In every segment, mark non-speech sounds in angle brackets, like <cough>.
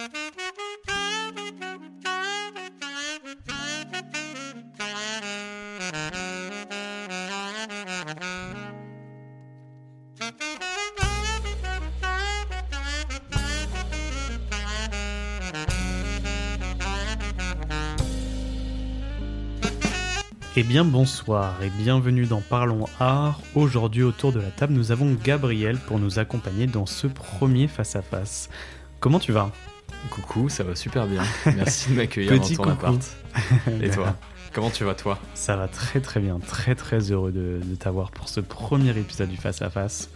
Eh bien bonsoir et bienvenue dans Parlons Art. Aujourd'hui autour de la table nous avons Gabriel pour nous accompagner dans ce premier face-à-face. Comment tu vas? Coucou, ça va super bien. <laughs> Merci de m'accueillir dans ton appart. Et toi Comment tu vas toi? Ça va très très bien, très très heureux de, t'avoir pour ce premier épisode du face-à-face.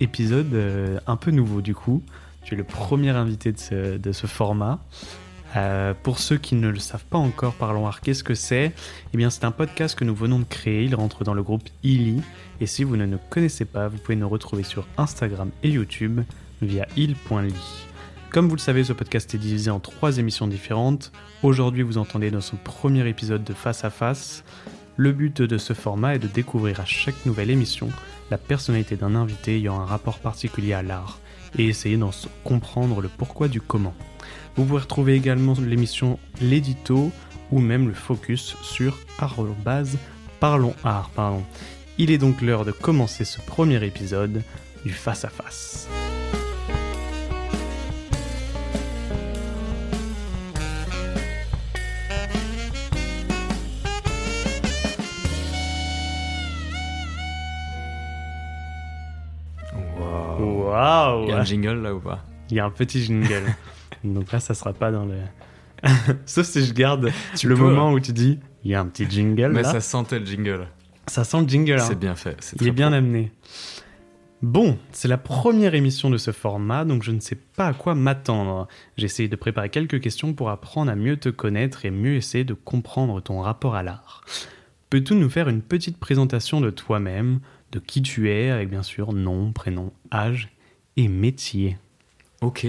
Épisode euh, un peu nouveau du coup. Tu es le premier invité de ce format. Euh, pour ceux qui ne le savent pas encore, Parlons Art, qu'est-ce que c'est? Eh bien, c'est un podcast que nous venons de créer. Il rentre dans le groupe Illy. Et si vous ne nous connaissez pas, vous pouvez nous retrouver sur Instagram et YouTube via il.ly. Comme vous le savez, ce podcast est divisé en trois émissions différentes. Aujourd'hui, vous entendez dans son premier épisode de Face à Face. Le but de ce format est de découvrir à chaque nouvelle émission la personnalité d'un invité ayant un rapport particulier à l'art et essayer d'en comprendre le pourquoi du comment. Vous pouvez retrouver également l'émission L'édito ou même le focus sur base parlons art. Pardon. Il est donc l'heure de commencer ce premier épisode du face à face. Waouh Il y a un jingle là ou pas Il y a un petit jingle. <laughs> Donc là, ça sera pas dans le. <laughs> Sauf si je garde le moment où tu dis il y a un petit jingle. Mais ça sentait le jingle. Ça sent le jingle. Hein. C'est bien fait. Il est bien amené. Bon, c'est la première émission de ce format, donc je ne sais pas à quoi m'attendre. J'ai essayé de préparer quelques questions pour apprendre à mieux te connaître et mieux essayer de comprendre ton rapport à l'art. Peux-tu nous faire une petite présentation de toi-même, de qui tu es, avec bien sûr nom, prénom, âge et métier Ok.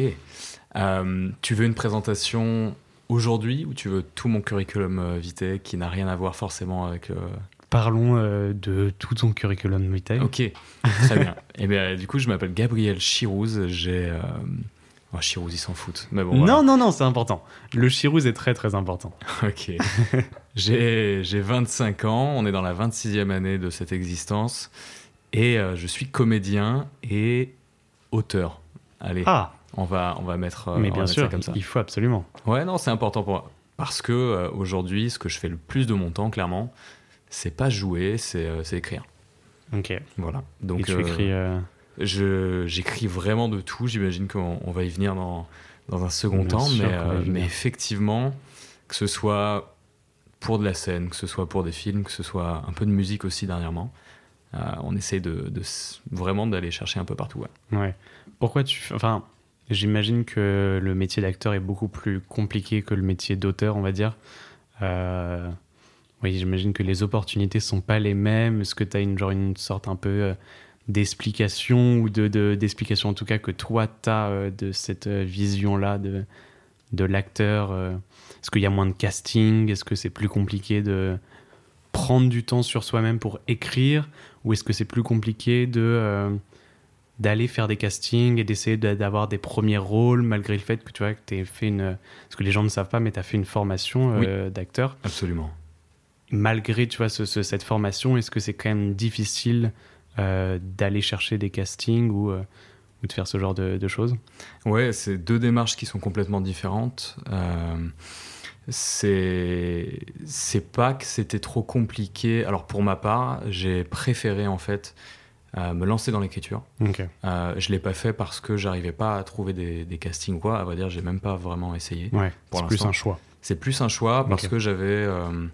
Euh, tu veux une présentation aujourd'hui ou tu veux tout mon curriculum euh, vitae qui n'a rien à voir forcément avec. Euh, Parlons de tout ton curriculum vitae. Ok, très bien. Et <laughs> eh bien, du coup, je m'appelle Gabriel Chirouz. J'ai. Oh, Chirouz, ils s'en foutent. Mais bon, non, non, non, c'est important. Le Chirouz est très, très important. <laughs> ok. J'ai 25 ans. On est dans la 26e année de cette existence. Et je suis comédien et auteur. Allez. Ah on va, on va mettre, euh, Mais bien sûr, comme ça. il faut absolument. Ouais, non, c'est important pour moi. Parce que euh, aujourd'hui, ce que je fais le plus de mon temps, clairement, c'est pas jouer, c'est euh, écrire. Ok. Voilà. Donc, Et tu écris J'écris vraiment de tout. J'imagine qu'on va y venir dans, dans un second temps. Mais, mais effectivement, que ce soit pour de la scène, que ce soit pour des films, que ce soit un peu de musique aussi dernièrement, on essaie de, vraiment d'aller chercher un peu partout. Ouais. Pourquoi tu. Enfin, J'imagine que le métier d'acteur est beaucoup plus compliqué que le métier d'auteur, on va dire. Euh, oui, j'imagine que les opportunités sont pas les mêmes. Est-ce que tu as une, genre une sorte un peu euh, d'explication ou de, d'explication en tout cas que toi tu as euh, de cette vision-là de, de l'acteur Est-ce qu'il y a moins de casting? Est-ce que c'est plus compliqué de prendre du temps sur soi-même pour écrire? Ou est-ce que c'est plus compliqué de d'aller faire des castings et d'essayer d'avoir des premiers rôles malgré le fait que tu vois que tu fait une parce que les gens ne savent pas mais tu as fait une formation euh, d'acteur. Absolument. Malgré tu vois cette formation est-ce que c'est quand même difficile euh, d'aller chercher des castings ou, euh, ou, de faire ce genre de, choses? Ouais c'est deux démarches qui sont complètement différentes c'est c'est pas que c'était trop compliqué alors pour ma part j'ai préféré en fait me lancer dans l'écriture. Euh, je l'ai pas fait parce que j'arrivais pas à trouver des, des, castings quoi. À vrai dire, j'ai même pas vraiment essayé. c'est plus un choix. C'est plus un choix parce que j'avais euh,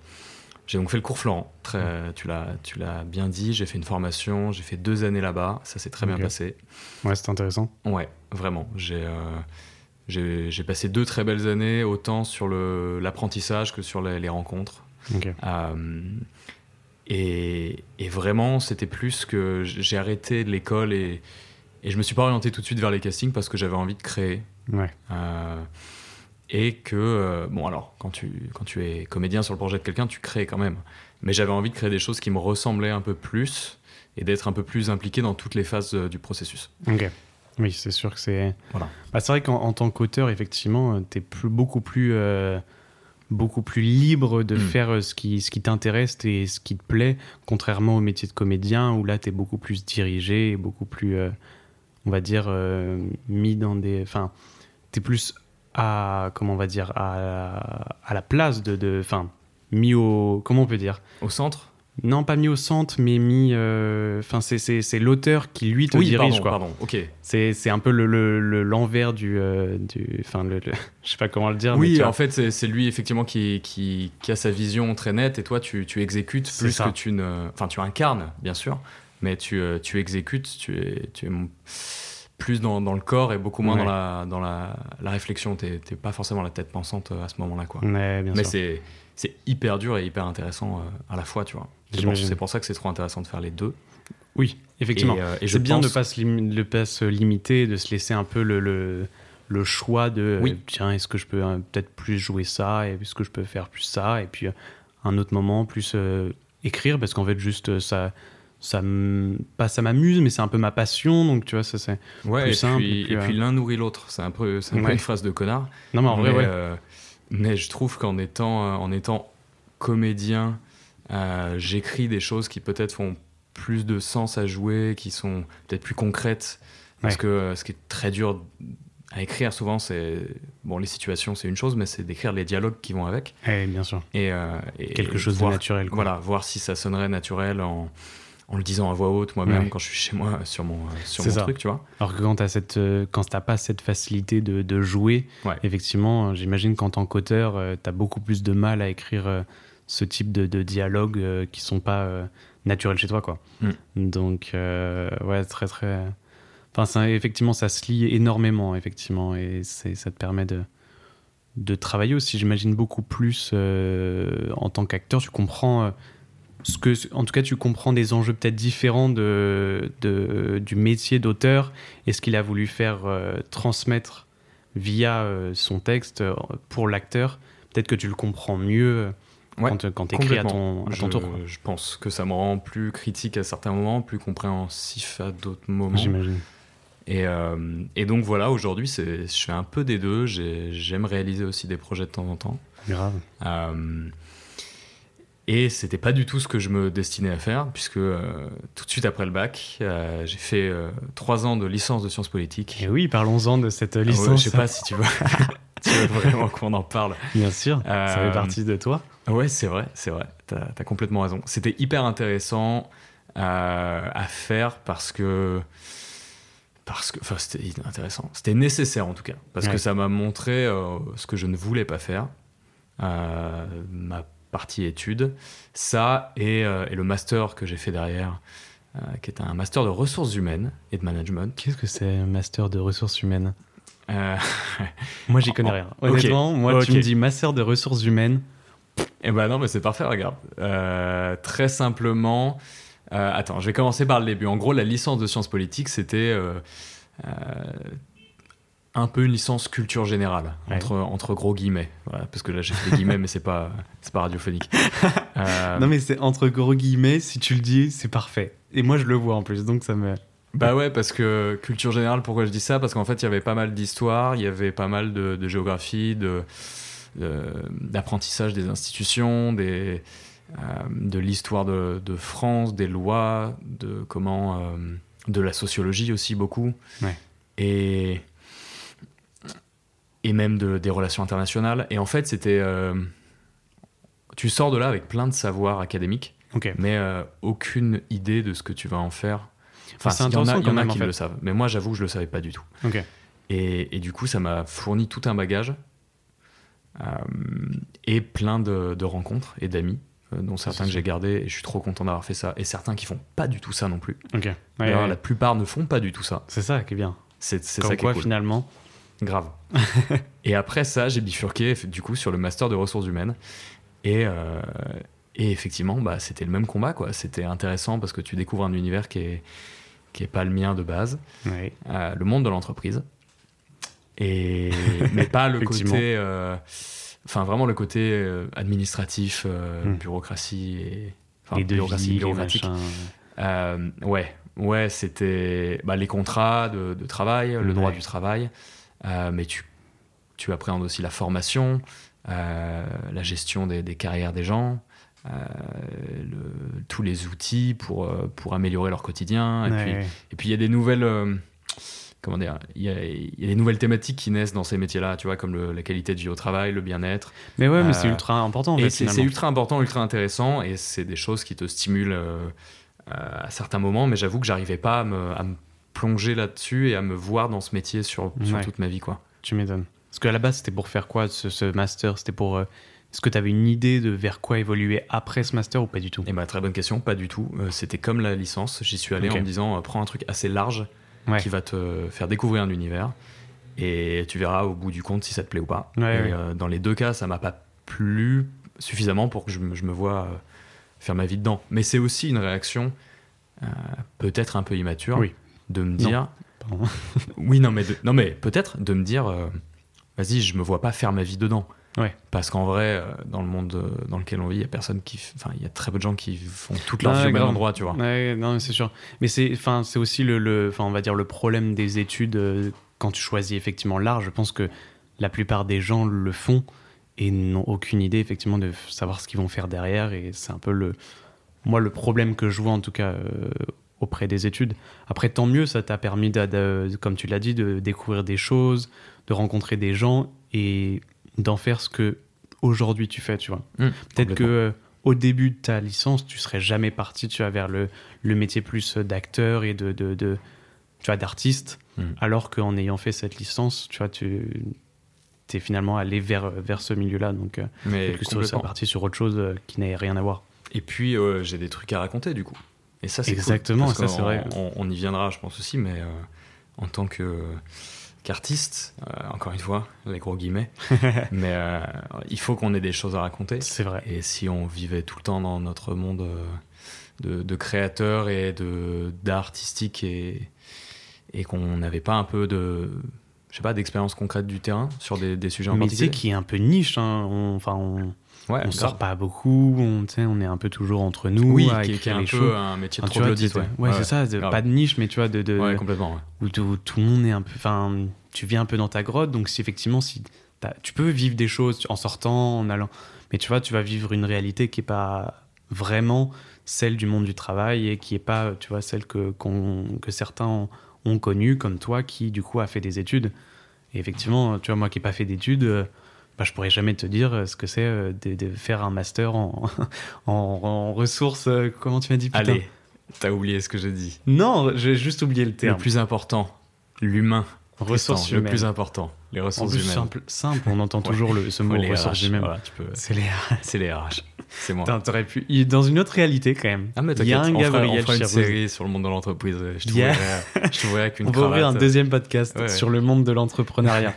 j'ai donc fait le cours Florent. Très, tu l'as tu l'as bien dit. J'ai fait une formation. J'ai fait deux années là-bas. Ça s'est très bien passé. Ouais, c'était intéressant. Ouais, vraiment. J'ai euh, j'ai passé deux très belles années, autant sur l'apprentissage que sur les, les rencontres. Euh, et, vraiment, c'était plus que j'ai arrêté l'école et, et je me suis pas orienté tout de suite vers les castings parce que j'avais envie de créer. Ouais. Euh, et que, euh, bon, alors, quand tu, quand tu es comédien sur le projet de quelqu'un, tu crées quand même. Mais j'avais envie de créer des choses qui me ressemblaient un peu plus et d'être un peu plus impliqué dans toutes les phases du processus. Ok. Oui, c'est sûr que c'est. Voilà. Bah, c'est vrai qu'en tant qu'auteur, effectivement, tu es plus, beaucoup plus. beaucoup plus libre de mm. faire ce qui, ce qui t'intéresse et ce qui te plaît, contrairement au métier de comédien où là tu es beaucoup plus dirigé et beaucoup plus, on va dire, mis dans des. Enfin, tu es plus à. Comment on va dire À, à la place de. Enfin, mis au. Comment on peut dire? Au centre? Non, pas mis au centre, mais mis. Euh, enfin, c'est l'auteur qui lui te dirige, pardon, quoi. Pardon, ok. C'est un peu l'envers le, du, euh, du. Enfin, le, <laughs> je sais pas comment le dire. Oui, en fait, c'est lui effectivement qui, qui, qui, a sa vision très nette, et toi, tu, tu exécutes plus que tu ne. Enfin, tu incarnes, bien sûr, mais tu, euh, tu exécutes, tu es, tu es plus dans, dans, le corps et beaucoup moins dans, la, dans la, la réflexion. Tu n'es pas forcément la tête pensante à ce moment-là, quoi. Ouais, bien mais c'est c'est hyper dur et hyper intéressant à la fois, tu vois. C'est pour ça que c'est trop intéressant de faire les deux. Oui, effectivement. Et, euh, c'est bien de ne pas, se pas se limiter, de se laisser un peu le, le, le choix de oui. tiens, est-ce que je peux euh, peut-être plus jouer ça et est-ce que je peux faire plus ça et puis euh, un autre moment plus écrire parce qu'en fait juste ça ça pas ça m'amuse mais c'est un peu ma passion donc tu vois ça c'est ouais, plus et simple puis, et puis l'un nourrit l'autre c'est un peu c'est une phrase de connard non mais en vrai ouais. mais je trouve qu'en étant en étant comédien euh, j'écris des choses qui peut-être font plus de sens à jouer, qui sont peut-être plus concrètes. Parce que euh, ce qui est très dur à écrire souvent, c'est bon, les situations, c'est une chose, mais c'est d'écrire les dialogues qui vont avec. Eh, bien sûr. Et, euh, quelque chose de naturel. Voilà, voir si ça sonnerait naturel en, en le disant à voix haute moi-même quand je suis chez moi sur mon, sur mon truc, tu vois. Alors que quand tu cette, quand t'as pas cette facilité de, de jouer, effectivement, j'imagine qu'en tant qu'auteur, tu as beaucoup plus de mal à écrire ce type de, de dialogues euh, qui sont pas euh, naturels chez toi, quoi. Mm. Donc, euh, ouais, très, très. Enfin, ça, effectivement, ça se lie énormément, effectivement, et ça te permet de, de travailler aussi, j'imagine, beaucoup plus en tant qu'acteur. Tu comprends. ce que, en tout cas, tu comprends des enjeux peut-être différents de, de, du métier d'auteur et ce qu'il a voulu faire transmettre via son texte pour l'acteur. Peut-être que tu le comprends mieux quand, tu écris à ton, tour. Je pense que ça me rend plus critique à certains moments, plus compréhensif à d'autres moments. J'imagine. Et, euh, et, donc voilà, aujourd'hui, je fais un peu des deux. J'aime réaliser aussi des projets de temps en temps. Grave. Euh, et c'était pas du tout ce que je me destinais à faire, puisque euh, tout de suite après le bac, euh, j'ai fait trois ans de licence de sciences politiques. Et oui, parlons-en de cette licence. Ah ouais, je sais pas si tu veux, <laughs> tu veux vraiment qu'on en parle. Bien sûr, ça fait partie de toi. Ouais, c'est vrai, c'est vrai. Tu as, complètement raison. C'était hyper intéressant euh, à faire parce que. Parce que. Enfin, c'était intéressant. C'était nécessaire en tout cas. Parce que ça m'a montré euh, ce que je ne voulais pas faire. Euh, ma partie études. Ça et, et le master que j'ai fait derrière. qui est un master de ressources humaines et de management. Qu'est-ce que c'est un master de ressources humaines? <laughs> Moi, j'y connais rien. Honnêtement, moi, tu me dis master de ressources humaines. Eh ben non, mais c'est parfait, regarde. Euh, très simplement, euh, attends, je vais commencer par le début. En gros, la licence de sciences politiques, c'était euh, un peu une licence culture générale, entre, entre gros guillemets. parce que là, j'ai fait des guillemets, mais c'est pas, pas radiophonique. <laughs> non, mais c'est entre gros guillemets, si tu le dis, c'est parfait. Et moi, je le vois en plus, donc ça me. Bah ouais, parce que culture générale, pourquoi je dis ça? Parce qu'en fait, il y avait pas mal d'histoire, il y avait pas mal de, de géographie, de d'apprentissage des institutions, des, euh, de l'histoire de, France, des lois, de comment, euh, de la sociologie aussi beaucoup, et et même de, des relations internationales. Et en fait, c'était, euh, tu sors de là avec plein de savoirs académiques, mais aucune idée de ce que tu vas en faire. Enfin, il y en a, y en a qui le savent, mais moi, j'avoue que je le savais pas du tout. Et, et, du coup, ça m'a fourni tout un bagage euh, et plein de, rencontres et d'amis euh, dont certains que j'ai gardés et je suis trop content d'avoir fait ça et certains qui font pas du tout ça non plus. Ok. la plupart ne font pas du tout ça. C'est ça qui est bien. C'est ça qui est cool. finalement. Grave. <laughs> et après ça, j'ai bifurqué du coup sur le master de ressources humaines et, euh, et effectivement, bah, c'était le même combat quoi. C'était intéressant parce que tu découvres un univers qui est qui est pas le mien de base, le monde de l'entreprise. Et, mais pas le <laughs> côté. Euh, enfin, vraiment le côté euh, administratif, hmm. bureaucratie et. Enfin, bureaucratie bureaucratique. ouais, Ouais, c'était bah, les contrats de, travail, le droit du travail, euh, mais tu, tu appréhendes aussi la formation, euh, la gestion des, carrières des gens, euh, tous les outils pour, pour améliorer leur quotidien. Et, puis, il y a des nouvelles. Comment dire Il y, a, des nouvelles thématiques qui naissent dans ces métiers-là, tu vois, comme la qualité de vie au travail, le bien-être. Mais ouais, mais c'est ultra important. et c'est ultra important, ultra intéressant, et c'est des choses qui te stimulent à certains moments, mais j'avoue que j'arrivais pas à me, plonger là-dessus et à me voir dans ce métier sur, toute ma vie. quoi. Tu m'étonnes. Parce qu'à la base, c'était pour faire quoi ce, master? C'était pour. Euh, est-ce que tu avais une idée de vers quoi évoluer après ce master ou pas du tout? Eh ben, très bonne question, pas du tout. Euh, c'était comme la licence. J'y suis allé en me disant euh, prends un truc assez large qui va te faire découvrir un univers et tu verras au bout du compte si ça te plaît ou pas. et, dans les deux cas, ça m'a pas plu suffisamment pour que je, je me vois faire ma vie dedans. Mais c'est aussi une réaction euh, peut-être un peu immature de me dire. <laughs> oui, non, mais, non, mais peut-être de me dire euh, vas-y, je me vois pas faire ma vie dedans. Ouais. Parce qu'en vrai, euh, dans le monde dans lequel on vit, il y a personne qui, enfin, il y a très peu de gens qui font toute leur vie au même endroit, tu vois. Ouais, non, c'est sûr. Mais c'est, enfin, c'est aussi le, enfin, on va dire le problème des études quand tu choisis effectivement l'art. Je pense que la plupart des gens le font et n'ont aucune idée effectivement de savoir ce qu'ils vont faire derrière. Et c'est un peu le, moi, le problème que je vois en tout cas euh, auprès des études. Après, tant mieux, ça t'a permis, comme tu l'as dit, de découvrir des choses, de rencontrer des gens et d'en faire ce que aujourd'hui tu fais, tu vois. Mmh, Peut-être que euh, au début de ta licence, tu serais jamais parti, tu vois, vers le, le métier plus d'acteur et de, de, de, tu vois, d'artiste, mmh. alors qu'en ayant fait cette licence, tu vois, tu es finalement allé vers, vers ce milieu-là. Donc, euh, Mais que tu serais parti sur autre chose qui n'avait rien à voir. Et puis, euh, j'ai des trucs à raconter, du coup. Et ça, c'est Exactement, ça, c'est vrai. On, y viendra, je pense aussi, mais euh, en tant que qu'artiste, euh, encore une fois, les gros guillemets, <laughs> mais il faut qu'on ait des choses à raconter. C'est vrai. Et si on vivait tout le temps dans notre monde de, de créateurs et d'art artistique et, et qu'on n'avait pas un peu de je sais pas d'expérience concrète du terrain sur des, des sujets en mais particulier. Mais qui est un peu niche, hein. enfin on Ouais, on sort pas beaucoup, on, on est un peu toujours entre nous. Oui, à qui, est un peu un métier de trop ouais. ouais, c'est ça, pas de niche, mais tu vois, de, de complètement, où, tout, le monde est un peu, enfin, tu vis un peu dans ta grotte, donc si effectivement, si tu peux vivre des choses en sortant, en allant, mais tu vois, tu vas vivre une réalité qui est pas vraiment celle du monde du travail et qui est pas, tu vois, celle que, que certains ont, ont connue, comme toi, qui du coup a fait des études. Et effectivement, tu vois, moi qui n'ai pas fait d'études, bah, je pourrais jamais te dire ce que c'est euh, de, faire un master <laughs> en, en, ressources. Euh, comment tu m'as dit putain? Allez, t'as oublié ce que j'ai dit. Non, j'ai juste oublié le terme. Le plus important, l'humain. Ressources humaines. Le plus important, les ressources humaines. Simple, simple, on entend toujours le, ce mot ressources humaines. c'est les RH. <laughs> C'est les RH. C'est moi. T'aurais pu. Dans une autre réalité, quand même. Ah, mais Il y a un on fera, on fera une série sur le monde de l'entreprise. Je t'ouvrirai avec <laughs> une On va ouvrir un deuxième podcast sur le monde de l'entrepreneuriat.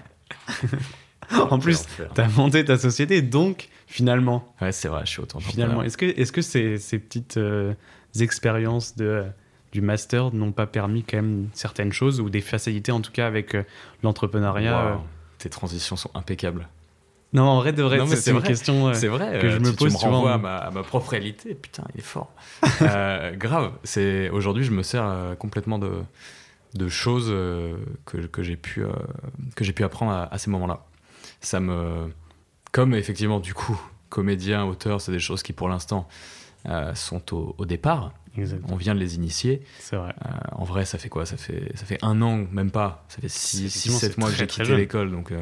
<laughs> en plus, tu as monté ta société, donc finalement. Ouais, c'est vrai, je suis autant. Finalement, est-ce que, est-ce que ces, ces petites euh, expériences de, du master n'ont pas permis quand même certaines choses ou des facilités en tout cas avec euh, l'entrepreneuriat euh Tes transitions sont impeccables. Non, en vrai, de vrai, c'est une question c'est vrai, que je me pose. Tu me renvoies à ma, à ma, propre réalité. Putain, il est fort. <laughs> grave. C'est aujourd'hui, je me sers complètement de, de choses que, que j'ai pu que j'ai pu apprendre à ces moments-là ça me. Comme effectivement, du coup, comédien, auteur, c'est des choses qui pour l'instant euh, sont au, départ. On vient de les initier. C'est vrai. Euh, en vrai, ça fait quoi? Ça fait, ça fait un an, même pas. Ça fait 6-7 mois que j'ai quitté l'école. Donc, euh,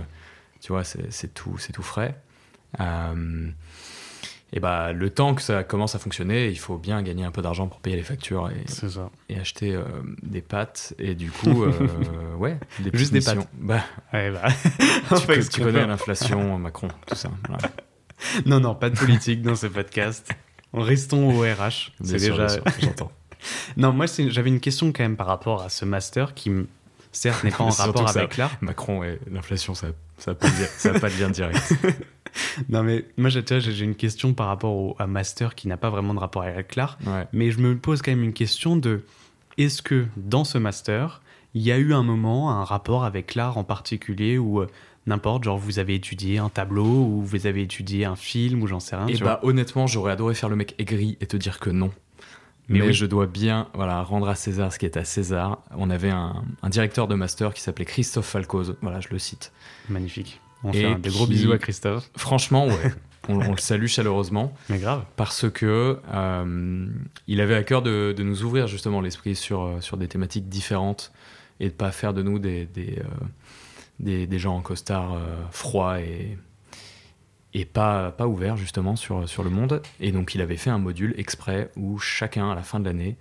tu vois, c'est tout, tout frais et bah, le temps que ça commence à fonctionner, il faut bien gagner un peu d'argent pour payer les factures et, et acheter euh, des pâtes. Et du coup, euh, <laughs> ouais, des juste des pâtes. Bah, ouais, bah. <laughs> tu, tu connais l'inflation, Macron, tout ça. <laughs> Non, non, pas de politique dans ce podcast. Restons au RH. C'est déjà. J'entends. <laughs> non, moi, j'avais une question quand même par rapport à ce master qui, certes, n'est pas en <laughs> rapport avec l'art. Macron et l'inflation, ça n'a pas, de lien direct. <laughs> non, mais moi, j'ai une question par rapport au, à Master qui n'a pas vraiment de rapport avec l'art. Mais je me pose quand même une question de est-ce que dans ce Master, il y a eu un moment, un rapport avec l'art en particulier ou euh, n'importe, genre vous avez étudié un tableau ou vous avez étudié un film ou j'en sais rien. Et eh bah, honnêtement, j'aurais adoré faire le mec aigri et te dire que non. Mais, je dois bien voilà, rendre à César ce qui est à César. On avait un, directeur de master qui s'appelait Christophe Falcoz. Voilà, je le cite. Magnifique. On fait des gros bisous à Christophe. Franchement, ouais. <laughs> on, le salue chaleureusement. Mais grave. Parce que euh, il avait à cœur de, nous ouvrir justement l'esprit sur, euh, sur des thématiques différentes et de pas faire de nous des, des, euh, des, gens en costard froids et, et pas, pas ouverts justement sur, sur le monde. Et donc il avait fait un module exprès où chacun, à la fin de l'année,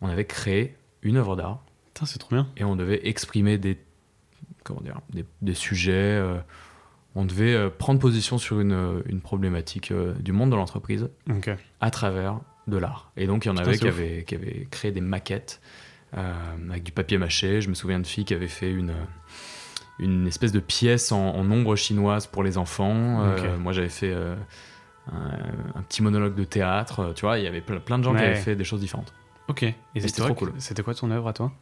on avait créé une œuvre d'art. c'est trop bien. Et on devait exprimer des, comment dire, des, des sujets on devait euh, prendre position sur une, euh, problématique euh, du monde de l'entreprise à travers de l'art. Et donc, il y en avait qui, avaient, qui créé des maquettes avec du papier mâché. Je me souviens de filles qui avaient fait une, une espèce de pièce en, ombre chinoise pour les enfants. moi, j'avais fait un, petit monologue de théâtre. Tu vois, il y avait plein, de gens qui avaient fait des choses différentes. Ok. Et, c'était trop cool. C'était quoi ton œuvre à toi?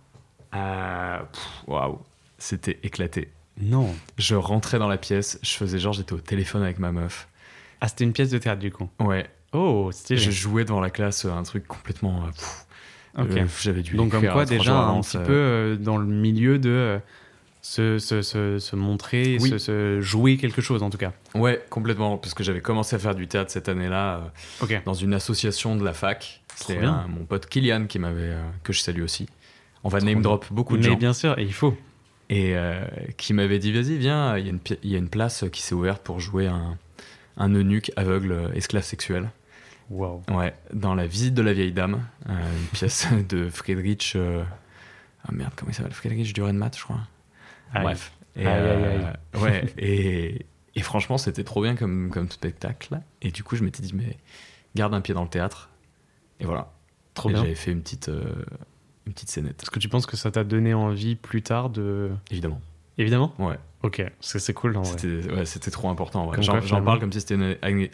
Waouh. C'était éclaté. Non. Je rentrais dans la pièce, je faisais genre j'étais au téléphone avec ma meuf. Ah, c'était une pièce de théâtre du coup Ouais. Oh, stylé. Je jouais devant la classe un truc complètement. Euh, ok. Euh, J'avais dû Donc, comme quoi, déjà, un petit peu euh, dans le milieu de se, se, se, montrer, se, jouer quelque chose en tout cas. Ouais, complètement. Parce que j'avais commencé à faire du théâtre cette année-là dans une association de la fac. C'est mon pote Kylian qui m'avait, que je salue aussi. On va name drop beaucoup de gens. Mais bien sûr, et il faut et euh, qui m'avait dit vas-y viens il y, a une, place qui s'est ouverte pour jouer un, un eunuque aveugle euh, esclave sexuel wow. ouais dans la visite de la vieille dame euh, une pièce <laughs> de Friedrich ah merde comment il s'appelle? Friedrich Dürrenmatt je crois bref et, ouais et, et, franchement c'était trop bien comme, comme spectacle et du coup je m'étais dit mais garde un pied dans le théâtre et voilà trop bien j'avais fait une petite une petite scénette. Est-ce que tu penses que ça t'a donné envie plus tard de. Évidemment. Évidemment Ouais. Ok, c'est cool en vrai. C'était trop important. J'en parle comme si c'était une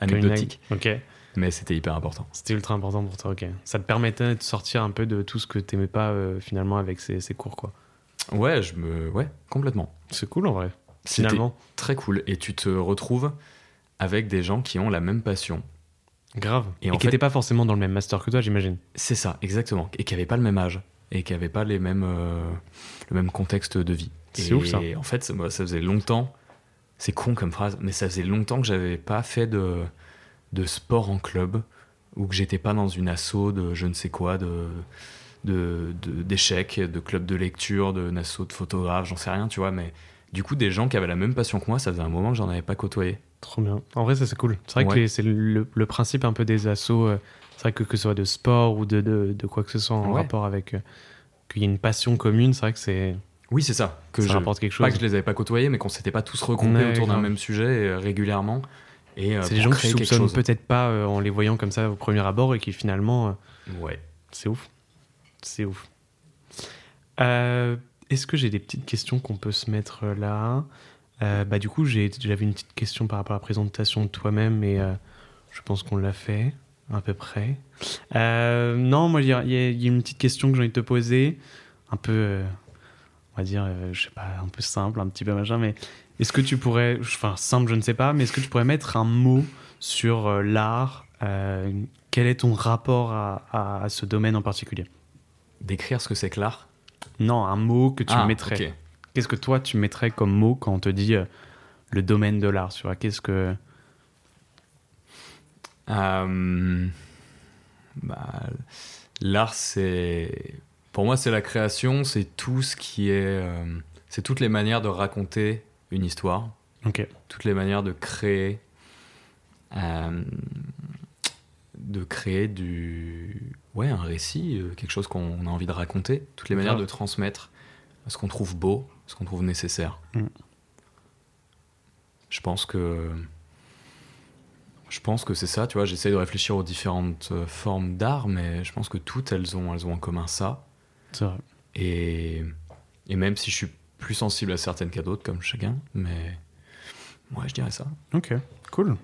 anecdotique. Ok. Mais c'était hyper important. C'était ultra important pour toi, ok. Ça te permettait de sortir un peu de tout ce que t'aimais pas euh, finalement avec ces, ces, cours, quoi. Ouais, je me... ouais complètement. C'est cool en vrai. Finalement. Très cool. Et tu te retrouves avec des gens qui ont la même passion Grave. Et, qui n'étaient pas forcément dans le même master que toi, j'imagine. C'est ça, exactement. Et qui n'avaient pas le même âge. Et qui n'avaient pas les mêmes, euh, le même contexte de vie. C'est ouf ça. Et en fait, ça, ça faisait longtemps, c'est con comme phrase, mais ça faisait longtemps que j'avais pas fait de, de sport en club ou que j'étais pas dans une asso de je ne sais quoi, de d'échecs, de, de, club de lecture, de asso de photographe, j'en sais rien, tu vois. Mais du coup, des gens qui avaient la même passion que moi, ça faisait un moment que j'en avais pas côtoyé. Trop bien. En vrai, ça c'est cool. C'est vrai que c'est le, principe un peu des assos. Euh, c'est vrai que que ce soit de sport ou de, de, quoi que ce soit en rapport avec. Euh, qu'il y ait une passion commune, c'est vrai que c'est. Oui, c'est ça. Que ça rapporte quelque chose. Pas que je les avais pas côtoyés, mais qu'on s'était pas tous regroupés autour d'un même sujet euh, régulièrement. Et c'est des gens que tu soupçonnes peut-être pas en les voyant comme ça au premier abord et qui finalement. ouais. C'est ouf. C'est ouf. Est-ce que j'ai des petites questions qu'on peut se mettre là? Euh, bah, du coup, j'avais une petite question par rapport à la présentation de toi-même, et euh, je pense qu'on l'a fait à peu près. Euh, non, moi, il y, a une petite question que j'ai envie de te poser, un peu, on va dire, je sais pas, un peu simple, un petit peu machin, mais est-ce que tu pourrais, enfin, simple, je ne sais pas, mais est-ce que tu pourrais mettre un mot sur l'art? Quel est ton rapport à, ce domaine en particulier? Décrire ce que c'est que l'art? Non, un mot que tu ah, mettrais. Qu'est-ce que toi, tu mettrais comme mot quand on te dit euh, le domaine de l'art vois, qu'est-ce que. Euh, bah, l'art, c'est. Pour moi, c'est la création, c'est tout ce qui est. Euh, c'est toutes les manières de raconter une histoire. Ok. Toutes les manières de créer. de créer du. Ouais, un récit, quelque chose qu'on a envie de raconter. Toutes les manières de transmettre ce qu'on trouve beau, ce qu'on trouve nécessaire. Mm. Je pense que je pense que c'est ça, tu vois, j'essaie de réfléchir aux différentes euh, formes d'art, mais je pense que toutes, elles ont, elles ont en commun ça. C'est vrai. Et, et même si je suis plus sensible à certaines qu'à d'autres, comme chacun, mais moi, je dirais ça. Ok, cool.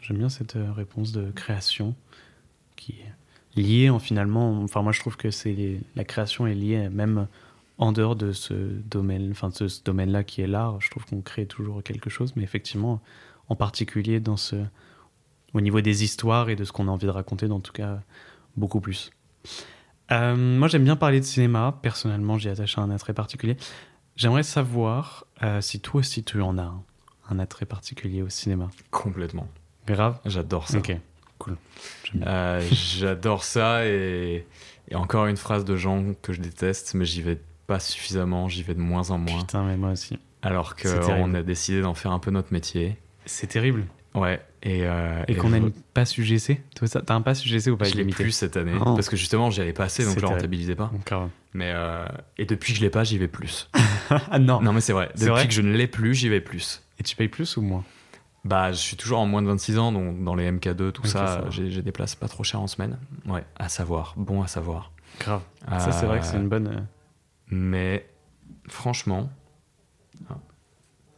J'aime bien cette euh, réponse de création qui est liée en finalement. Enfin, moi, je trouve que c'est la création est liée même en dehors de ce domaine, enfin de ce domaine-là qui est l'art, je trouve qu'on crée toujours quelque chose, mais effectivement, en particulier dans ce, au niveau des histoires et de ce qu'on a envie de raconter, dans tout cas beaucoup plus. Euh, moi, j'aime bien parler de cinéma. Personnellement, j'y attache un attrait particulier. J'aimerais savoir euh, si toi aussi tu en as un, un, attrait particulier au cinéma. Complètement. Grave? J'adore ça. Ok, cool. Euh, j'adore ça et, et, encore une phrase de gens que je déteste, mais j'y vais pas suffisamment, j'y vais de moins en moins. Putain, mais moi aussi. Alors qu'on a décidé d'en faire un peu notre métier. C'est terrible. Ouais. Et, euh, et, qu'on n'a pas su GC T'as un pas su GC ou pas Je l'ai plus cette année. Oh. Parce que justement, j'y allais pas assez, donc je le rentabilisais pas. Mais euh, et depuis que je l'ai pas, j'y vais plus. <laughs> ah non Non, mais c'est vrai. Depuis que je ne l'ai plus, j'y vais plus. Et tu payes plus ou moins? Bah, je suis toujours en moins de 26 ans, donc dans les MK2, tout ça, j'ai des places pas trop chères en semaine. Ouais, à savoir. Bon à savoir. Grave. ça, c'est vrai que c'est une bonne. Euh, mais franchement.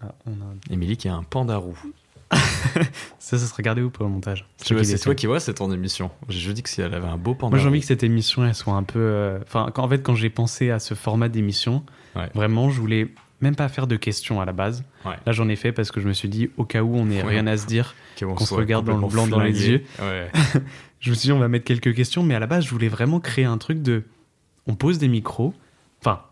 Ah, on a... Émilie qui a un panda roux. <laughs> ça, ça se regardait où pour le montage? C'est toi qui vois, c'est ton émission. Je dis que si elle avait un beau panda. Moi, j'ai envie que cette émission, elle soit un peu. Euh, enfin, en fait, quand j'ai pensé à ce format d'émission, vraiment, je voulais même pas faire de questions à la base. Là, j'en ai fait parce que je me suis dit, au cas où on n'ait rien à se dire, <laughs> qu'on se regarde dans le blanc dans les yeux. <laughs> je me suis dit, on va mettre quelques questions, mais à la base, je voulais vraiment créer un truc de. On pose des micros, enfin,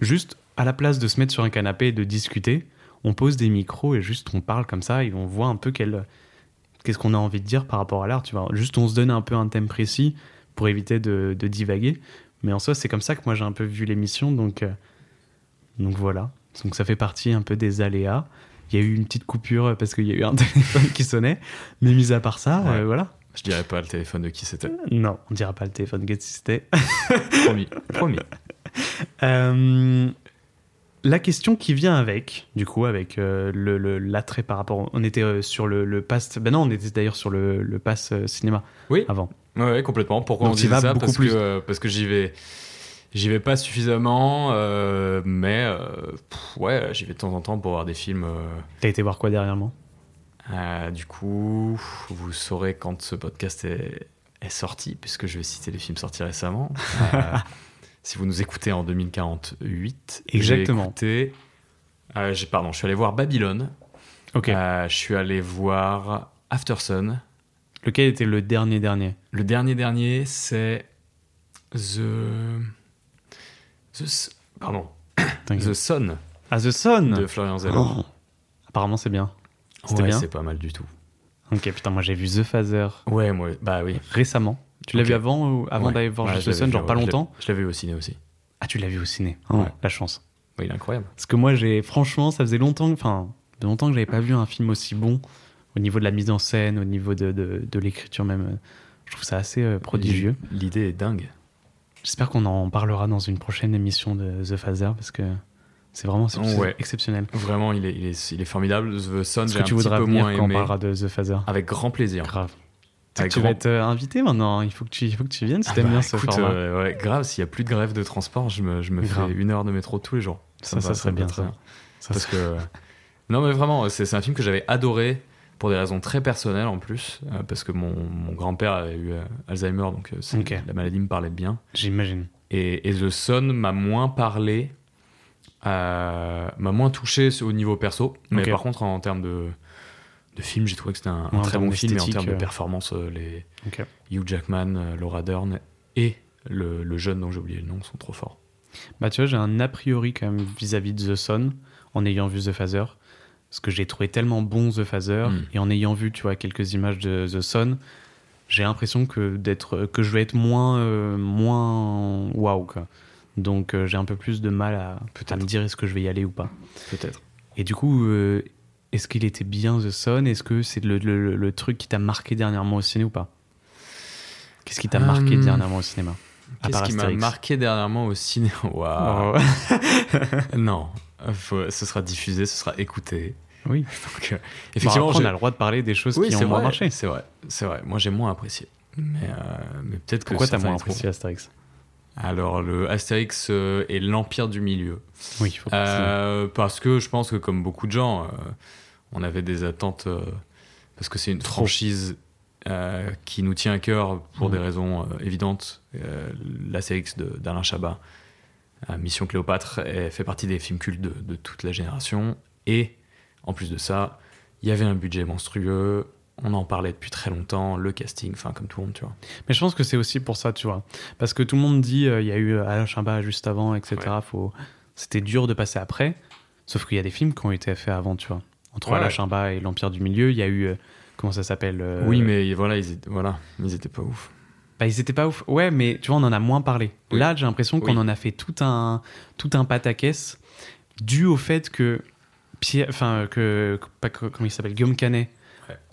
juste à la place de se mettre sur un canapé et de discuter, on pose des micros et juste on parle comme ça et on voit un peu qu'est-ce qu'on a envie de dire par rapport à l'art. Tu vois, juste on se donne un peu un thème précis pour éviter de, divaguer. Mais en soi, c'est comme ça que moi j'ai un peu vu l'émission. Donc, euh, donc voilà. Donc ça fait partie un peu des aléas. Il y a eu une petite coupure parce qu'il y a eu un <laughs> téléphone qui sonnait. Mais mis à part ça, euh, voilà. Je dirais pas le téléphone de qui c'était. Non, on dira pas le téléphone de qui c'était. <laughs> promis, promis. Euh, la question qui vient avec, du coup, avec euh, le l'attrait par rapport. On était euh, sur le, le pass. Ben non, on était d'ailleurs sur le, le pass euh, cinéma. Oui. Avant. Oui, complètement. Pourquoi on dit ça? parce que, parce que j'y vais. J'y vais pas suffisamment, mais ouais, j'y vais de temps en temps pour voir des films. T'as été voir quoi dernièrement? Du coup, vous saurez quand ce podcast est, est, sorti, puisque je vais citer les films sortis récemment. <laughs> si vous nous écoutez en 2048. Exactement. Écouté, euh, pardon, je suis allé voir Babylone. Ok. Euh, je suis allé voir Aftersun. Lequel était le dernier dernier? Le dernier dernier, c'est The... The... Pardon. The Sun. Ah, The Sun De Florian Zeller. Oh. Apparemment, c'est bien. C'était ouais, bien c'est pas mal du tout. Ok, putain, moi j'ai vu The Phaser. Ouais, moi, bah oui. Récemment. Tu l'as vu avant ou avant d'aller voir ouais, Sun, genre pas longtemps Je l'ai vu au ciné aussi. Ah, tu l'as vu au ciné oh, La chance. Oui, il est incroyable. Parce que moi, j'ai franchement, ça faisait longtemps, enfin, longtemps que j'avais pas vu un film aussi bon au niveau de la mise en scène, au niveau de, de, de l'écriture même. Je trouve ça assez euh, prodigieux. L'idée est dingue. J'espère qu'on en parlera dans une prochaine émission de The Phaser parce que c'est vraiment exceptionnel. Vraiment, il est, il est, il est formidable. The Sun, j'ai un tu petit peu moins quand on parlera de The Phaser Avec grand plaisir. Grave. Tu vas être euh, invité maintenant, il faut que tu, il faut que tu viennes si ah t'aimes bah, bien ce format. Euh, ouais, grave, s'il n'y a plus de grève de transport, je me, je me fais une heure de métro tous les jours. Ça, ça, serait bien. Ça. Parce que. Non, mais vraiment, c'est un film que j'avais adoré pour des raisons très personnelles en plus, euh, parce que mon, mon grand-père avait eu Alzheimer, donc la maladie me parlait bien. J'imagine. Et, et, The Sun m'a moins parlé, m'a moins touché au niveau perso, mais par contre, en termes de de film, j'ai trouvé que c'était un, très bon film, mais en termes de euh. performance, euh, les Hugh Jackman, euh, Laura Dern et le, jeune dont j'ai oublié le nom sont trop forts. Bah tu vois, j'ai un a priori quand même vis-à-vis de The Sun en ayant vu The Phaser, parce que j'ai trouvé tellement bon The Phaser hmm. et en ayant vu tu vois quelques images de The Sun, j'ai l'impression que d'être que je vais être moins moins waouh Donc j'ai un peu plus de mal à, à me dire est-ce que je vais y aller ou pas. Peut-être. Et du coup, est-ce qu'il était bien The Sun Est-ce que c'est le, truc qui t'a marqué dernièrement au ciné ou pas? Qu'est-ce qui t'a marqué euh, dernièrement au cinéma? Qu'est-ce qui m'a marqué dernièrement au cinéma <laughs> Waouh. <laughs> Non, ce sera diffusé, ce sera écouté. Oui. <laughs> Donc, euh, effectivement, on a le droit de parler des choses qui ont moins marché. C'est vrai, c'est vrai. Moi, j'ai moins apprécié. Mais, euh, mais peut-être que. Pourquoi t'as moins apprécié Astérix? Alors, le Astérix est l'Empire du Milieu. Oui, faut Parce que je pense que, comme beaucoup de gens, on avait des attentes euh, parce que c'est une franchise euh, qui nous tient à cœur pour des mhm. raisons euh, évidentes. la CX d'Alain Chabat, Mission Cléopâtre, fait partie des films cultes de, toute la génération. Et en plus de ça, il y avait un budget monstrueux. on en parlait depuis très longtemps, le casting, enfin comme tout le monde, tu vois. Mais je pense que c'est aussi pour ça, tu vois. Parce que tout le monde dit, il y a eu Alain Chabat juste avant, etc. Faut... C'était dur de passer après. Sauf qu'il y a des films qui ont été faits avant, tu vois. Entre ouais. Alain et l'Empire du Milieu, il y a eu. comment ça s'appelle Oui, mais voilà, ils étaient, voilà, ils étaient pas ouf. Bah, ils étaient pas ouf. Ouais, mais tu vois, on en a moins parlé. Là, j'ai l'impression qu'on en a fait tout un, tout un pataquès dû au fait que Pierre, enfin que, pas, comment il s'appelle, Guillaume Canet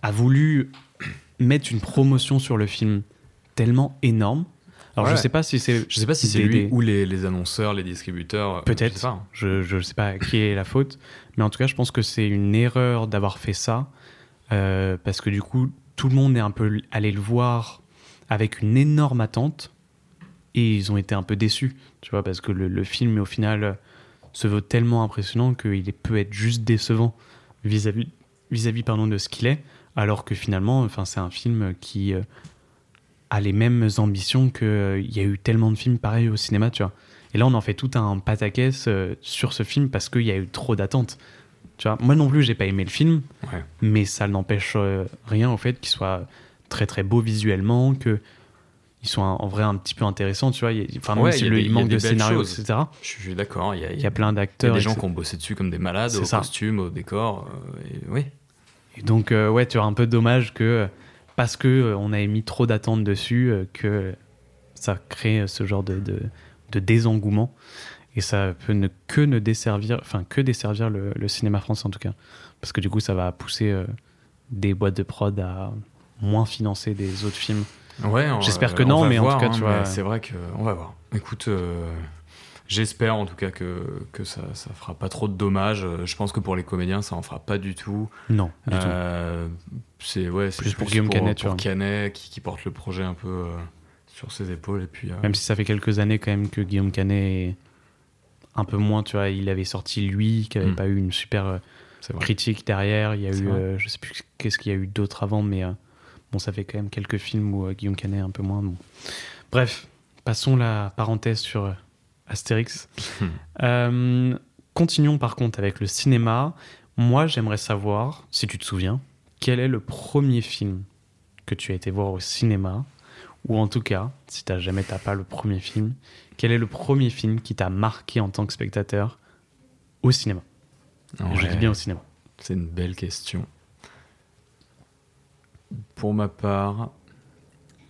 a voulu <clears throat> mettre une promotion sur le film tellement énorme. Alors je sais pas si c'est, je sais pas si c'est lui ou les, les, annonceurs, les distributeurs. Euh, Peut-être. Hein. Je, je sais pas qui est la faute, mais en tout cas, je pense que c'est une erreur d'avoir fait ça euh, parce que du coup, tout le monde est un peu allé le voir avec une énorme attente et ils ont été un peu déçus, tu vois, parce que le, le film au final se veut tellement impressionnant qu'il peut être juste décevant vis-à-vis vis-à-vis pardon de ce qu'il est, alors que finalement, enfin c'est un film qui euh, a les mêmes ambitions qu'il euh, il y a eu tellement de films pareils au cinéma, tu vois. Et là, on en fait tout un pataquès euh, sur ce film parce qu'il y a eu trop d'attentes. Tu vois, moi non plus, j'ai pas aimé le film, mais ça n'empêche rien au fait qu'il soit très très beau visuellement, que ils sont en vrai un petit peu intéressants, tu vois. Enfin, même si il, manque de scénario, etc. Je suis d'accord. Il, y a, plein d'acteurs. Il y a des gens qui ont bossé dessus comme des malades, au costume, au décor. Euh, et, oui. Et donc, euh, ouais, tu as un peu dommage que parce que euh, on avait mis trop d'attentes dessus, que ça crée ce genre de, de, désengouement. Et ça peut ne, que ne desservir, enfin, que desservir le, le, cinéma français en tout cas. Parce que du coup, ça va pousser des boîtes de prod à moins financer des autres films Ouais, j'espère que non, mais en tout cas, hein, tu vois. C'est vrai qu'on va voir. Écoute, euh, j'espère en tout cas que, que ça, ça fera pas trop de dommages. Je pense que pour les comédiens, ça en fera pas du tout. Non, du euh, C'est ouais, plus, pour Guillaume Canet, pour Canet qui, qui, porte le projet un peu euh, sur ses épaules. Et puis, Même si ça fait quelques années quand même que Guillaume Canet est un peu moins, tu vois, il avait sorti lui, qui avait mm. pas eu une super critique derrière. Il y a eu, je sais plus qu'est-ce qu'il y a eu d'autre avant, mais Bon, ça fait quand même quelques films où euh, Guillaume Canet un peu moins. Bon. Bref, passons la parenthèse sur euh, Astérix. Hmm. <laughs> Euh, continuons par contre avec le cinéma. Moi, j'aimerais savoir, si tu te souviens, quel est le premier film que tu as été voir au cinéma? Ou en tout cas, si tu n'as jamais tapé pas le premier film, quel est le premier film qui t'a marqué en tant que spectateur au cinéma? Je dis bien au cinéma. C'est une belle question. Pour ma part,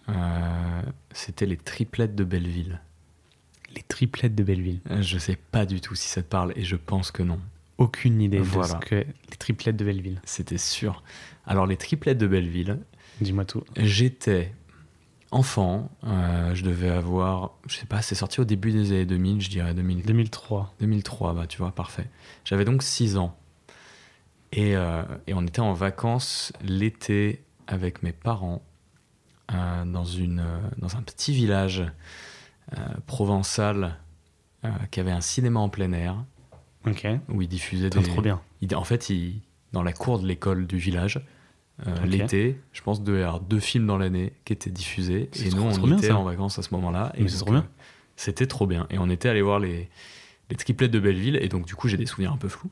euh, c'était les triplettes de Belleville. Les triplettes de Belleville euh, Je sais pas du tout si ça te parle et je pense que non. Aucune idée voilà. de ce que les triplettes de Belleville. C'était sûr. Alors les triplettes de Belleville. Dis-moi tout. J'étais enfant, euh, je devais avoir, je sais pas, c'est sorti au début des années 2000, je dirais 2000, 2003. 2003, bah tu vois, parfait. J'avais donc 6 ans. Et, et on était en vacances l'été avec mes parents euh, dans, une, euh, dans un petit village euh, provençal qui avait un cinéma en plein air. Où ils diffusaient des. trop bien. en fait, il, dans la cour de l'école du village, l'été, je pense, de avoir deux films dans l'année qui étaient diffusés. Et nous, on était en vacances à ce moment-là. Et c'est trop bien. C'était trop bien. Et on était allé voir les, les triplettes de Belleville. Et donc, du coup, j'ai des souvenirs un peu flous.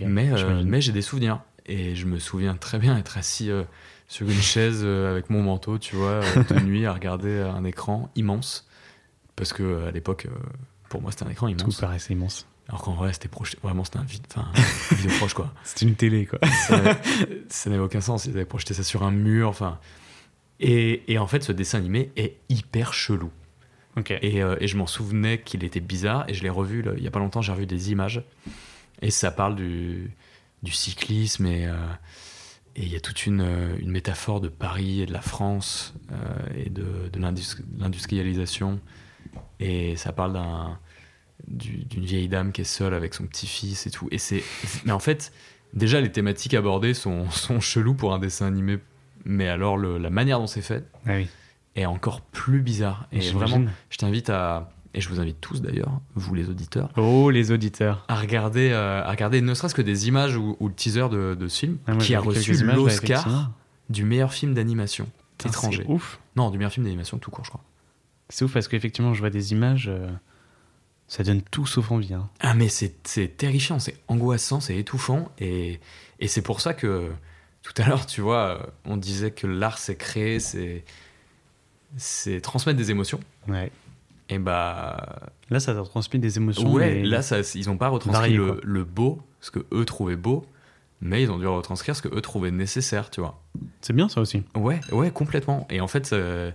Mais, mais j'ai des souvenirs. Et je me souviens très bien être assis sur une chaise euh, avec mon manteau, tu vois, euh, de <laughs> nuit à regarder un écran immense. Parce que euh, à l'époque, pour moi, c'était un écran immense. Tout paraissait immense. Alors qu'en vrai, c'était projeté. Vraiment, c'était un vide. Enfin, vidéo proche, quoi. <laughs> C'était une télé, quoi. ça n'avait aucun sens. Ils avaient projeté ça sur un mur. Enfin. Et, et en fait, ce dessin animé est hyper chelou. Et, et je m'en souvenais qu'il était bizarre. Et je l'ai revu il y a pas longtemps. J'ai revu des images. Et ça parle du, du cyclisme et. Et il y a toute une, euh, une, métaphore de Paris et de la France euh, et de, de l'industrialisation. Et ça parle d'un, d'une vieille dame qui est seule avec son petit-fils et tout. Et c'est, mais en fait, déjà les thématiques abordées sont, <laughs> sont cheloues pour un dessin animé. Mais alors la manière dont c'est fait ah oui. est encore plus bizarre. Et vraiment, je t'invite à, et je vous invite tous d'ailleurs, vous les auditeurs. Oh, les auditeurs. À regarder, euh, à regarder ne serait-ce que des images ou, le teaser de, ce film, ah, qui a reçu l'Oscar du meilleur film d'animation étranger. C'est ouf. Non, du meilleur film d'animation tout court, je crois. C'est ouf parce qu'effectivement, je vois des images, euh, ça donne tout sauf envie. Hein. Ah, mais c'est terrifiant, c'est angoissant, c'est étouffant. Et, et c'est pour ça que tout à l'heure, tu vois, on disait que l'art, c'est créer, c'est, c'est transmettre des émotions. Ouais. Et bah. Là, ça t'a transmis des émotions. Ouais, là, ça, ils n'ont pas retranscrit le, le, beau, ce que eux trouvaient beau, mais ils ont dû retranscrire ce que eux trouvaient nécessaire, tu vois. C'est bien ça aussi. Ouais, ouais, complètement. Et en fait, euh,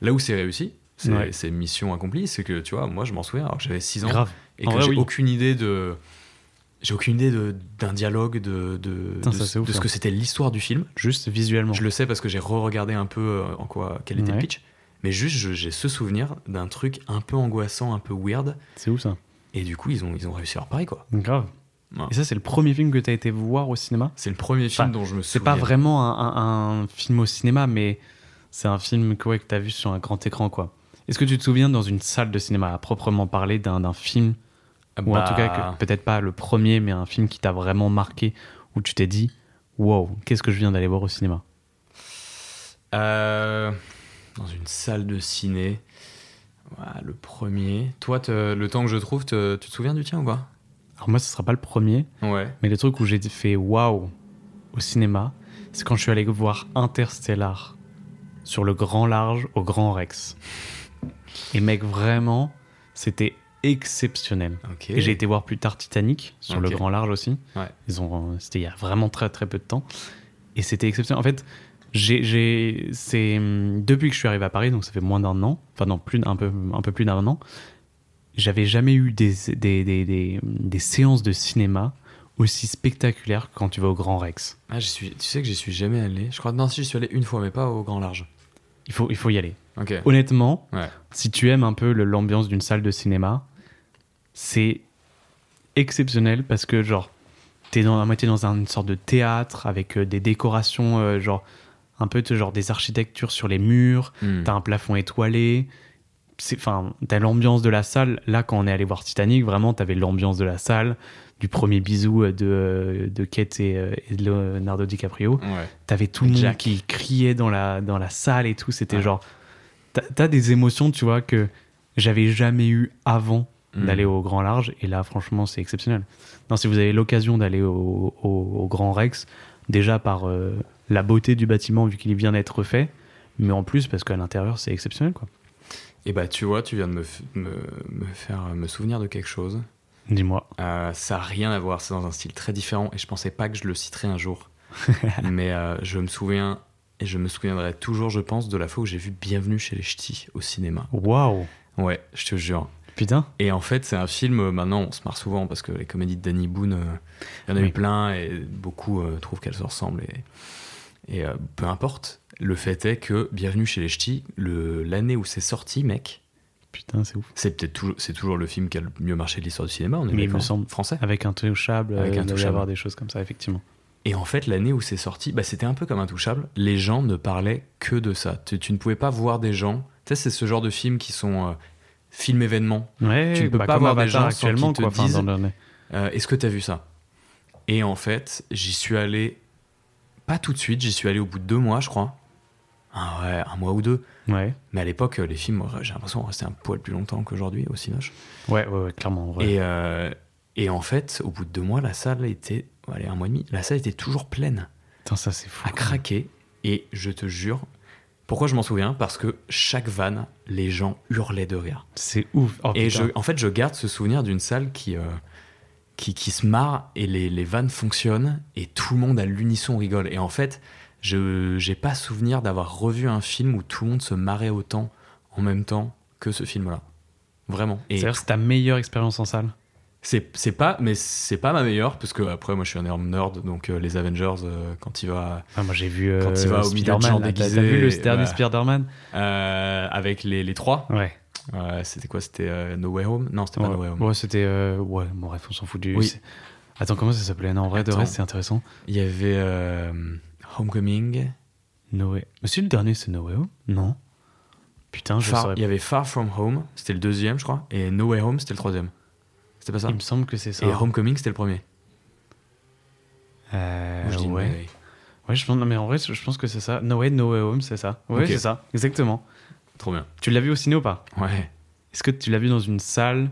là où c'est réussi, c'est mission accomplie, c'est que, tu vois, moi, je m'en souviens, alors j'avais 6 ans. Grave. Et que j'ai aucune idée de. J'ai aucune idée d'un dialogue, de, de, de, ce hein. que c'était l'histoire du film. Juste visuellement. Je le sais parce que j'ai re-regardé un peu euh, en quoi, quel était le pitch. Mais juste, j'ai ce souvenir d'un truc un peu angoissant, un peu weird. C'est où ça? Et du coup, ils ont, ils ont réussi leur pari, quoi. Grave. Et ça, c'est le premier film que tu as été voir au cinéma? C'est le premier film dont je me souviens. C'est pas vraiment un, un, film au cinéma, mais c'est un film que, que tu as vu sur un grand écran, quoi. Est-ce que tu te souviens dans une salle de cinéma à proprement parler d'un film? Ou en tout cas, bah. peut-être pas le premier, mais un film qui t'a vraiment marqué, où tu t'es dit Wow, qu'est-ce que je viens d'aller voir au cinéma? Euh, Dans une salle de ciné. le premier. Toi, le temps que je trouve, tu te souviens du tien ou pas? Alors, moi, ce sera pas le premier. Ouais. Mais le truc où j'ai fait Wow au cinéma, c'est quand je suis allé voir Interstellar sur le grand large au Grand Rex. Et mec, vraiment, c'était exceptionnel. Et j'ai été voir plus tard Titanic sur le grand large aussi. Ils ont, c'était il y a vraiment très très peu de temps. Et c'était exceptionnel. En fait, j'ai, c'est depuis que je suis arrivé à Paris, donc ça fait moins d'un an, enfin non, plus un peu un peu plus d'un an. J'avais jamais eu des des, des, des, des, séances de cinéma aussi spectaculaires quand tu vas au Grand Rex. Ah, suis, tu sais que j'y suis jamais allé. Je crois non, si j'y suis allé une fois, mais pas au Grand Large. Il faut, il faut y aller. Honnêtement, si tu aimes un peu l'ambiance d'une salle de cinéma, c'est exceptionnel parce que, genre, t'es dans, à moitié dans une sorte de théâtre avec euh, des décorations, euh, genre, un peu genre des architectures sur les murs, hmm. t'as un plafond étoilé. Enfin, t'as l'ambiance de la salle. Là, quand on est allé voir Titanic, vraiment, t'avais l'ambiance de la salle du premier bisou euh, de, de Kate et, de Leonardo DiCaprio. T'avais tout le monde qui criait dans la, dans la salle et tout. C'était genre t'as des émotions, tu vois, que j'avais jamais eu avant hmm. d'aller au Grand Large. Et là, franchement, c'est exceptionnel. Non, si vous avez l'occasion d'aller au, Grand Rex, déjà par euh, la beauté du bâtiment, vu qu'il vient d'être refait, mais en plus parce qu'à l'intérieur, c'est exceptionnel, quoi. Et bah, tu vois, tu viens de me, me, faire me souvenir de quelque chose. Dis-moi. Euh, ça n'a rien à voir, c'est dans un style très différent et je pensais pas que je le citerais un jour. <laughs> mais euh, je me souviens et je me souviendrai toujours, je pense, de la fois où j'ai vu Bienvenue chez les Ch'tis au cinéma. Waouh Ouais, je te jure. Putain. Et en fait, c'est un film, euh, maintenant on se marre souvent parce que les comédies de Danny Boone, euh, il y en a eu plein et beaucoup trouvent qu'elles se ressemblent. Et, et peu importe, le fait est que Bienvenue chez les Ch'tis, l'année où c'est sorti, mec. Putain, c'est ouf. C'est peut-être toujours, c'est toujours le film qui a le mieux marché de l'histoire du cinéma. On est Mais il me semble français. Avec un touchable, avec un touchable. avoir des choses comme ça, effectivement. Et en fait, l'année où c'est sorti, bah, c'était un peu comme Intouchable. Les gens ne parlaient que de ça. Tu, ne pouvais pas voir des gens. Tu sais, c'est ce genre de films qui sont euh, films événements. Ouais, tu ne peux bah, pas voir des gens actuellement qui te quoi, disent euh, Est-ce que tu as vu ça? Et en fait, j'y suis allé pas tout de suite. J'y suis allé au bout de deux mois, je crois. Ah ouais, un mois ou deux. Ouais. Mais à l'époque, les films, j'ai l'impression, restaient un poil plus longtemps qu'aujourd'hui au Cinoche. Ouais, ouais, ouais, clairement. Et, euh, et en fait, au bout de deux mois, la salle était allez, un mois et demi, la salle était toujours pleine. Putain, ça c'est fou. À craquer. Et je te jure, pourquoi je m'en souviens? Parce que chaque vanne, les gens hurlaient de rire. C'est ouf. Oh, et je, en fait, je garde ce souvenir d'une salle qui, euh, qui, qui, se marre et les, les, vannes fonctionnent et tout le monde à l'unisson rigole. Et en fait, je n'ai pas souvenir d'avoir revu un film où tout le monde se marrait autant en même temps que ce film-là. Vraiment. C'est-à-dire c'est ta meilleure expérience en salle? C'est pas mais c'est pas ma meilleure parce que après moi je suis un énorme nerd donc euh, les Avengers euh, quand il va ah, moi j'ai vu euh, quand il va au Spider-Man déguisé t'as vu le dernier Spider-Man? Avec les, les trois ouais c'était quoi c'était No Way Home? Non c'était pas No Way Home ouais c'était ouais bon bref on s'en fout du oui. attends comment ça s'appelait? Non en vrai de reste c'est intéressant il y avait Homecoming No Way mais si le dernier c'est No Way Home? Non putain je il y avait Far From Home c'était le deuxième je crois et No Way Home c'était le troisième c'était pas ça? Il me semble que c'est ça. Et Homecoming, c'était le premier. Euh, ouais. Ouais, je pense, non, mais en vrai, je pense que c'est ça. No Way, No Way Home, c'est ça. Ouais, c'est ça, exactement. Trop bien. Tu l'as vu au ciné ou pas Ouais. Est-ce que tu l'as vu dans une salle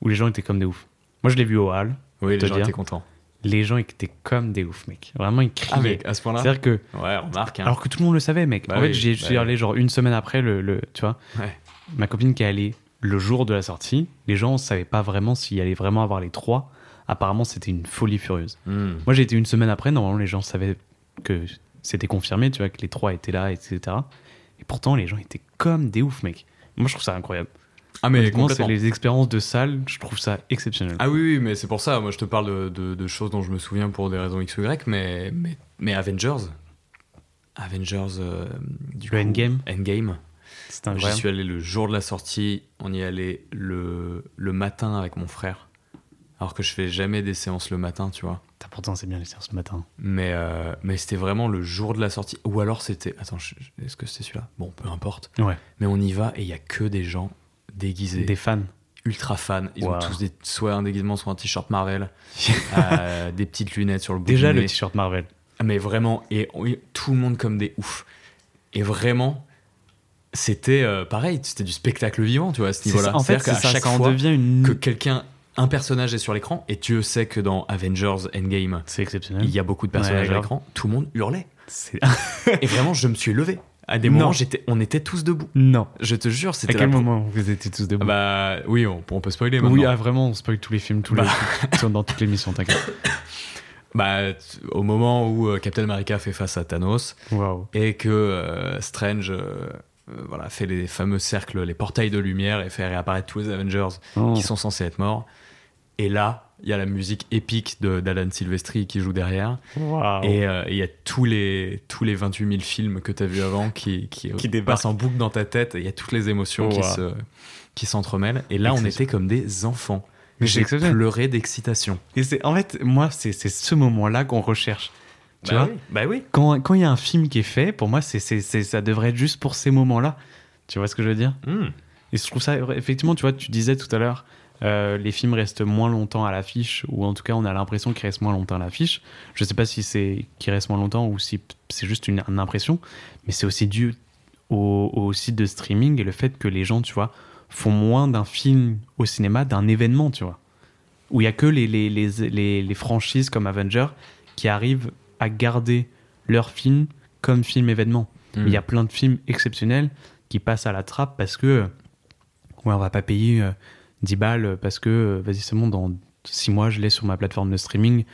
où les gens étaient comme des oufs Moi, je l'ai vu au hall. Oui, les gens étaient contents. les gens étaient comme des oufs, mec. Vraiment, ils criaient. Ah, mec, à ce point-là C'est-à-dire que. Ouais, remarque. Hein. Alors que tout le monde le savait, mec. Bah en fait, j'y bah suis allé genre une semaine après, le, le- tu vois. Ouais. Ma copine qui est allée le jour de la sortie, les gens ne savaient pas vraiment s'il allait vraiment avoir les trois. Apparemment, c'était une folie furieuse. Hmm. Moi, j'ai été une semaine après, normalement, les gens savaient que c'était confirmé, tu vois, que les trois étaient là, etc. Et pourtant, les gens étaient comme des oufs, mec. Moi, je trouve ça incroyable. Ah, mais complètement. les expériences de salle, je trouve ça exceptionnel. Ah oui, oui, mais c'est pour ça. Moi, je te parle de, de- de choses dont je me souviens pour des raisons X ou Y, mais, mais, mais Avengers. Avengers. euh, du Le coup, Endgame Endgame. c'est J'y incroyable. suis allé le jour de la sortie. On y allait le, le matin avec mon frère. Alors que je fais jamais des séances le matin, tu vois. Putain, Pourtant, c'est bien les séances ce matin. Mais, euh, mais c'était vraiment le jour de la sortie. Ou alors c'était. Attends, est-ce que c'était celui-là? Bon, peu importe. Ouais. Mais on y va et il y a que des gens déguisés, Des fans. ultra fans. Ils ont tous des, soit un déguisement, soit un t-shirt Marvel, <laughs> euh, des petites lunettes sur le bout Déjà, le t-shirt Marvel. Mais vraiment, et tout le monde comme des oufs. Et vraiment, c'était euh, pareil, c'était du spectacle vivant, tu vois, à ce niveau-là. En fait, ça, chaque ça fois devient une. que quelqu'un, un personnage est sur l'écran, et Dieu sait que dans Avengers Endgame, C'est exceptionnel. il y a beaucoup de personnages Ouais, à l'écran, tout le monde hurlait. <laughs> Et vraiment, je me suis levé. À des moments, j'étais, on était tous debout. non. Je te jure, À c'était quel la- moment vous étiez tous debout Bah oui, on, on peut spoiler maintenant. Oui, ah, vraiment, on spoil tous les films, tous Bah. les ils sont dans toutes les missions, t'inquiète. <coughs> Bah, au moment où euh, Captain America fait face à Thanos, et que euh, Strange euh, voilà, fait les fameux cercles, les portails de lumière et fait réapparaître tous les Avengers Oh. qui sont censés être morts. Et là, il y a la musique épique de- d'Alan Silvestri qui joue derrière. Waouh. Et euh, il y a tous les, tous les 28 000 films que tu as vus avant qui, qui, Qui euh, débarquent. en boucle dans ta tête. Il y a toutes les émotions qui se qui s'entremêlent. Et là, on était comme des enfants. J'ai pleuré d'excitation. Et c'est en fait, moi, c'est c'est ce moment-là qu'on recherche. Tu vois oui. Bah oui. Quand quand il y a un film qui est fait, pour moi, c'est c'est- c'est- ça devrait être juste pour ces moments-là. Tu vois ce que je veux dire Hmm. Et je trouve ça, effectivement, tu vois, tu disais tout à l'heure, euh, les films restent moins longtemps à l'affiche, ou en tout cas, on a l'impression qu'ils restent moins longtemps à l'affiche. Je sais pas si c'est qu'ils restent moins longtemps ou si c'est juste une, une impression, mais c'est aussi dû au, au site de streaming et le fait que les gens, tu vois, font moins d'un film au cinéma, d'un événement, tu vois. Où il y a que les, les, les, les, les franchises comme Avenger qui arrivent à garder leur film comme film événement. Hmm. Il y a plein de films exceptionnels qui passent à la trappe parce que ouais, on va pas payer euh, 10 balles parce que euh, vas-y c'est bon dans 6 mois je l'ai sur ma plateforme de streaming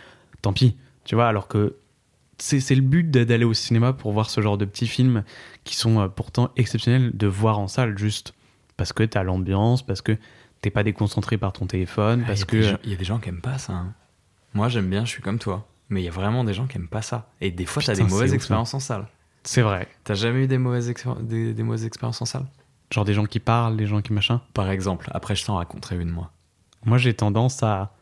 tant pis tu vois alors que c'est c'est le but d'a- d'aller au cinéma pour voir ce genre de petits films qui sont euh, pourtant exceptionnels de voir en salle juste parce que t'as l'ambiance parce que t'es pas déconcentré par ton téléphone Ah, parce il y a que des gens- il y a des gens qui aiment pas ça. hein. Moi, j'aime bien, je suis comme toi. Mais il y a vraiment des gens qui aiment pas ça. Et des fois, t'as Putain, des mauvaises expériences en salle. c'est vrai T'as jamais eu des mauvaises, des, des mauvaises expériences en salle? Genre des gens qui parlent des gens qui machin? Par exemple, après, je t'en raconterai une, moi. Moi, j'ai tendance à,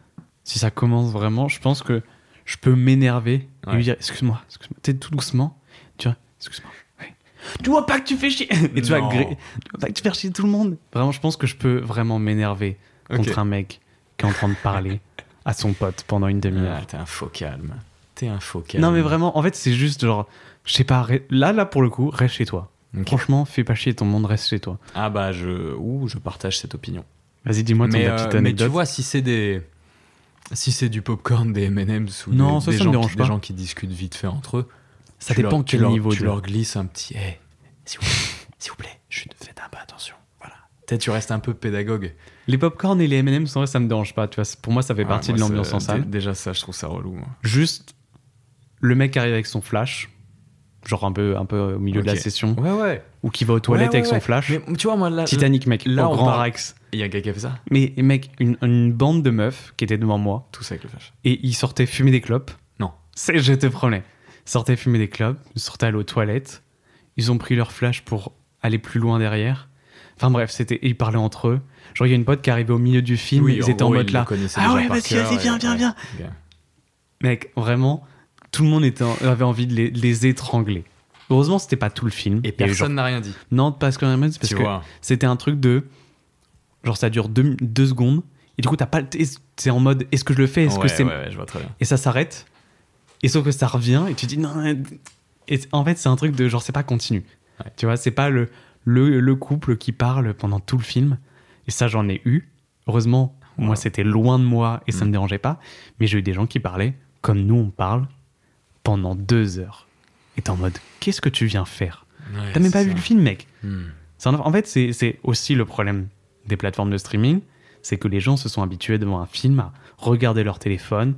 si ça commence vraiment, je pense que je peux m'énerver et lui dire Excuse-moi, excuse-moi, t'es tout doucement, tu vois, excuse-moi. ouais. Tu vois pas que tu fais chier <laughs> Et tu vas, gré- tu vois pas que tu fais chier tout le monde. Vraiment, je pense que je peux vraiment m'énerver contre un mec qui est en train de parler <laughs> à son pote pendant une demi-heure. Ah, t'es un faux calme. T'es un faux calme. non, mais vraiment, en fait, c'est juste genre, je sais pas, là, là, pour le coup, reste chez toi. Franchement, fais pas chier ton monde, reste chez toi. Ah bah, je, ouh, je partage cette opinion. Vas-y, dis-moi ton mais, euh, petite mais anecdote. tu vois, si c'est des. Si c'est du popcorn, des M&M's ou Non, des, ça, des ça gens qui, pas. des gens qui discutent vite fait entre eux, ça dépend leur, tu quel leur- niveau tu de- leur glisses un petit hey, s'il vous, s'il vous plaît, faites un peu attention. Voilà. Peut-être tu restes un peu pédagogue. Les popcorn et les M&M's, en vrai, ça me dérange pas. Tu vois, pour moi, ça fait Ouais, partie moi, de l'ambiance en salle. dé- Déjà, ça, je trouve ça relou. moi. Juste, le mec arrive avec son flash, genre un peu, un peu au milieu de la session, Ouais, ouais. ou qui va aux toilettes Ouais, ouais, avec son flash. Mais tu vois, moi, là. Titanic, mec, là, au grand parle- Rex. Il y a un gars qui a fait ça? Mais mec, une, une bande de meufs qui étaient devant moi, Tous avec le flash. et ils sortaient fumer des clopes. Non. C'est, je te promets. Ils sortaient fumer des clopes, ils sortaient aller aux toilettes, ils ont pris leur flash pour aller plus loin derrière. Enfin bref, c'était, ils parlaient entre eux. Genre, il y a une pote qui arrivait au milieu du film, ils étaient en mode là. Ah ouais, vas-y, vas-y, viens, viens, viens. Mec, vraiment, tout le monde était en- avait envie de les, de les étrangler. Heureusement, c'était pas tout le film. Et personne n'a rien dit. Non, parce que, parce Tu que c'était un truc de. Genre, ça dure deux, deux secondes. Et du coup, t'as pas. C'est en mode est-ce que je le fais Est-ce ouais, que c'est. ouais, ouais, je vois très bien. Et ça s'arrête. Et sauf que ça revient. Et tu dis non. Et en fait, c'est un truc de genre, c'est pas continu. Tu vois, c'est pas le, le, le couple qui parle pendant tout le film. Et ça, j'en ai eu. Heureusement, moi, c'était loin de moi et ça Mm. me dérangeait pas. Mais j'ai eu des gens qui parlaient comme nous on parle, pendant deux heures. Et t'es en mode, qu'est-ce que tu viens faire? T'as même pas vu le film, mec. Hmm. En fait, c'est aussi le problème des plateformes de streaming, c'est que les gens se sont habitués devant un film à regarder leur téléphone,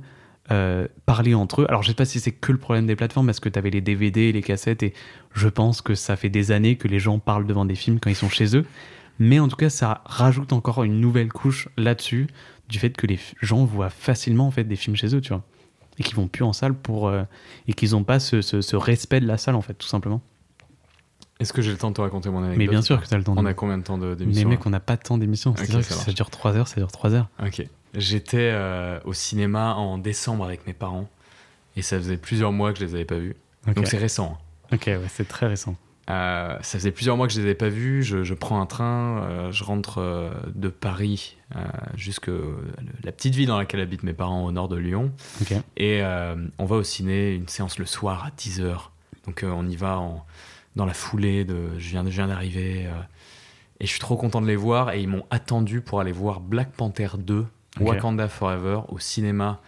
euh, parler entre eux. Alors, je sais pas si c'est que le problème des plateformes, parce que tu avais les DVD, les cassettes, et je pense que ça fait des années que les gens parlent devant des films quand ils sont chez eux. Mais en tout cas, ça rajoute encore une nouvelle couche là-dessus, du fait que les gens voient facilement en fait des films chez eux, tu vois, et qu'ils vont plus en salle pour euh, et qu'ils n'ont pas ce, ce, respect de la salle en fait, tout simplement. Est-ce que j'ai le temps de te raconter mon anecdote Mais bien sûr que tu as le temps. On a combien de temps d'émission Mais mec, on n'a pas de temps d'émission. cest ça dure 3 heures, ça dure 3 heures. Ok. J'étais euh, au cinéma en décembre avec mes parents et ça faisait plusieurs mois que je les avais pas vus. Donc c'est récent. Hein. Ok, ouais, c'est très récent. Euh, ça faisait plusieurs mois que je les avais pas vus. Je, prends un train, euh, je rentre de Paris jusque la petite ville dans laquelle habitent mes parents au nord de Lyon. Et on va au ciné, une séance le soir à 10h. Donc on y va en, dans la foulée de je viens, je viens d'arriver. et je suis trop content de les voir. Et ils m'ont attendu pour aller voir Black Panther 2 Wakanda Forever au cinéma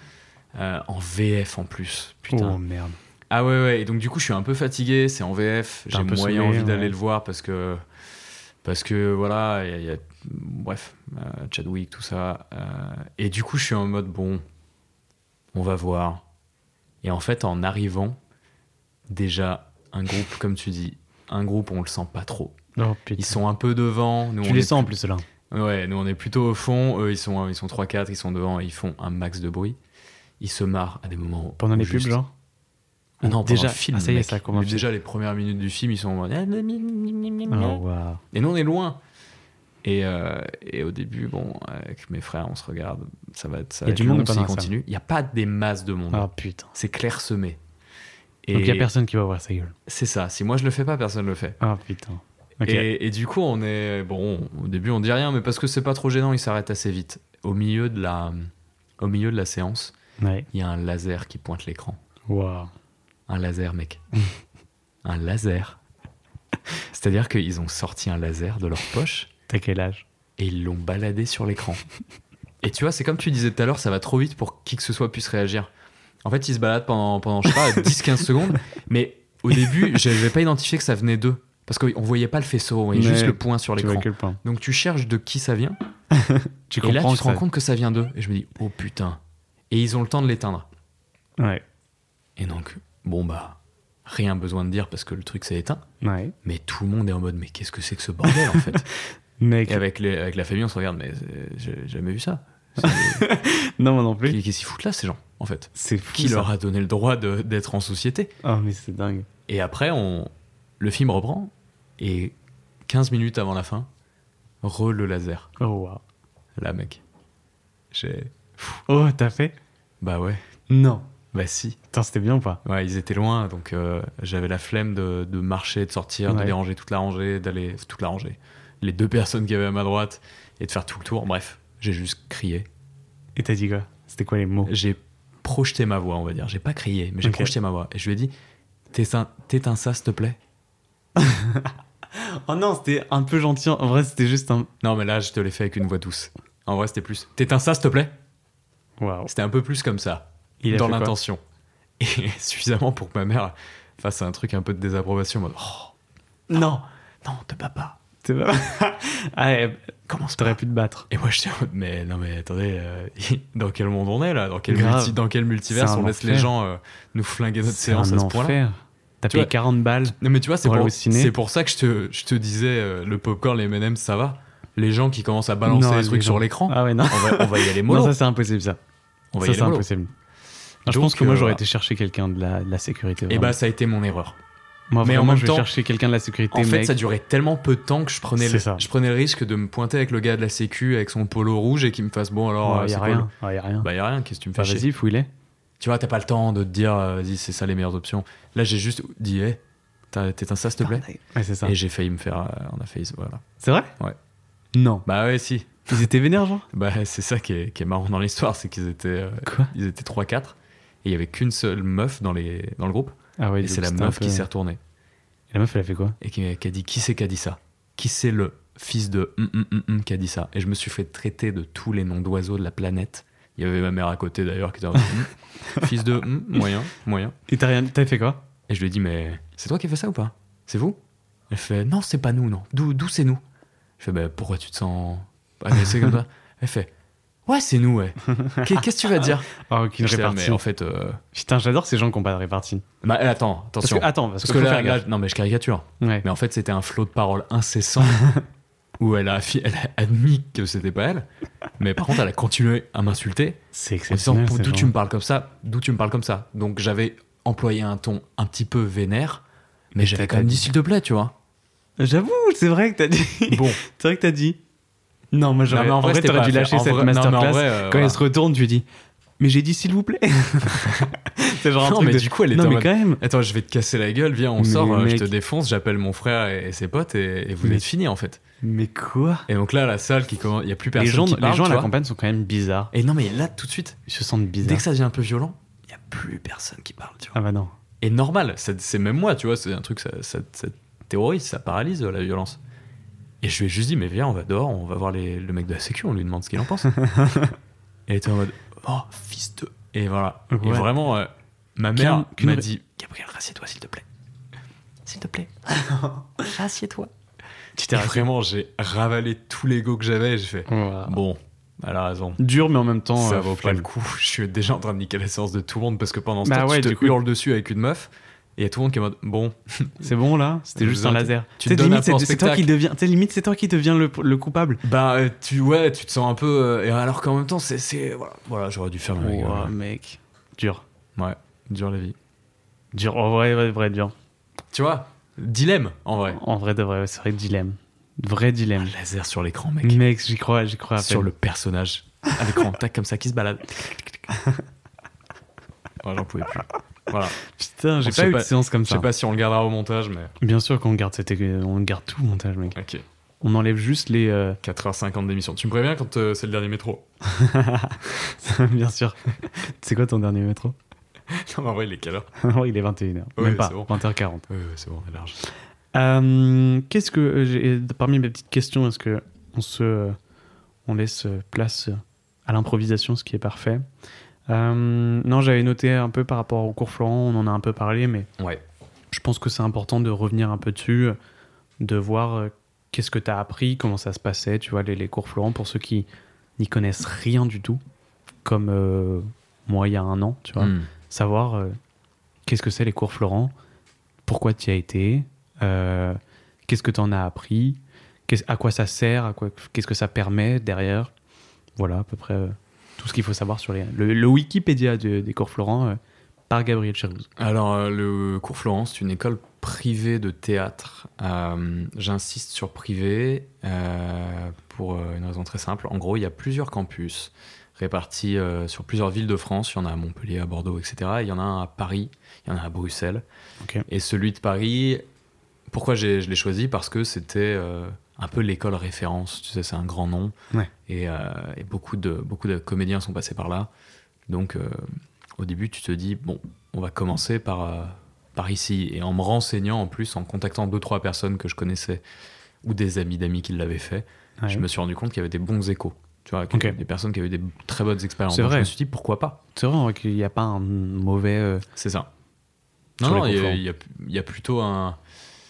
euh, en VF en plus. Putain. Oh merde. Ah ouais, ouais. Et donc, du coup, je suis un peu fatigué. C'est en VF. J'ai moyen envie d'aller le voir parce que. Parce que voilà, il y, a. Bref, euh, Chadwick, tout ça. Euh, et du coup, je suis en mode bon, on va voir. Et en fait, en arrivant, déjà, un groupe, comme tu dis, un groupe, on le sent pas trop. Oh, Ils sont un peu devant. Nous, tu les sens en plus là. Ouais, nous on est plutôt au fond, eux ils sont, ils sont 3-4, ils sont devant, ils font un max de bruit. Ils se marrent à des moments. Pendant les pubs, genre ah non, déjà, le film, ah, ça y est, ça commence. Déjà, les premières minutes du film, ils sont en mode. Oh, wow. Et nous, on est loin. Et, euh, et, au début, bon, avec mes frères, on se regarde. Ça va être ça. Il y a du monde qui continue. Il n'y a pas des masses de monde. Oh putain. C'est clairsemé. Et Donc il n'y a personne qui va voir sa gueule. C'est ça. Si moi je le fais pas, personne le fait. Ah putain. Et, du coup, on est. Bon, au début, on dit rien, mais parce que c'est pas trop gênant, il s'arrête assez vite. Au milieu de la, au milieu de la séance, il y a un laser qui pointe l'écran. Waouh. Un laser, mec. <laughs> un laser. C'est-à-dire qu'ils ont sorti un laser de leur poche. T'as quel âge? Et ils l'ont baladé sur l'écran. Et tu vois, c'est comme tu disais tout à l'heure, ça va trop vite pour qui que ce soit puisse réagir. En fait, ils se baladent pendant, pendant je sais pas, 10-15 secondes. Mais au début, je n'avais pas identifié que ça venait d'eux. Parce qu'on voyait pas le faisceau, on voyait juste le point sur l'écran. Donc tu cherches de qui ça vient. <laughs> tu et là, tu te rends compte que ça vient d'eux. Et je me dis, oh putain. Et ils ont le temps de l'éteindre. Ouais. Et donc, bon bah, rien besoin de dire parce que le truc s'est éteint. Ouais. Mais tout le monde est en mode, mais qu'est-ce que c'est que ce bordel en fait? <laughs> Mec. Et avec, les, avec la famille, on se regarde, mais j'ai jamais vu ça. <laughs> non, moi non plus. Qu'est-ce qu'ils foutent là, ces gens, en fait? C'est Qui leur a donné le droit d'être en société? Oh, mais c'est dingue. Et après, on, le film reprend et 15 minutes avant la fin, re le laser. Oh wow. Là, mec. J'ai. Oh, t'as fait? Bah ouais. Non. Bah si. Attends, c'était bien ou pas? Ouais, ils étaient loin, donc euh, j'avais la flemme de, de, marcher, de sortir, de déranger toute la rangée, d'aller toute la rangée. Les deux personnes qui avaient à ma droite et de faire tout le tour. Bref, j'ai juste crié. Et t'as dit quoi? C'était quoi les mots? J'ai projeté ma voix, on va dire. J'ai pas crié, mais j'ai projeté ma voix. Et je lui ai dit T'éteins ça, s'il te plaît? <laughs> Oh non, c'était un peu gentil. En vrai, c'était juste un. Non, mais là, je te l'ai fait avec une voix douce. En vrai, c'était plus. T'éteins ça, s'il te plaît? Waouh. C'était un peu plus comme ça. dans l'intention. Et <laughs> suffisamment pour que ma mère fasse un truc un peu de désapprobation. Mode, oh, non, non, te bats pas. Bats pas. <laughs> ah, comment T'aurais pu te battre. Et moi, je dis, mais non, mais attendez, euh, <laughs> dans quel monde on est là? Dans quel, dans quel multivers on laisse les gens euh, nous flinguer notre séance à ce point-là? T'as payé 40 balles. Non, mais tu vois, c'est pour, c'est pour ça que je te, je te disais euh, le popcorn, les M&M, ça va. Les gens qui commencent à balancer des trucs sur l'écran, ah ouais, non. On, va, on va y aller <laughs> mollo. non, ça c'est impossible ça. On va ça c'est impossible. je pense que moi j'aurais euh, été chercher quelqu'un de la, de la sécurité. Et eh bah ça a été mon erreur. Moi, mais vraiment, en même je vais chercher quelqu'un de la sécurité. En fait, ça durait tellement peu de temps que je prenais, le, je prenais le risque de me pointer avec le gars de la sécu avec son polo rouge et qu'il me fasse bon alors. Il y, a rien. y a rien. Bah y a rien. Qu'est-ce que tu me fais Vas-y, fouille-les. Tu vois, t'as pas le temps de te dire, euh, vas-y, c'est ça les meilleures options. Là, j'ai juste dit, hé, T'éteins ça, s'il te plaît Ouais, c'est ça. Et j'ai failli me faire. Euh, on a failli. Voilà. C'est vrai? Ouais. Non. Bah ouais, si. Ils étaient vénères, genre? <laughs> Bah, c'est ça qui est, qui est, marrant dans l'histoire, c'est qu'ils étaient. Euh, Quoi? Ils étaient 3-4. Et il y avait qu'une seule meuf dans, les, dans le groupe. Ah ouais, et c'est la meuf qui s'est retournée. Et la meuf, elle a fait quoi Et qui, a dit Qui c'est qui a dit ça Qui c'est le fils de hum, hum, hum, qui a dit ça Et je me suis fait traiter de tous les noms d'oiseaux de la planète. Il y avait ma mère à côté d'ailleurs qui était Hum, <laughs> fils de hum, moyen, moyen. Et t'as rien... t'as fait quoi Et je lui ai dit, mais c'est toi qui as fait ça ou pas C'est vous Elle fait, non, c'est pas nous, non. D'où, d'où c'est nous Je fais, bah, pourquoi tu te sens <laughs> agressé comme ça Elle fait, ouais, c'est nous, ouais. Qu'est- <laughs> Qu'est-ce que tu vas dire Oh, aucune J'étais là, répartie. Mais en fait, euh, Putain, j'adore ces gens qui n'ont pas de répartie. bah, attends, Parce attention. que, attends, parce, Parce que, faut là, faire là- gaffe. non, mais je caricature. Ouais. Mais en fait, c'était un flot de paroles incessant <laughs> où elle a, affi- elle a admis que c'était pas elle. Mais par contre, elle a continué à m'insulter C'est en disant exceptionnel. D'où tu gens. me parles comme ça? D'où tu me parles comme ça? Donc j'avais employé un ton un petit peu vénère, mais j'avais t'as quand même dit- dit s'il te plaît, tu vois. J'avoue, c'est vrai que t'as dit. Bon, <laughs> c'est vrai que t'as dit. Non, moi j'aurais. en vrai, t'aurais dû lâcher cette vrai- non, masterclass. vrai, euh, Quand elle se retourne, tu dis. Mais j'ai dit s'il vous plaît. <laughs> c'est genre un non, truc mais de- du coup, elle était Non, en mais mode, quand même. Attends, je vais te casser la gueule, viens, on Mais sort, euh, je te défonce, j'appelle mon frère et, et ses potes et, et vous Mais- êtes finis en fait. Mais quoi? Et donc là, la salle qui commence, il y a plus Les personne gens, qui parle, les gens à la campagne sont quand même bizarres. Et non, mais là, tout de suite, Ils se sentent bizarres. dès que ça devient un peu violent, il y a plus personne qui parle, tu vois. Ah bah non. Et normal, c'est même moi, tu vois, c'est un truc, ça, ça, ça terrorise, ça paralyse euh, la violence. Et je lui ai juste dit, mais viens, on va dehors, on va voir les- le mec de la sécu, on lui demande ce qu'il en pense. <laughs> et elle était en mode, oh, fils de. Et voilà. Et vraiment, euh, ma mère m'a dit, Gabriel, rassieds-toi, s'il te plaît. S'il te plaît. <laughs> rassieds-toi. Vraiment, j'ai ravalé tout l'ego que j'avais et j'ai fait, Voilà. bon, elle a raison. Dur, mais en même temps. Ça euh, vaut pas le coup. <laughs> Je suis déjà en train de niquer la séance de tout le monde parce que pendant ce Bah temps, ouais, tu te du coup- hurles dessus avec une meuf il y a tout le monde qui est en mode bon, <laughs> C'est bon là <laughs> C'était juste un laser. tu te limite, c'est toi qui deviens. limite, c'est toi qui deviens le, le coupable. bah euh, tu ouais, tu te sens un peu euh, et alors qu'en même temps c'est c'est voilà, voilà, j'aurais dû faire gueule. Ouah, mec. Dur. Ouais, dur la vie. Dur. En vrai, vrai, vrai, dur. Tu vois, dilemme en vrai. En vrai, de vrai, c'est vrai, dilemme. Vrai dilemme. Un laser sur l'écran, mec. Mec, j'y crois, j'y crois à sur peine. le personnage à l'écran, tac comme ça qui se balade. <laughs> Ouais, j'en pouvais plus. Voilà. Putain, j'ai Je pas eu de séance comme Je ça. sais pas si on le gardera au montage, mais Bien sûr qu'on garde, cette... on garde tout le montage, mec. ok. On enlève juste les. euh, 4h50 d'émission. Tu me préviens quand euh, c'est le dernier métro? <laughs> Bien sûr. c'est quoi ton dernier métro? <laughs> Non, mais en vrai, il est quelle heure? <laughs> Oh, Il est 21h. Ouais, Même pas, bon. 20h40. Ouais, ouais, c'est bon, on est large. Euh, Qu'est-ce que. euh, Parmi mes petites questions, est-ce que on se. On laisse place à l'improvisation, ce qui est parfait? Euh, Non, j'avais noté un peu par rapport au cours Florent, on en a un peu parlé, mais Ouais. je pense que c'est important de revenir un peu dessus, de voir euh, qu'est-ce que tu as appris, comment ça se passait, tu vois, les, les cours Florent, pour ceux qui n'y connaissent rien du tout, comme euh, moi il y a un an, tu vois, Hmm. savoir euh, qu'est-ce que c'est les cours Florent, pourquoi tu y as été, qu'est-ce que tu en as appris, à quoi ça sert, à quoi, qu'est-ce que ça permet derrière. Voilà, à peu près tout ce qu'il faut savoir sur les, le, le Wikipédia de- des cours Florent euh, par Gabriel Cherouz. Alors, euh, le cours Florence, c'est une école privée de théâtre. Euh, J'insiste sur privé euh, pour une raison très simple. En gros, il y a plusieurs campus répartis euh, sur plusieurs villes de France. Il y en a à Montpellier, à Bordeaux, etc. Il y en a un à Paris, il y en a à Bruxelles. Et celui de Paris, pourquoi je l'ai choisi? Parce que c'était un peu l'école référence. Tu sais, c'est un grand nom. Ouais. Et, euh, et beaucoup, de, beaucoup de comédiens sont passés par là. Donc, euh, au début, tu te dis, bon, on va commencer par, euh, par ici. Et en me renseignant, en plus, en contactant deux, trois personnes que je connaissais ou des amis d'amis qui l'avaient fait, Ouais. je me suis rendu compte qu'il y avait des bons échos. Tu vois, Ok. des personnes qui avaient des très bonnes expériences. C'est vrai. Je me suis dit, pourquoi pas? C'est vrai qu'il n'y a pas un mauvais. euh, C'est ça. Non, non, y, y il y a plutôt un.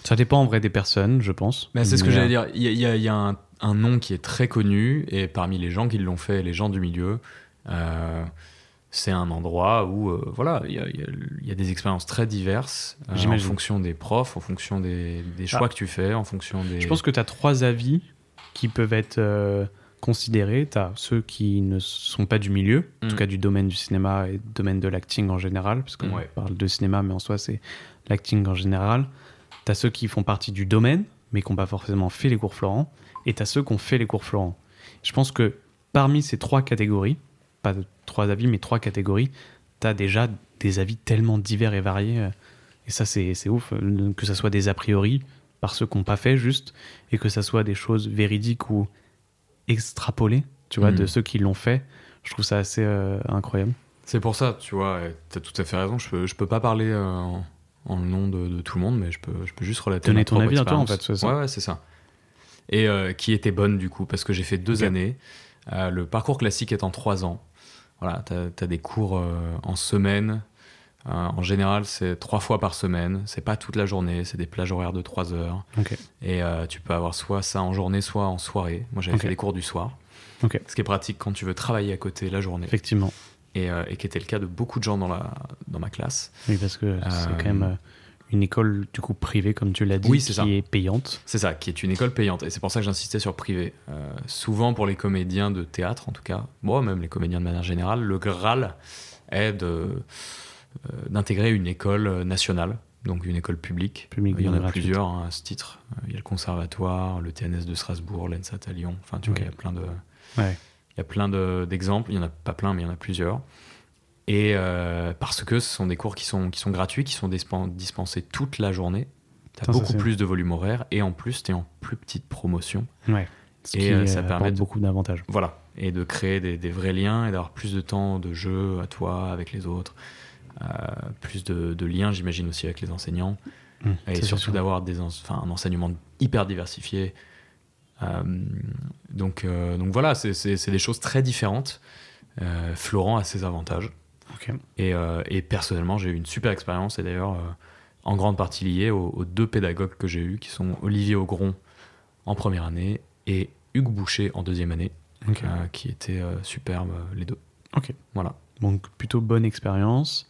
Ça dépend en vrai des personnes, je pense. Mais c'est ce que j'allais euh, dire. Il y a, il y a- il y a un, un nom qui est très connu, et parmi les gens qui l'ont fait, les gens du milieu, euh, c'est un endroit où euh, voilà, il y a, y des expériences très diverses euh, en fonction des profs, en fonction des, des choix Ah. que tu fais, en fonction des. Je pense que tu as trois avis qui peuvent être considérés. Tu as ceux qui ne sont pas du milieu, en Mm. tout cas du domaine du cinéma et du domaine de l'acting en général, parce qu'on Ouais. parle de cinéma, mais en soi, c'est l'acting en général. Tu as ceux qui font partie du domaine, mais qui n'ont pas forcément fait les cours Florent. Et tu as ceux qui ont fait les cours Florent. Je pense que parmi ces trois catégories, pas de trois avis, mais trois catégories, tu as déjà des avis tellement divers et variés. euh, Et ça, c'est ouf. euh, Que ça soit des a priori, par ceux qui n'ont pas fait juste, et que ça soit des choses véridiques ou extrapolées, tu vois, de ceux qui l'ont fait. Je trouve ça assez euh, incroyable. C'est pour ça, tu vois, tu as tout à fait raison. Je peux, je peux pas parler euh, en, en le nom de, de tout le monde, mais je peux, je peux juste relater Donner ton avis à toi, en fait. Ouais, ouais, c'est ça. Et euh, qui était bonne, du coup, parce que j'ai fait deux années. Euh, le parcours classique est en trois ans. Voilà, tu as, des cours en semaine. en général, c'est trois fois par semaine. C'est pas toute la journée, c'est des plages horaires de 3 heures. Et tu peux avoir soit ça en journée, soit en soirée. Moi, j'avais fait des cours du soir. Ce qui est pratique quand tu veux travailler à côté la journée. Effectivement. Et, et qui était le cas de beaucoup de gens dans, la, dans ma classe. Oui, parce que c'est quand même une école du coup privée, comme tu l'as dit, qui est payante. C'est ça, qui est une école payante. Et c'est pour ça que j'insistais sur privé. Euh, souvent pour les comédiens de théâtre, en tout cas, moi même les comédiens de manière générale, le Graal est euh, d'intégrer une école nationale, donc une école publique. Il y en a plusieurs hein, à ce titre. Euh, il y a le conservatoire, le TNS de Strasbourg, l'ENSAT à Lyon. Enfin, tu vois, il y a plein de. Il y a plein d'exemples, il y en a pas plein, mais il y en a plusieurs. Et euh, parce que ce sont des cours qui sont, qui sont gratuits, qui sont dispensés toute la journée. Tu as beaucoup plus de volume horaire et en plus, tu es en plus petite promotion. Ouais. Ce et qui euh, ça permet de, beaucoup d'avantages. Voilà. Et de créer des, des vrais liens et d'avoir plus de temps de jeu à toi, avec les autres. Euh, plus de, de liens, j'imagine, aussi avec les enseignants. Mmh, et surtout d'avoir des enfin, un enseignement hyper diversifié. Donc, donc voilà, c'est des choses très différentes. Florent a ses avantages. Euh, et, personnellement, j'ai eu une super expérience et d'ailleurs euh, en grande partie liée aux, deux pédagogues que j'ai eus, qui sont Olivier Augron en première année et Hugues Boucher en deuxième année, euh, qui étaient superbes les deux. Ok. Voilà. Donc plutôt bonne expérience.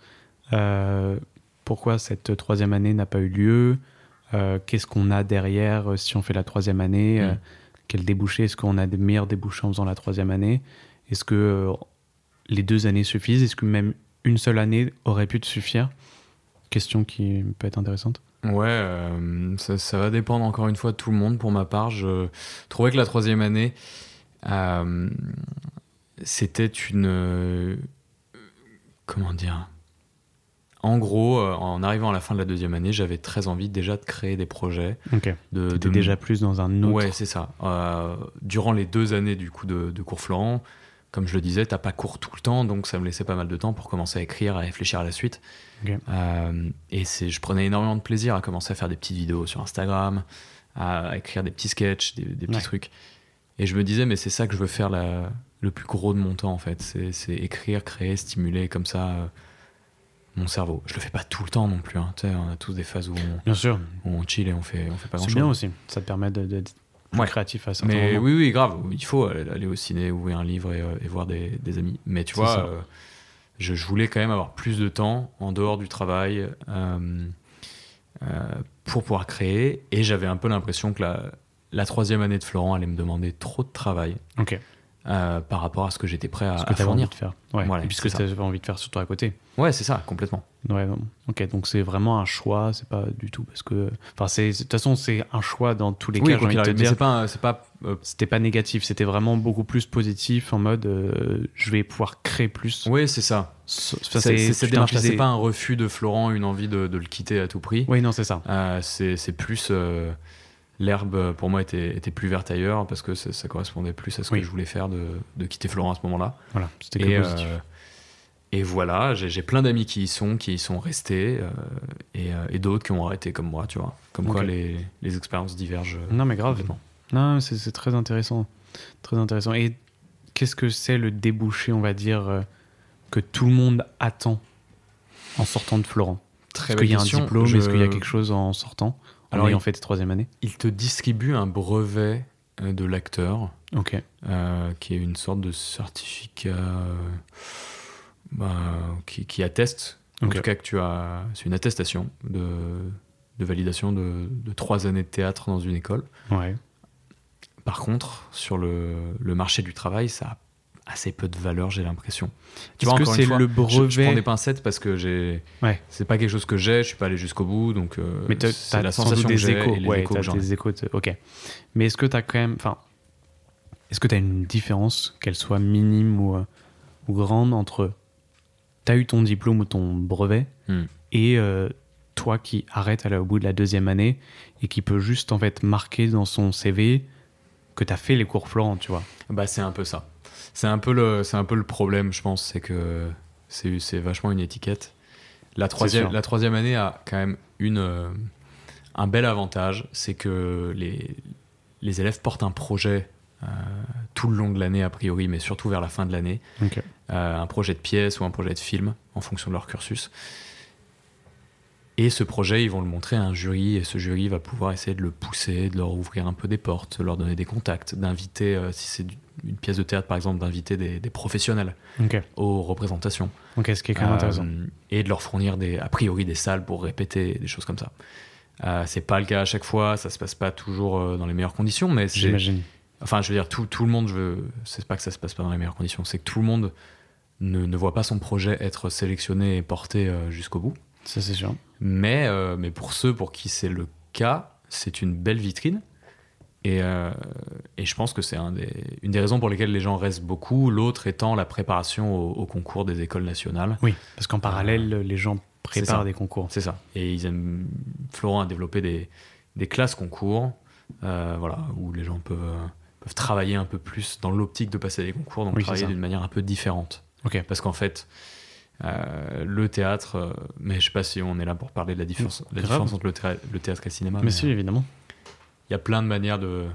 pourquoi cette troisième année n'a pas eu lieu? Qu'est-ce qu'on a derrière si on fait la troisième année? Mm. Quel débouché Est-ce qu'on a des meilleurs débouchés en faisant la troisième année? Est-ce que les deux années suffisent? Est-ce que même une seule année aurait pu te suffire? Question qui peut être intéressante. Ouais, euh, ça, va dépendre encore une fois de tout le monde. Pour ma part, je trouvais que la troisième année, euh, c'était une. Euh, comment dire? En gros, en arrivant à la fin de la deuxième année, j'avais très envie déjà de créer des projets. Ok. De, déjà plus dans un autre. Ouais, c'est ça. durant les deux années du coup de, de cours Florent, comme je le disais, t'as pas cours tout le temps, donc ça me laissait pas mal de temps pour commencer à écrire, à réfléchir à la suite. Euh, et c'est, je prenais énormément de plaisir à commencer à faire des petites vidéos sur Instagram, à écrire des petits sketchs, des, petits trucs. Et je me disais, mais c'est ça que je veux faire le plus gros de mon temps en fait, c'est, écrire, créer, stimuler comme ça. Mon cerveau. Je le fais pas tout le temps non plus. Hein. on a tous des phases où on, Bien sûr. on chill et on fait, on fait pas grand chose. C'est bien aussi. Ça te permet de, créatif à certains mais oui oui grave il faut aller au ciné ouvrir un livre et, euh, voir des, amis mais tu vois euh, je, voulais quand même avoir plus de temps en dehors du travail euh, pour pouvoir créer et j'avais un peu l'impression que la, la troisième année de Florent allait me demander trop de travail ok euh, par rapport à ce que j'étais prêt à, ce que à fournir. Envie de faire. Ouais. et puis ce que tu avais envie de faire surtout à côté. Ouais, c'est ça, complètement. Ouais, ok, donc c'est vraiment un choix, c'est pas du tout parce que. Enfin, de toute façon, c'est un choix dans tous les cas, j'ai envie de te dire. pas. pas euh, C'était pas négatif, c'était vraiment beaucoup plus positif en mode euh, je vais pouvoir créer plus. Oui, c'est ça. C'est pas un refus de Florent, une envie de, de, le quitter à tout prix. Oui, non, c'est ça. c'est plus l'herbe euh, pour moi était, était, plus verte ailleurs parce que ça, correspondait plus à ce que je voulais faire de, de quitter Florent à ce moment-là. Voilà, c'était et, positif. Euh, et voilà, j'ai plein d'amis qui y sont, qui y sont restés euh, et, et d'autres qui ont arrêté comme moi, tu vois. Comme quoi les, les, expériences divergent. Non, mais grave. Non, c'est très intéressant. Très intéressant. Et qu'est-ce que c'est le débouché, on va dire, que tout le monde attend en sortant de Florent? Est-ce qu'il y a un diplôme? Est-ce qu'il y a quelque chose en sortant? Alors, en fait troisième année. Il te distribue un brevet euh, de l'acteur, ok. Euh, qui est une sorte de certificat euh, bah, qui, atteste, en tout cas que tu as, c'est une attestation de, de validation de, de, trois années de théâtre dans une école. Ouais. Par contre, sur le, le marché du travail, ça a assez peu de valeur, j'ai l'impression. Tu vois, encore c'est le brevet je, prends des pincettes parce que j'ai. Ouais. C'est pas quelque chose que j'ai, je suis pas allé jusqu'au bout, donc. Euh, mais c'est la sensation des que échos. ouais, échos des échos. Ok. Mais est-ce que tu as quand même, enfin, est-ce que tu as une différence, qu'elle soit minime ou, euh, ou grande entre tu as eu ton diplôme ou ton brevet hmm. et euh, toi qui arrêtes à au bout de la deuxième année et qui peut juste en fait marquer dans son CV que tu as fait les cours Florent, tu vois? Bah c'est un peu ça. C'est un, peu le, un peu le problème, je pense, c'est que c'est vachement une étiquette. La troisième, la troisième année a quand même une, euh, un bel avantage, c'est que les, les élèves portent un projet euh, tout le long de l'année a priori, mais surtout vers la fin de l'année, un projet de pièce ou un projet de film en fonction de leur cursus. Et ce projet, ils vont le montrer à un jury, et ce jury va pouvoir essayer de le pousser, de leur ouvrir un peu des portes, de leur donner des contacts, d'inviter, euh, si c'est une pièce de théâtre par exemple, d'inviter des, professionnels aux représentations. Ok, ce qui est quand même intéressant. Euh, et de leur fournir des, a priori des salles pour répéter, des choses comme ça. Euh, c'est pas le cas à chaque fois, ça se passe pas toujours euh, dans les meilleures conditions, mais J'imagine. Enfin, je veux dire, tout, tout le monde, je veux... c'est pas que ça se passe pas dans les meilleures conditions, c'est que tout le monde ne, ne, voit pas son projet être sélectionné et porté jusqu'au bout. Ça, c'est sûr. Mais, euh, mais pour ceux pour qui c'est le cas, c'est une belle vitrine. Et, euh, et je pense que c'est un une des raisons pour lesquelles les gens restent beaucoup. L'autre étant la préparation au, concours des écoles nationales. Oui, parce qu'en parallèle, euh, les gens préparent des concours. C'est ça. Et ils aiment, Florent a développé des, des classes concours voilà, où les gens peuvent, peuvent travailler un peu plus dans l'optique de passer des concours, donc travailler d'une manière un peu différente. Ok. Parce qu'en fait, euh, le théâtre, euh, mais je sais pas si on est là pour parler de la différence, la différence entre le, théâtre et le cinéma. Mais, si, euh, évidemment. Il y a plein de manières de,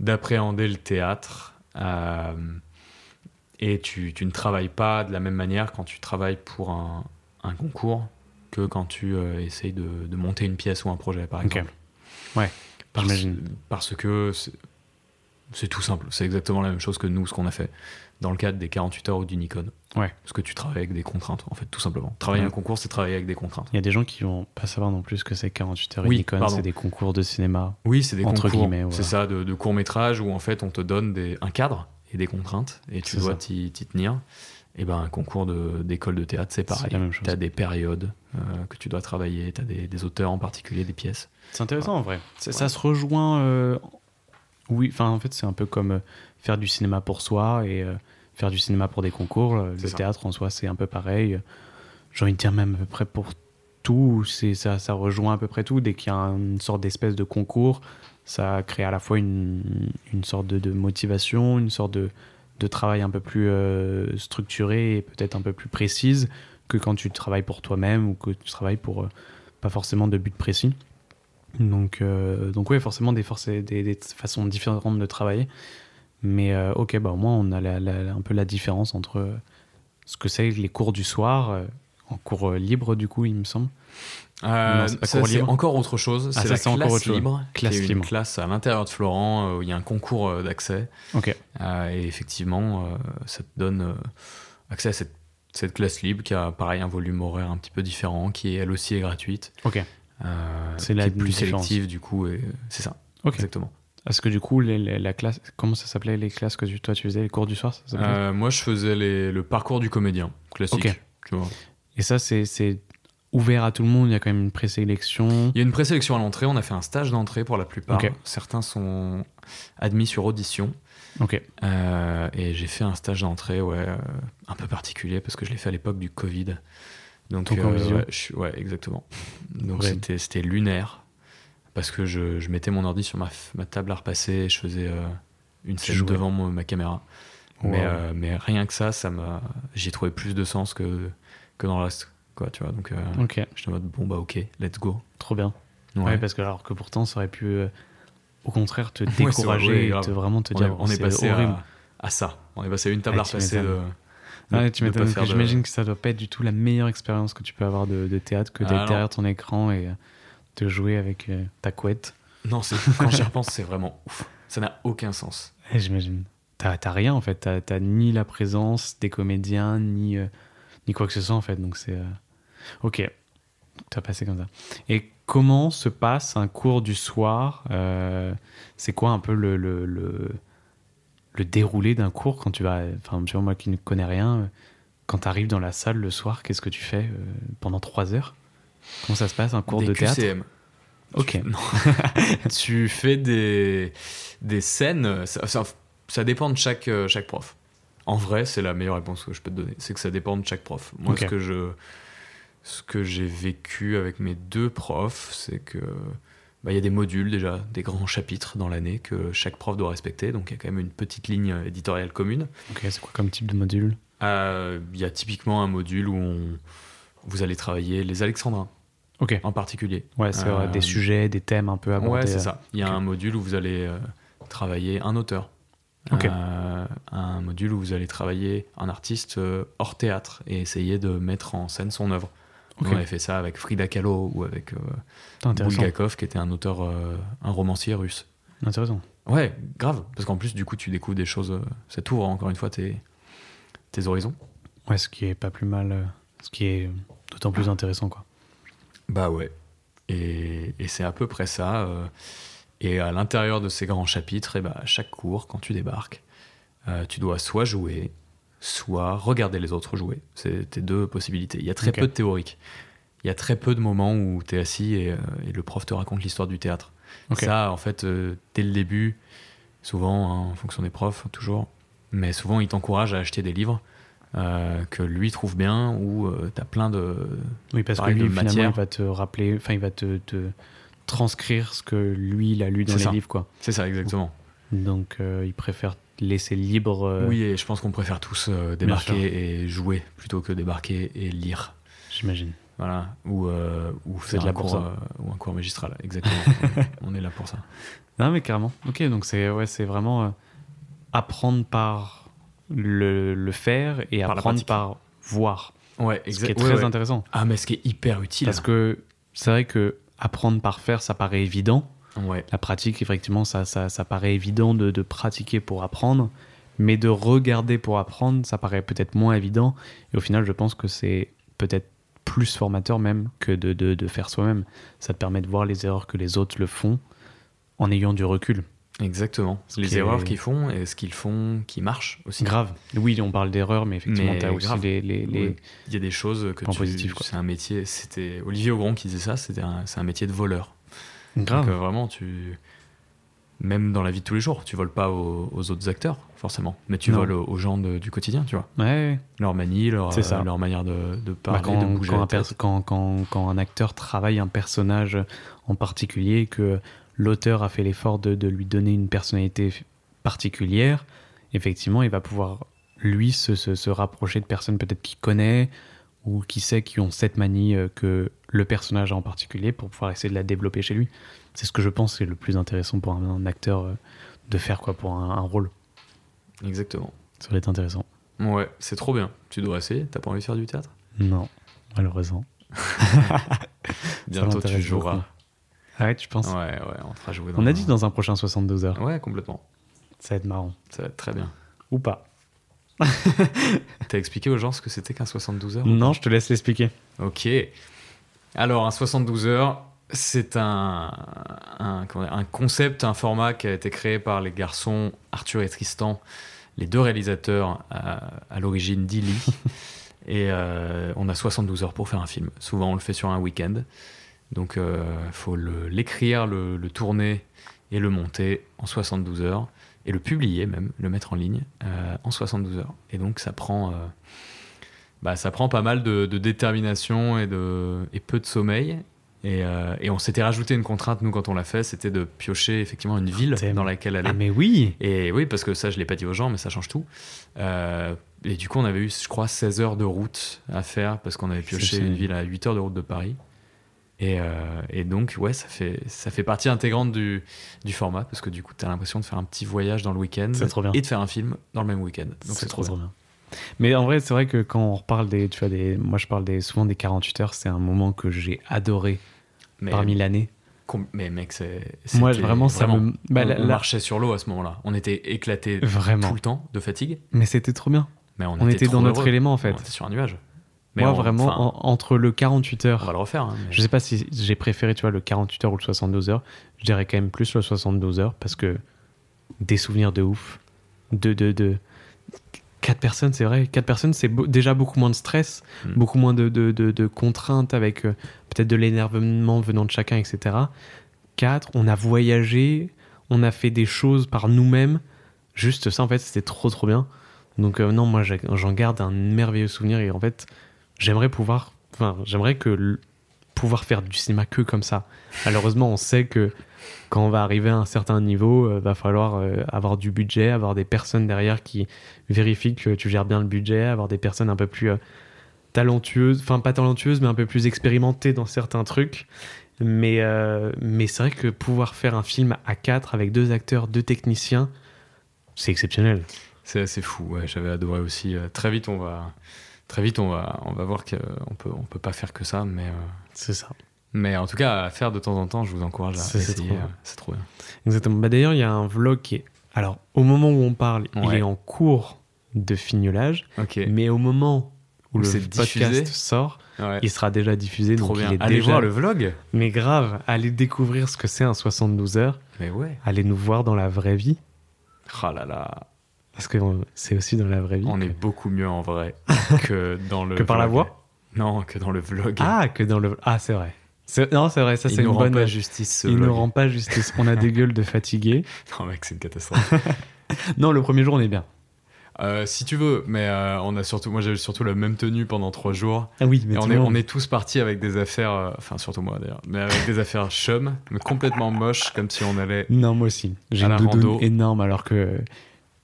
d'appréhender le théâtre. et tu, tu, ne travailles pas de la même manière quand tu travailles pour un, un concours que quand tu essayes de, de, monter une pièce ou un projet, par exemple. Ouais, parce, parce que c'est tout simple. C'est exactement la même chose que nous, ce qu'on a fait dans le cadre des 48 heures ou du Nikon. Ouais. Parce que tu travailles avec des contraintes, en fait, tout simplement. Travailler un concours, c'est travailler avec des contraintes. Il y a des gens qui vont pas savoir non plus que c'est 48 heures Nikon, c'est des concours de cinéma. Oui, c'est des entre concours. C'est ça, de, de court métrage où en fait on te donne des, un cadre et des contraintes et tu dois t'y tenir. Et ben un concours d'école de, théâtre, c'est pareil. Tu as des périodes euh, que tu dois travailler, tu as des, des, auteurs en particulier, des pièces. C'est intéressant en vrai. Ça se rejoint. Euh, oui, enfin en fait c'est un peu comme euh, faire du cinéma pour soi et faire du cinéma pour des concours. Le théâtre en soi, c'est un peu pareil. J'ai envie de dire même à peu près pour tout, ça, ça rejoint à peu près tout. Dès qu'il y a une sorte d'espèce de concours, ça crée à la fois une, une sorte de, de, motivation, une sorte de, de travail un peu plus euh, structuré et peut-être un peu plus précise que quand tu travailles pour toi-même ou que tu travailles pour euh, pas forcément de but précis. Donc, euh, donc oui, forcément des, des, des, façons différentes de travailler. Mais euh, ok, bah, au moins on a un peu la différence entre euh, ce que c'est les cours du soir, euh, en cours libre du coup, il me semble. c'est encore autre chose. Ah, c'est la classe libre, classe qui est une classe à l'intérieur de Florent où il y a un concours d'accès. Et effectivement, ça te donne accès à cette, cette, classe libre qui a pareil un volume horaire un petit peu différent, qui elle aussi est gratuite. Ok. c'est la plus sélective du coup, et c'est ça. Exactement. Est-ce que du coup, la classe, comment ça s'appelait les classes que toi tu faisais, les cours du soir euh, Moi, je faisais le parcours du comédien, classique. Tu vois. Et ça, c'est ouvert à tout le monde Il y a quand même une présélection Il y a une présélection à l'entrée. On a fait un stage d'entrée pour la plupart. Certains sont admis sur audition. Ok. Euh, et j'ai fait un stage d'entrée, ouais, euh, un peu particulier parce que je l'ai fait à l'époque du Covid. Donc, ouais, ouais, exactement. Donc c'était lunaire parce que je, je, mettais mon ordi sur ma, ma, table à repasser et je faisais euh, une scène devant ma caméra. Mais, euh, mais, rien que ça, ça m'a, j'ai trouvé plus de sens que, que dans le reste. Quoi, tu vois, donc euh, okay. j'étais en mode bon bah ok, let's go. Trop bien. Ouais, parce que alors que pourtant ça aurait pu au contraire te <laughs> décourager et te vraiment te dire on est, passé À, ça. On est passé à une table à repasser. De, tu m'étonnes. J'imagine que ça doit pas être du tout la meilleure expérience que tu peux avoir de, de théâtre que d'être ah, derrière ton écran et de jouer avec euh, ta couette. Non, quand j'y repense, c'est vraiment ouf. Ça n'a aucun sens. J'imagine. T'as rien en fait. T'as ni la présence des comédiens, ni, euh, ni quoi que ce soit en fait. Donc c'est. Euh, ok. T'as passé comme ça. Et comment se passe un cours du soir C'est quoi un peu le, le, le, le déroulé d'un cours quand tu vas. Enfin, tu vois, moi qui ne connais rien, quand tu arrives dans la salle le soir, qu'est-ce que tu fais pendant trois heures? Comment ça se passe, un cours de théâtre QCM. Ok. tu fais des, des scènes, ça, ça, dépend de chaque, euh, chaque prof. En vrai, c'est la meilleure réponse que je peux te donner. C'est que ça dépend de chaque prof. Moi, ce que je ce que j'ai vécu avec mes deux profs, c'est que bah, il y a des modules déjà, des grands chapitres dans l'année que chaque prof doit respecter. Donc il y a quand même une petite ligne éditoriale commune. Ok, c'est quoi comme type de module? Euh, Il y a typiquement un module où on, vous allez travailler les alexandrins. En particulier. Ouais, c'est des euh, sujets, des thèmes un peu abordés. Ouais, c'est ça. Il y a un module où vous allez euh, travailler un auteur. un module où vous allez travailler un artiste hors théâtre et essayer de mettre en scène son œuvre. On avait fait ça avec Frida Kahlo ou avec Bulgakov, qui était un auteur, un romancier russe. Intéressant. Ouais, grave. Parce qu'en plus, du coup, tu découvres des choses. Ça t'ouvre encore une fois tes, tes horizons. Ouais, ce qui est pas plus mal. Ce qui est d'autant plus intéressant, quoi. Bah ouais. Et, et c'est à peu près ça. Euh, et à l'intérieur de ces grands chapitres, et bah, à chaque cours, quand tu débarques, euh, tu dois soit jouer, soit regarder les autres jouer. C'est tes deux possibilités. Il y a très peu de théorique. Il y a très peu de moments où tu es assis et, euh, et, le prof te raconte l'histoire du théâtre. Ça, en fait, dès le début, souvent, hein, en fonction des profs, toujours, mais souvent, il t'encourage à acheter des livres euh, que lui trouve bien ou euh, tu as plein de oui parce que lui finalement il va te rappeler enfin il va te, te, transcrire ce que lui il a lu dans les livres quoi. C'est ça exactement. Donc euh, il préfère laisser libre oui et je pense qu'on préfère tous débarquer et jouer plutôt que débarquer et lire. J'imagine. Voilà. Ou ou faire un cours, ou un cours magistral exactement. <laughs> On est là pour ça. Non mais carrément. Ok donc c'est ouais c'est vraiment apprendre par le, faire et apprendre par voir. Ouais, Ce qui est très intéressant. Ah, mais ce qui est hyper utile. Parce que c'est vrai que apprendre par faire, ça paraît évident. Ouais. La pratique, effectivement, ça, ça, ça paraît évident de, de, pratiquer pour apprendre. Mais de regarder pour apprendre, ça paraît peut-être moins évident. Et au final, je pense que c'est peut-être plus formateur même que de, de, de faire soi-même. Ça te permet de voir les erreurs que les autres le font en ayant du recul. Exactement. les erreurs qu'ils font et ce qu'ils font qui marche aussi. Grave. Oui, on parle d'erreurs, mais effectivement, tu as aussi les, les, Il y a des choses que tu. C'est un métier. C'était Olivier Augron qui disait ça. C'était c'est un métier de voleur. Grave. Donc, euh, vraiment, tu. Même dans la vie de tous les jours, tu voles pas aux, autres acteurs, forcément, mais tu voles aux, gens du quotidien, tu vois. Ouais. Leur manie, leur, leur manière de, de parler, bah, quand, de bouger. Quand quand, quand, un acteur travaille un personnage en particulier, que l'auteur a fait l'effort de, lui donner une personnalité particulière, effectivement, il va pouvoir, lui, se, rapprocher de personnes peut-être qu'il connaît ou qui sait qui ont cette manie euh, que le personnage a en particulier pour pouvoir essayer de la développer chez lui. C'est ce que je pense c'est le plus intéressant pour un, acteur euh, de faire quoi pour un, rôle. Exactement. Ça va être intéressant. Ouais, c'est trop bien. Tu dois essayer. T'as pas envie de faire du théâtre? Non, malheureusement. <laughs> <laughs> Bientôt tu joueras. Arrête, je pense. Ouais, ouais, on fera jouer. on a dit dans un prochain 72 heures. Ouais, complètement. Ça va être marrant. Ça va être très bien. Ou pas. <laughs> T'as expliqué aux gens ce que c'était qu'un 72 heures Non, je te laisse l'expliquer. Ok. Alors, un 72 heures, c'est un, un, un, concept, un format qui a été créé par les garçons Arthur et Tristan, les deux réalisateurs à, l'origine d'Illy. <laughs> et euh, on a 72 heures pour faire un film. Souvent, on le fait sur un week-end. Donc il euh, faut l'écrire, le, tourner et le monter en 72 heures et le publier même, le mettre en ligne euh, en 72 heures. Et donc ça prend, euh, bah, ça prend pas mal de, détermination et, de, et peu de sommeil. Et, et on s'était rajouté une contrainte, nous, quand on l'a fait, c'était de piocher effectivement une ville dans laquelle aller. Ah, mais oui Et oui, parce que ça, je ne l'ai pas dit aux gens, mais ça change tout. et du coup, on avait eu, je crois, 16 heures de route à faire, parce qu'on avait pioché une ville à 8 heures de route de Paris. Euh, et, donc, ouais, ça fait, ça fait partie intégrante du, du format parce que du coup, tu as l'impression de faire un petit voyage dans le week-end et de faire un film dans le même week-end. Donc, c'est trop, bien. Mais en vrai, c'est vrai que quand on reparle des. Tu vois, des, moi, je parle des, souvent des 48 heures, c'est un moment que j'ai adoré parmi l'année. Mais mec, c'est. Moi, vraiment, ça me. Bah, on, marchait sur l'eau à ce moment-là. On était éclatés vraiment. tout le temps de fatigue. Mais c'était trop bien. Mais on, était, dans notre élément en fait. On était sur un nuage. Moi, vraiment, entre le 48 heures. On va le refaire. Hein, je sais pas si j'ai préféré, tu vois, le 48 heures ou le 72 heures. Je dirais quand même plus le 72 heures parce que des souvenirs de ouf. De, de, de... Quatre personnes, c'est vrai. Quatre personnes, c'est déjà beaucoup moins de stress, hmm. beaucoup moins de, de, de contraintes avec euh, peut-être de l'énervement venant de chacun, etc. Quatre, on a voyagé, on a fait des choses par nous-mêmes. Juste ça, en fait, c'était trop, trop bien. Donc, euh, non, moi, j'en garde un merveilleux souvenir. Et en fait, j'aimerais pouvoir, enfin, j'aimerais que pouvoir faire du cinéma que comme ça. Malheureusement, on sait que quand on va arriver à un certain niveau, euh, va falloir euh, avoir du budget, avoir des personnes derrière qui vérifient que tu gères bien le budget, avoir des personnes un peu plus euh, talentueuses, enfin pas talentueuses, mais un peu plus expérimentées dans certains trucs. Mais, mais c'est vrai que pouvoir faire un film à quatre avec deux acteurs, deux techniciens, c'est exceptionnel. C'est assez fou, ouais, j'avais adoré aussi. Euh, très vite, on va, très vite, on va, on va voir qu'on peut, on peut pas faire que ça, mais. Euh, c'est ça. Mais en tout cas, à faire de temps en temps, je vous encourage à essayer. Euh, c'est trop, bien. Exactement. Bah, D'ailleurs, il y a un vlog qui est. Alors, au moment où on parle, il est en cours de fignolage. Mais au moment où, le podcast sort, il sera déjà diffusé. Trop bien. Il est allez voir le vlog. Mais grave, allez découvrir ce que c'est un 72 heures. Mais ouais. Allez nous voir dans la vraie vie. Oh là là. Parce que c'est aussi dans la vraie vie. On est beaucoup mieux en vrai <laughs> que dans le. que par la voix Non, que dans le vlog. Ah, que dans le. Ah, c'est vrai. Non, c'est vrai, ça c'est une nous bonne. Rend pas justice. Il ne rend pas justice. On a des <laughs> gueules de fatigués. Non, mec, c'est une catastrophe. <laughs> non, le premier jour, on est bien. Euh, si tu veux, mais euh, on a surtout, moi j'ai surtout la même tenue pendant trois jours. Ah oui, mais on est, on est tous partis avec des affaires, euh, enfin surtout moi d'ailleurs, mais avec des affaires chum, mais complètement moches, comme si on allait. Non, moi aussi. J'ai une rando énorme alors que.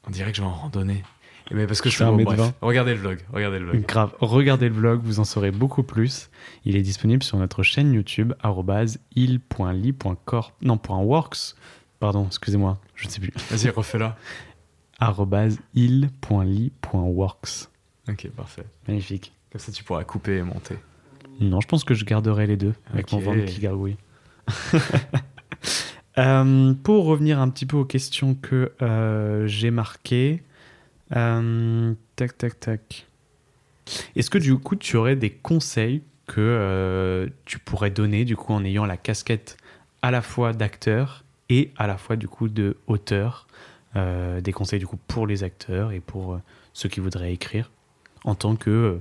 On dirait que je vais en randonnée. Mais parce que je, fais un bref, regardez le vlog, regardez le vlog. Grave, regardez le vlog, vous en saurez beaucoup plus. Il est disponible sur notre chaîne YouTube il.ly.corp non .works. Pardon, excusez-moi, je ne sais plus. Vas-y, refais-la. <laughs> il.ly.works. Ok, parfait. Magnifique. Comme ça, tu pourras couper et monter. Non, je pense que je garderai les deux avec mon ventre qui gargouille. Euh, pour revenir un petit peu aux questions que euh, j'ai marquées, euh, tac, tac, tac. Est-ce que du coup, tu aurais des conseils que tu pourrais donner du coup en ayant la casquette à la fois d'acteur et à la fois du coup de auteur Des conseils du coup pour les acteurs et pour ceux qui voudraient écrire en tant que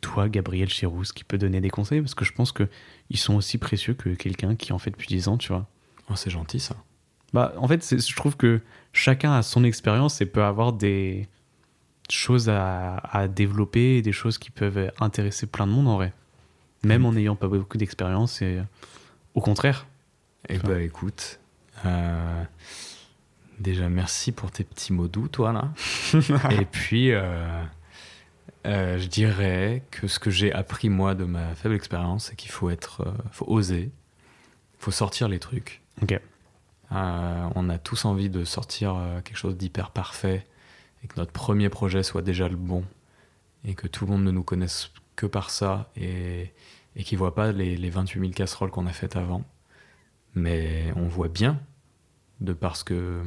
toi, Gabriel Chirousse, qui peut donner des conseils? Parce que je pense qu'ils sont aussi précieux que quelqu'un qui en fait depuis 10 ans, tu vois. Oh, c'est gentil ça. Bah, en fait, je trouve que chacun a son expérience et peut avoir des, choses à, développer, des choses qui peuvent intéresser plein de monde en vrai. Même en n'ayant pas beaucoup d'expérience et au contraire. Eh bah écoute, euh, déjà merci pour tes petits mots doux, toi là. <laughs> et puis, euh, euh, je dirais que ce que j'ai appris moi de ma faible expérience, c'est qu'il faut être, faut oser, faut sortir les trucs. Ok. on a tous envie de sortir quelque chose d'hyper parfait et que notre premier projet soit déjà le bon et que tout le monde ne nous connaisse que par ça et, et qu'il ne voit pas les, les 28 000 casseroles qu'on a faites avant. Mais on voit bien, de parce que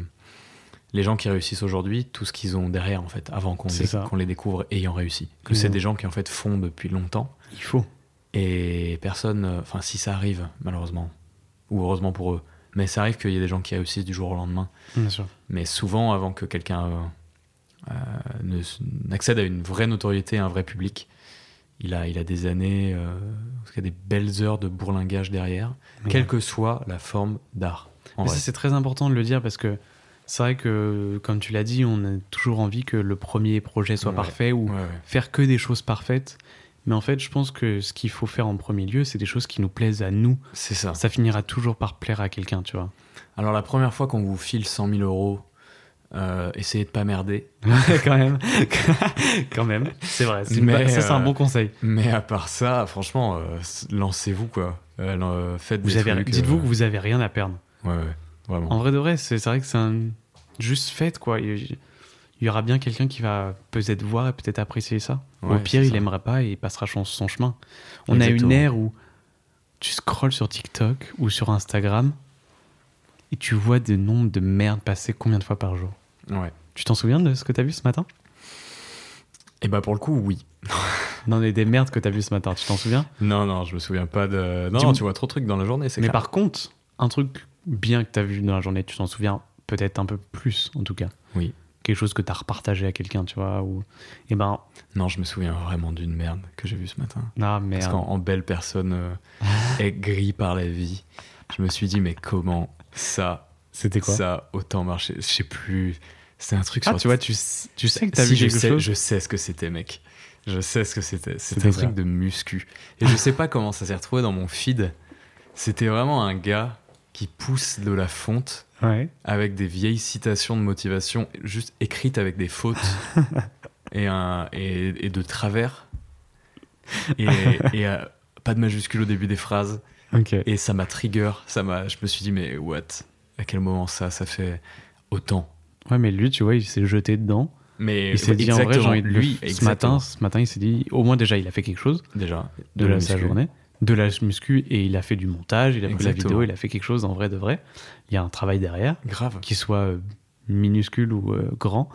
les gens qui réussissent aujourd'hui, tout ce qu'ils ont derrière, en fait, avant qu'on les, les, découvre ayant réussi. Que c'est des gens qui, en fait, font depuis longtemps. Il faut. Et personne, enfin, si ça arrive, malheureusement, ou heureusement pour eux, mais ça arrive qu'il y ait des gens qui réussissent du jour au lendemain. Bien sûr. Mais souvent, avant que quelqu'un euh, n'accède à une vraie notoriété, un vrai public. Il a, il a des années, euh, il a des belles heures de bourlingage derrière, quelle que soit la forme d'art. C'est très important de le dire parce que c'est vrai que, comme tu l'as dit, on a toujours envie que le premier projet soit parfait ou faire que des choses parfaites. Mais en fait, je pense que ce qu'il faut faire en premier lieu, c'est des choses qui nous plaisent à nous. C'est ça. Ça finira toujours par plaire à quelqu'un, tu vois. Alors, la première fois qu'on vous file 100 000 euros euh, essayez de pas merder. <laughs> quand même. <laughs> quand même. C'est vrai. ça, c'est un bon conseil. Mais à part ça, franchement, euh, lancez-vous, quoi. Euh, faites vous avez, Dites-vous que vous avez rien à perdre. Ouais, ouais, vraiment. En vrai de vrai, c'est vrai que c'est un... juste fait, quoi. Il, y aura bien quelqu'un qui va peut-être voir et peut-être apprécier ça. Au pire, il aimerait pas et il passera son chemin. On a une ère où tu scrolles sur TikTok ou sur Instagram et tu vois des nombres de merde passer combien de fois par jour? Ouais. Tu t'en souviens de ce que t'as vu ce matin? Eh bah pour le coup, oui. <laughs> non, mais des merdes que t'as vu ce matin, tu t'en souviens? Non, non, je me souviens pas de. Non, tu vois trop de trucs dans la journée, c'est Mais par contre, un truc bien que t'as vu dans la journée, tu t'en souviens peut-être un peu plus, en tout cas. Oui. Quelque chose que t'as repartagé à quelqu'un, tu vois, ou. Eh ben. Non, je me souviens vraiment d'une merde que j'ai vue ce matin. Ah, merde. Parce qu'en belle personne euh, <laughs> aigrie par la vie, je me suis dit, mais comment ça. C'était quoi? Ça autant marché? Je sais plus. C'est un truc ah, tu vois, tu, tu sais que t'as vu quelque sais, chose? Je sais ce que c'était, mec. Je sais ce que c'était. C'était un truc de muscu. Et je sais pas comment ça s'est retrouvé dans mon feed. C'était vraiment un gars qui pousse de la fonte avec des vieilles citations de motivation juste écrites avec des fautes <laughs> et, un, et, de travers. Et, et euh, pas de majuscule au début des phrases. Et ça m'a trigger. Ça m'a, je me suis dit, mais what? À quel moment ça Ça fait autant? Ouais, mais lui, tu vois, il s'est jeté dedans. Mais il s'est dit en vrai, j'ai envie de lui, ce matin, ce matin, il s'est dit, au moins déjà, il a fait quelque chose. Déjà. De, la, sa journée. De la muscu et il a fait du montage, il a pris la vidéo, il a fait quelque chose en vrai de vrai. Il y a un travail derrière. Grave. Qui soit euh, minuscule ou euh, grand.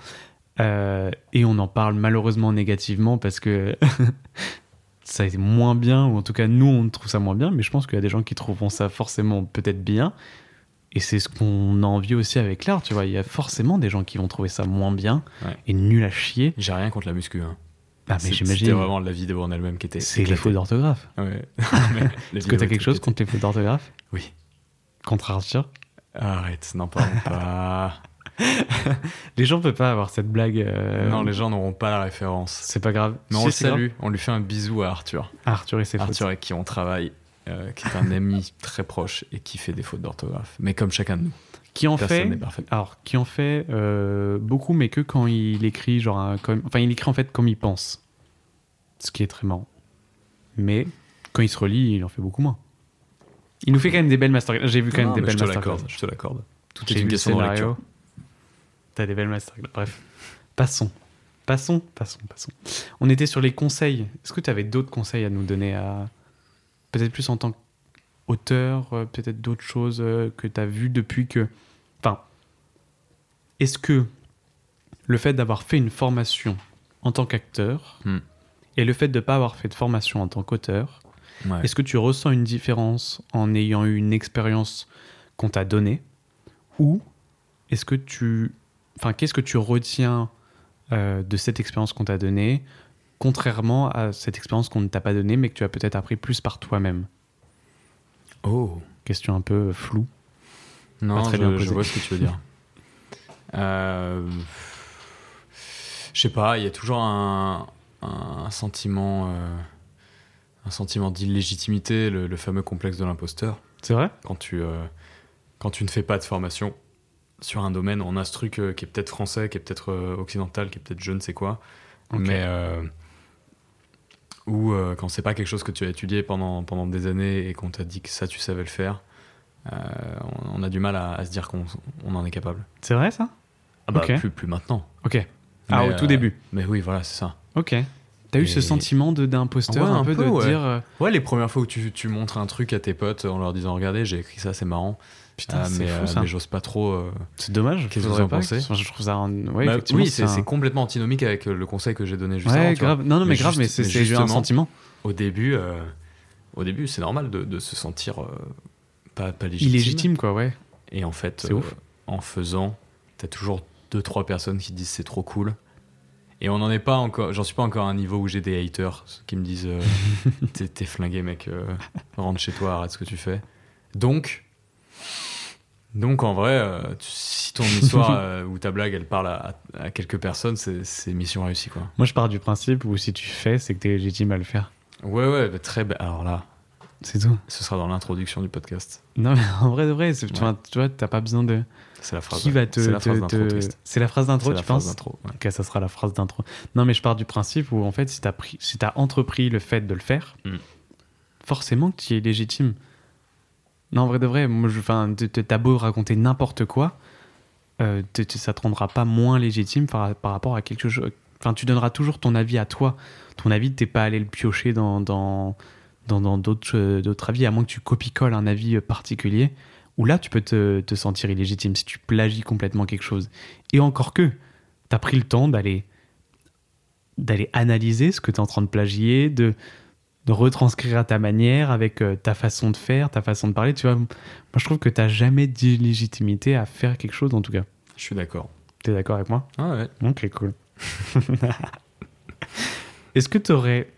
Euh, et on en parle malheureusement négativement parce que <laughs> ça a été moins bien, ou en tout cas nous on trouve ça moins bien, mais je pense qu'il y a des gens qui trouveront ça forcément peut-être bien. Et c'est ce qu'on a envie aussi avec l'art, tu vois. Il y a forcément des gens qui vont trouver ça moins bien et nul à chier. J'ai rien contre la muscu. Hein. Ah, mais j'imagine. C'était vraiment la vidéo en elle-même qui était. C'est les fautes d'orthographe. Ouais. <laughs> Est-ce que t'as quelque chose contre les fautes d'orthographe Oui. Contre Arthur Arrête, n'en parle pas. <laughs> les gens peuvent pas avoir cette blague. Euh, non, les gens n'auront pas la référence. C'est pas grave. Mais on le salue, on lui fait un bisou à Arthur. Arthur et ses Arthur avec qui on travaille, euh, qui est un ami très proche et qui fait des fautes d'orthographe. Mais comme chacun de nous. Qui en fait, alors qui en fait euh, beaucoup, mais que quand il écrit genre, comme, enfin il écrit en fait comme il pense, ce qui est très marrant. Mais quand il se relit, il en fait beaucoup moins. Il nous fait quand même des belles masterclass. J'ai vu quand même des belles masterclass. Je te l'accorde. Tout est une question de lecture. T'as des belles masterclass. Bref, passons. Passons, passons, passons. On était sur les conseils. Est-ce que tu avais d'autres conseils à nous donner à peut-être plus en tant qu'auteur, euh, peut-être d'autres choses euh, que tu as vues depuis que est-ce que le fait d'avoir fait une formation en tant qu'acteur hmm. et le fait de ne pas avoir fait de formation en tant qu'auteur, est-ce que tu ressens une différence en ayant eu une expérience qu'on t'a donnée ou est-ce que tu enfin, qu'est-ce que tu retiens euh, de cette expérience qu'on t'a donnée, contrairement à cette expérience qu'on ne t'a pas donnée, mais que tu as peut-être appris plus par toi-même? Oh. Question un peu floue. Non, très je, bien je, vois ce que tu veux dire. <laughs> euh, je sais pas, il y a toujours un, un sentiment, euh, un sentiment d'illégitimité, le, fameux complexe de l'imposteur. C'est vrai? Quand tu, euh, quand tu ne fais pas de formation sur un domaine, on a ce truc qui est peut-être français, qui est peut-être occidental, qui est peut-être je ne sais quoi, mais ou quand c'est pas quelque chose que tu as étudié pendant, pendant des années et qu'on t'a dit que ça tu savais le faire, on, a du mal à, se dire qu'on on en est capable. C'est vrai ça? Ah bah, plus, plus maintenant. Ok. ah, au tout début. Mais oui, voilà, c'est ça. Ok. T'as eu ce sentiment d'imposteur un, peu, de dire. Ouais, les premières fois où tu, tu, montres un truc à tes potes en leur disant Regardez, j'ai écrit ça, c'est marrant. Putain, ah, mais, fou, euh, mais j'ose pas trop. Euh, c'est dommage. Qu'est-ce que vous en pensez Je trouve ça. Ouais, bah, oui, c'est complètement antinomique avec euh, le conseil que j'ai donné juste ouais, grave. Non, non, mais, grave, mais c'est un sentiment. Au début, au début, c'est normal de, de, se sentir pas, pas légitime. Illégitime, quoi, ouais. Et en fait, en faisant, t'as toujours deux trois personnes qui disent c'est trop cool. Et on n'en est pas encore. J'en suis pas encore à un niveau où j'ai des haters qui me disent <laughs> t'es flingué, mec. rentre chez toi, arrête ce que tu fais. Donc donc en vrai, euh, si ton histoire <laughs> euh, ou ta blague elle parle à, quelques personnes, c'est mission réussie quoi. Moi je pars du principe où si tu fais, c'est que tu es légitime à le faire. Ouais ouais, bah, très bien. Alors là, c'est tout. Ce sera dans l'introduction du podcast. Non mais en vrai de vrai, tu, vois, t'as pas besoin de. C'est la phrase. Qui va te. C'est la phrase d'intro. C'est la phrase d'intro, tu penses d'intro. Ok, ça sera la phrase d'intro. Non mais je pars du principe où en fait, si t'as pris, si as entrepris le fait de le faire, hmm. forcément que tu es légitime. Non, en vrai de vrai, moi, je, t'as beau raconter n'importe quoi, euh, ça te rendra pas moins légitime par, rapport à quelque chose. Enfin, tu donneras toujours ton avis à toi. Ton avis, t'es pas allé le piocher dans dans dans d'autres euh, d'autres avis, à moins que tu copie-colles un avis euh, particulier. Où là, tu peux te, te sentir illégitime si tu plagies complètement quelque chose. Et encore que, t'as pris le temps d'aller d'aller analyser ce que tu es en train de plagier, de, de retranscrire à ta manière, avec euh, ta façon de faire, ta façon de parler. Tu vois, moi, je trouve que tu n'as jamais d'illégitimité à faire quelque chose, en tout cas. Je suis d'accord. Tu es d'accord avec moi? Ah ouais. Ok, cool. <laughs> Est-ce que tu aurais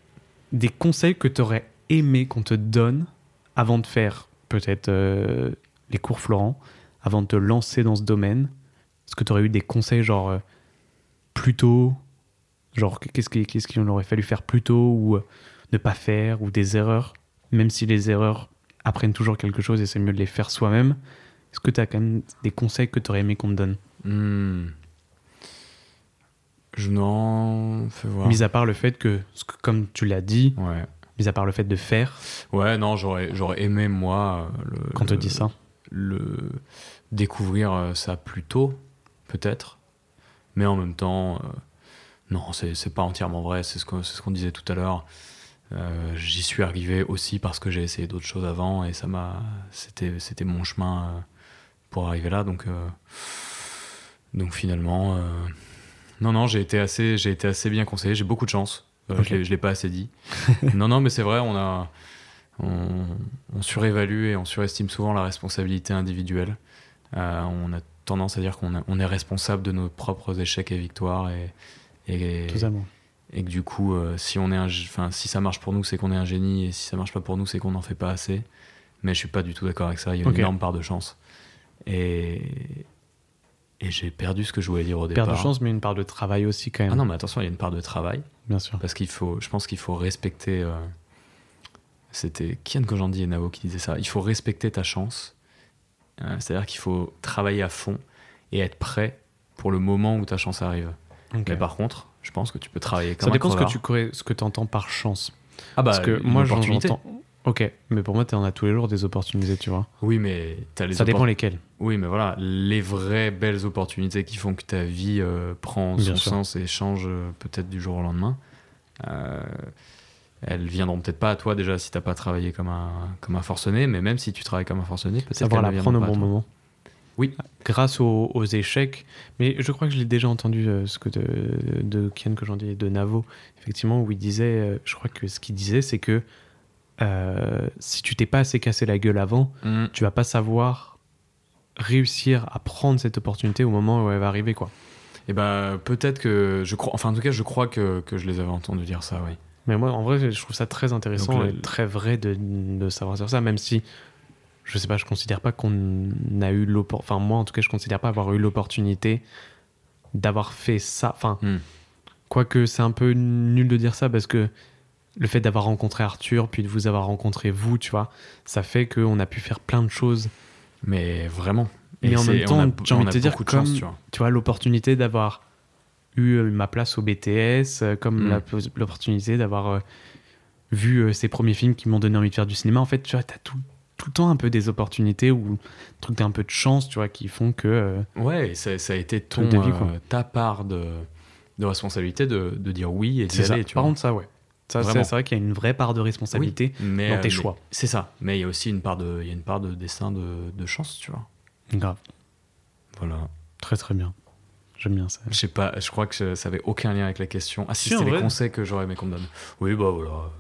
des conseils que tu aurais aimé qu'on te donne avant de faire peut-être euh, les cours Florent, avant de te lancer dans ce domaine? Est-ce que tu aurais eu des conseils genre euh, plus tôt? Genre, qu'est-ce qu'il aurait fallu faire plus tôt ou ne pas faire ou des erreurs, même si les erreurs apprennent toujours quelque chose et c'est mieux de les faire soi-même. Est-ce que tu as quand même des conseils que tu aurais aimé qu'on te donne? Hmm. Je n'en fais voir. Mis à part le fait que, comme tu l'as dit, ouais. Mis à part le fait de faire. Ouais, non, j'aurais, j'aurais aimé, moi. Le, Quand on te dit ça le, Découvrir euh, ça plus tôt. peut-être. Mais en même temps, euh, non, c'est pas entièrement vrai. C'est ce qu'on ce qu'on disait tout à l'heure. Euh, j'y suis arrivé aussi parce que j'ai essayé d'autres choses avant et ça m'a. C'était mon chemin pour arriver là. Donc, donc finalement, non, non, j'ai été, assez, été assez bien conseillé. J'ai beaucoup de chance. Je ne l'ai pas assez dit. <laughs> non, non, mais c'est vrai, on a. On, on, surévalue et on surestime souvent la responsabilité individuelle. on a tendance à dire qu'on on est responsable de nos propres échecs et victoires et, et, et que du coup, euh, si, on est un, si ça marche pour nous, c'est qu'on est un génie et si ça marche pas pour nous, c'est qu'on n'en fait pas assez. Mais je suis pas du tout d'accord avec ça. Il y a une énorme part de chance. Et, et j'ai perdu ce que je voulais dire au départ. Part de chance, mais une part de travail aussi quand même. Ah non, mais attention, il y a une part de travail. Bien sûr. Parce qu'il faut, je pense qu'il faut respecter. Euh, c'était Kian Kojandi et Navo qui disaient ça. Il faut respecter ta chance euh, c'est-à-dire qu'il faut travailler à fond et être prêt pour le moment où ta chance arrive. Mais par contre, je pense que tu peux travailler comme Ça dépend ce que tu ce que entends par chance. Ah bah, Parce que moi, j'entends. Ok, mais pour moi, tu en as tous les jours des opportunités, tu vois. Oui, mais as les Ça dépend lesquelles. Oui, mais voilà, les vraies belles opportunités qui font que ta vie euh, prend son sens et change euh, peut-être du jour au lendemain. Euh, elles viendront peut-être pas à toi déjà si t'as pas travaillé comme un, comme un forcené, mais même si tu travailles comme un forcené, peut-être Savoir la prendre au bon moment. Oui. Grâce aux, échecs. Mais je crois que je l'ai déjà entendu, euh, ce que de, de Kian que j'en dis, de Navo, effectivement, où il disait, je crois que ce qu'il disait, c'est que euh, si tu t'es pas assez cassé la gueule avant, mm. tu vas pas savoir réussir à prendre cette opportunité au moment où elle va arriver, quoi. Et eh ben peut-être que je crois, enfin en tout cas je crois que, que je les avais entendus dire ça, oui. Mais moi, en vrai, je trouve ça très intéressant et très vrai de, de, savoir sur ça, même si, je sais pas, je considère pas qu'on a eu l'opportunité, enfin moi en tout cas, je considère pas avoir eu l'opportunité d'avoir fait ça. Enfin, hmm. quoique c'est un peu nul de dire ça parce que le fait d'avoir rencontré Arthur, puis de vous avoir rencontré vous, tu vois, ça fait qu'on a pu faire plein de choses. Mais vraiment. Et, en même temps, j'ai envie de te dire, comme, chance, tu vois, tu vois l'opportunité d'avoir eu euh, ma place au BTS, euh, comme mm. l'opportunité d'avoir euh, vu ces premiers films qui m'ont donné envie de faire du cinéma. En fait, tu vois, as tout, tout le temps un peu des opportunités ou truc un peu de chance, tu vois, qui font que. ouais, ça, ça, a été ton, ta part de, de responsabilité de, de, dire oui et d'y aller. Tu Par contre, ça, ouais. Ça, c'est vrai qu'il y a une vraie part de responsabilité dans tes choix. C'est ça. Mais il y a aussi une part de, il y a une part de dessin de, de chance, tu vois. Grave. Voilà. Très très bien. J'aime bien ça. Je sais pas, je crois que ça avait aucun lien avec la question. Ah, si, c'était les conseils que j'aurais aimé qu'on me donne. Oui, bah voilà.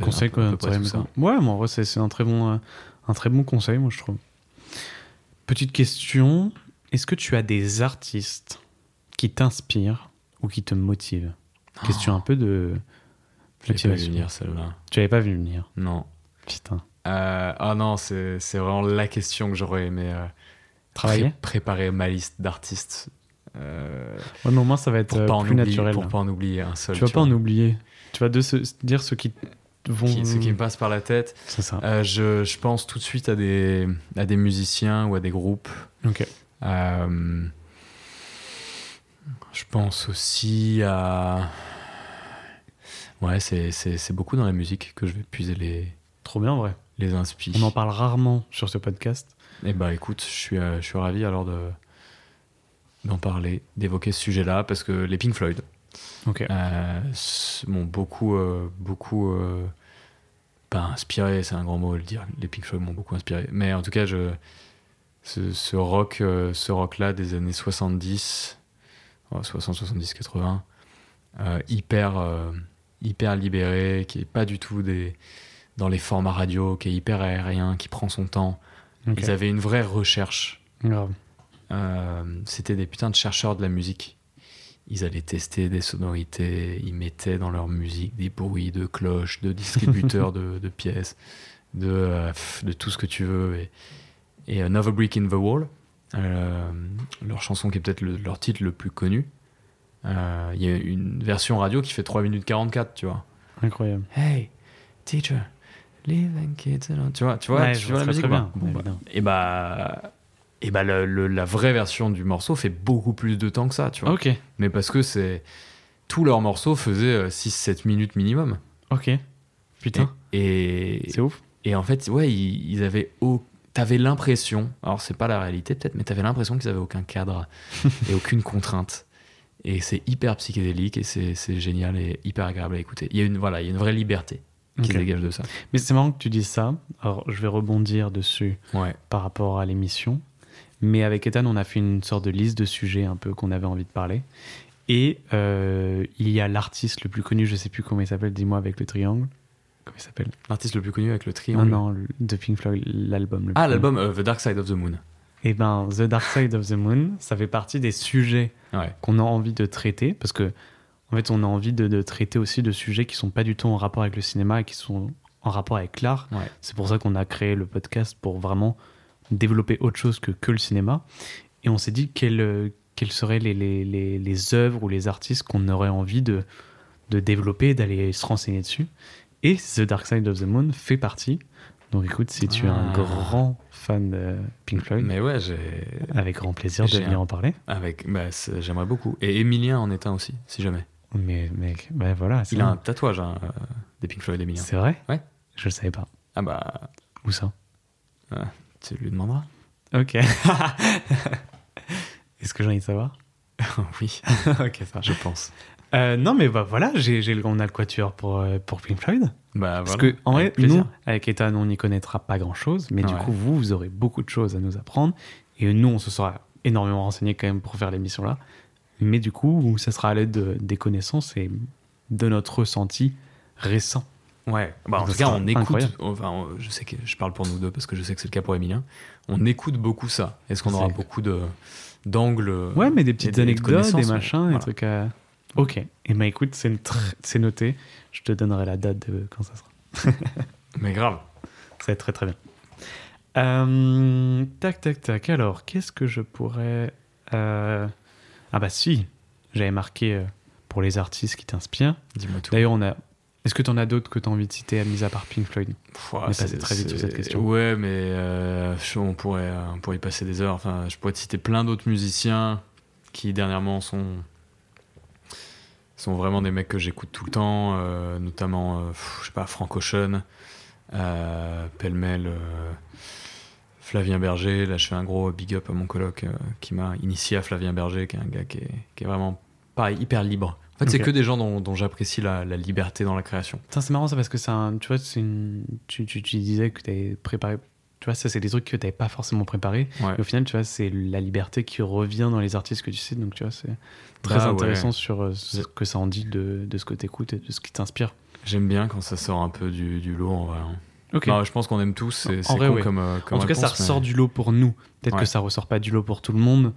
Conseil que tu aimé ça. Ouais, moi, en vrai, c'est un, très bon, euh, un très bon conseil, moi, je trouve. Petite question est-ce que tu as des artistes qui t'inspirent ou qui te motivent? Question un peu de. Tu pas vu venir celle-là. Tu avais pas vu venir Non. Putain. Euh, ah non, c'est vraiment la question que j'aurais aimé. Euh, Travailler Préparer ma liste d'artistes euh, ouais, mais au moins, ça va être euh, plus naturel. Pour pas en oublier un seul. Tu vas pas en oublier. Tu vas de se, dire ce qui vont. ce qui me passe par la tête. C'est ça. Euh, je, je, pense tout de suite à des, à des musiciens ou à des groupes. Ok. Je pense aussi à. Ouais, c'est beaucoup dans la musique que je vais puiser les. Trop bien, vrai. Les inspi. On en parle rarement sur ce podcast. Eh bah écoute, je suis, je suis ravi alors de, d'en parler, d'évoquer ce sujet-là, parce que les Pink Floyd euh, m'ont beaucoup, euh, beaucoup, euh, pas inspiré, c'est un grand mot à le dire. Les Pink Floyd m'ont beaucoup inspiré, mais en tout cas, je, ce, rock, ce rock-là des années 70, 60, 70, 80, hyper, hyper libéré, qui est pas du tout des dans les formats radio, qui est hyper aérien, qui prend son temps. Ils avaient une vraie recherche. Euh, c'était des putains de chercheurs de la musique. Ils allaient tester des sonorités, ils mettaient dans leur musique des bruits de cloches, de distributeurs <laughs> de, pièces, de, euh, de tout ce que tu veux. Et, et Another Brick in the Wall, euh, leur chanson qui est peut-être leur titre le plus connu. Il y a une version radio qui fait 3 minutes 44, tu vois. Incroyable. Hey, teacher, leaving kids. Tu vois, tu vois, tu vois la musique bien. Bah, et bah, et bah la vraie version du morceau fait beaucoup plus de temps que ça, tu vois. Ok. Mais parce que c'est tous leurs morceaux faisaient 6-7 euh, minutes minimum. Ok. Putain. Et, c'est ouf. Et en fait, ouais, ils, avaient t'avais l'impression, alors c'est pas la réalité peut-être, mais t'avais l'impression qu'ils avaient aucun cadre <laughs> et aucune contrainte. Et c'est hyper psychédélique et c'est génial et hyper agréable à écouter. Il y a une, voilà, il y a une vraie liberté qui se dégage de ça. Mais c'est marrant que tu dises ça. Alors je vais rebondir dessus ouais. par rapport à l'émission. Mais avec Ethan, on a fait une sorte de liste de sujets un peu qu'on avait envie de parler. Et euh, il y a l'artiste le plus connu, je sais plus comment il s'appelle, dis-moi avec le triangle. Comment il s'appelle? L'artiste le plus connu avec le triangle Non, non, de Pink Floyd, l'album. Ah, l'album euh, The Dark Side of the Moon. Eh ben, The Dark Side of the Moon, ça fait partie des sujets qu'on a envie de traiter, parce que en fait, on a envie de, traiter aussi de sujets qui sont pas du tout en rapport avec le cinéma et qui sont en rapport avec l'art. C'est pour ça qu'on a créé le podcast pour vraiment développer autre chose que, que le cinéma. Et on s'est dit quelles, quelles seraient les, les, les, les œuvres ou les artistes qu'on aurait envie de, de développer, d'aller se renseigner dessus. Et The Dark Side of the Moon fait partie. Donc écoute, si tu es un ah. grand fan de Pink Floyd, mais ouais, avec grand plaisir de venir en parler. Avec, bah, j'aimerais beaucoup. Et Emilien en est un aussi, si jamais. Mais mec, bah, voilà. Il a un tatouage hein, euh, des Pink Floyd Emilien. C'est vrai? Ouais. Je le savais pas. Ah bah. Où ça? Ah, Tu lui demanderas. Ok. <laughs> Est-ce que j'ai envie de savoir? Oui. <laughs> ok, ça. Je pense. Euh, non, mais bah voilà, j'ai, j'ai, on a le quatuor pour, euh, pour Pink Floyd. Bah, Parce que, en vrai, nous, avec Ethan, on n'y connaîtra pas grand chose, mais du coup, vous, vous aurez beaucoup de choses à nous apprendre. Et nous, on se sera énormément renseigné quand même pour faire l'émission là. Mais du coup, ça sera à l'aide de, des connaissances et de notre ressenti récent. Ouais, bah, en tout cas, on écoute. Enfin, je sais que je parle pour nous deux parce que je sais que c'est le cas pour Emilien. On écoute beaucoup ça. Est-ce qu'on aura beaucoup de d'angles Ouais, mais des petites anecdotes, des machins, des trucs à. Ok. Et eh ben écoute, c'est noté. Je te donnerai la date de quand ça sera. <laughs> mais grave. Ça va être très très bien. Euh, tac, tac, tac. Alors, qu'est-ce que je pourrais. Euh, ah bah si, j'avais marqué euh, pour les artistes qui t'inspirent. Dis-moi tout. D'ailleurs, on a. Est-ce que tu en as d'autres que tu as envie de citer, mis à part Pink Floyd? On est très vite sur cette question. Ouais, mais on, pourrait, on pourrait y passer des heures. Enfin, je pourrais te citer plein d'autres musiciens qui dernièrement sont sont vraiment des mecs que j'écoute tout le temps, euh, notamment, euh, je sais pas, Frank Ocean, euh, pêle-mêle, Flavien Berger. Là, je fais un gros big up à mon coloc qui m'a initié à Flavien Berger, qui est un gars qui est, qui est vraiment pareil, hyper libre. En fait, c'est que des gens dont, dont j'apprécie la, la, liberté dans la création. C'est marrant ça parce que c'est tu vois, une, tu, tu, tu, disais que tu avais préparé tu vois, ça, c'est des trucs que tu n'avais pas forcément préparé. au final, tu vois, c'est la liberté qui revient dans les artistes que tu sais. Donc, tu vois, c'est très bah intéressant sur euh, ce que ça en dit de, de ce que tu écoutes et de ce qui t'inspire. J'aime bien quand ça sort un peu du, du lot, en vrai. Hein. Ok. je pense qu'on aime tous. C'est en vrai, comme, euh, comme, En tout cas, ça ressort du lot pour nous. Peut-être que ça ressort pas du lot pour tout le monde.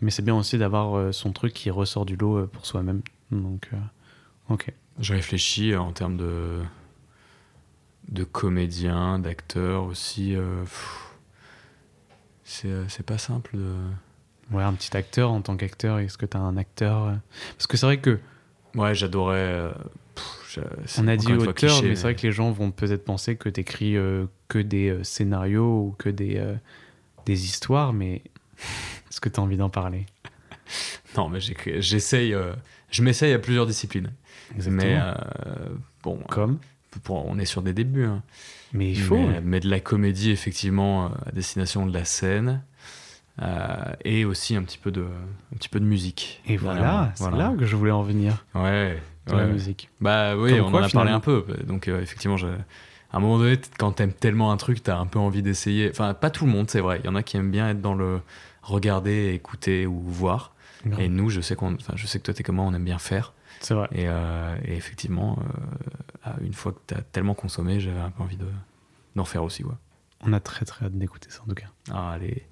Mais c'est bien aussi d'avoir euh, son truc qui ressort du lot pour soi-même. Donc, ok. Je réfléchis en termes de de comédiens, d'acteurs aussi. Euh, euh, c'est pas simple de. Ouais, un petit acteur en tant qu'acteur, est-ce que tu as un acteur euh, Parce que c'est vrai que. Ouais, j'adorais. on a dit auteur, mais c'est vrai que les gens vont peut-être penser que tu écris que des scénarios ou que des, des histoires, mais <laughs> est-ce que tu as envie d'en parler? Non, mais j'essaye. je m'essaye à plusieurs disciplines. Mais bon. Comme? On est sur des débuts. Hein. Mais il faut. Mais, de la comédie, effectivement, euh, à destination de la scène. Euh, et aussi un petit peu de, un petit peu de musique. Et voilà, c'est là que je voulais en venir. Ouais. la musique. Bah oui, on en a parlé un peu. Donc euh, effectivement, à un moment donné, quand t'aimes tellement un truc, t'as un peu envie d'essayer. Enfin, pas tout le monde, c'est vrai. Il y en a qui aiment bien être dans le regarder, écouter ou voir. Et nous, je sais qu'on, enfin, je sais que toi t'es comment, on aime bien faire. C'est vrai. Et, euh, effectivement, euh, une fois que tu as tellement consommé, j'avais un peu envie d'en faire aussi. Ouais. On a très très hâte d'écouter ça en tout cas. Ah, allez.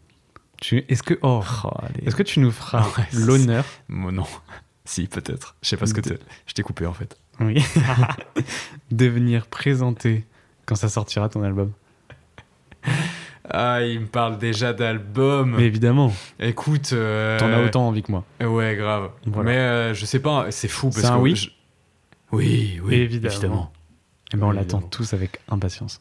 Tu... Est-ce que, oh, oh est-ce que tu nous feras l'honneur Non. <laughs> si, peut-être. Je sais pas ce que de... je t'ai coupé en fait. Oui. <laughs> de venir présenter quand ça sortira ton album. <laughs> Ah, il me parle déjà d'album. Mais évidemment. Écoute. Euh, T'en as autant envie que moi. Ouais, grave. Mais euh, je sais pas, c'est fou. C'est un oui Oui, oui. Évidemment. Et eh ben, on l'attend tous avec impatience.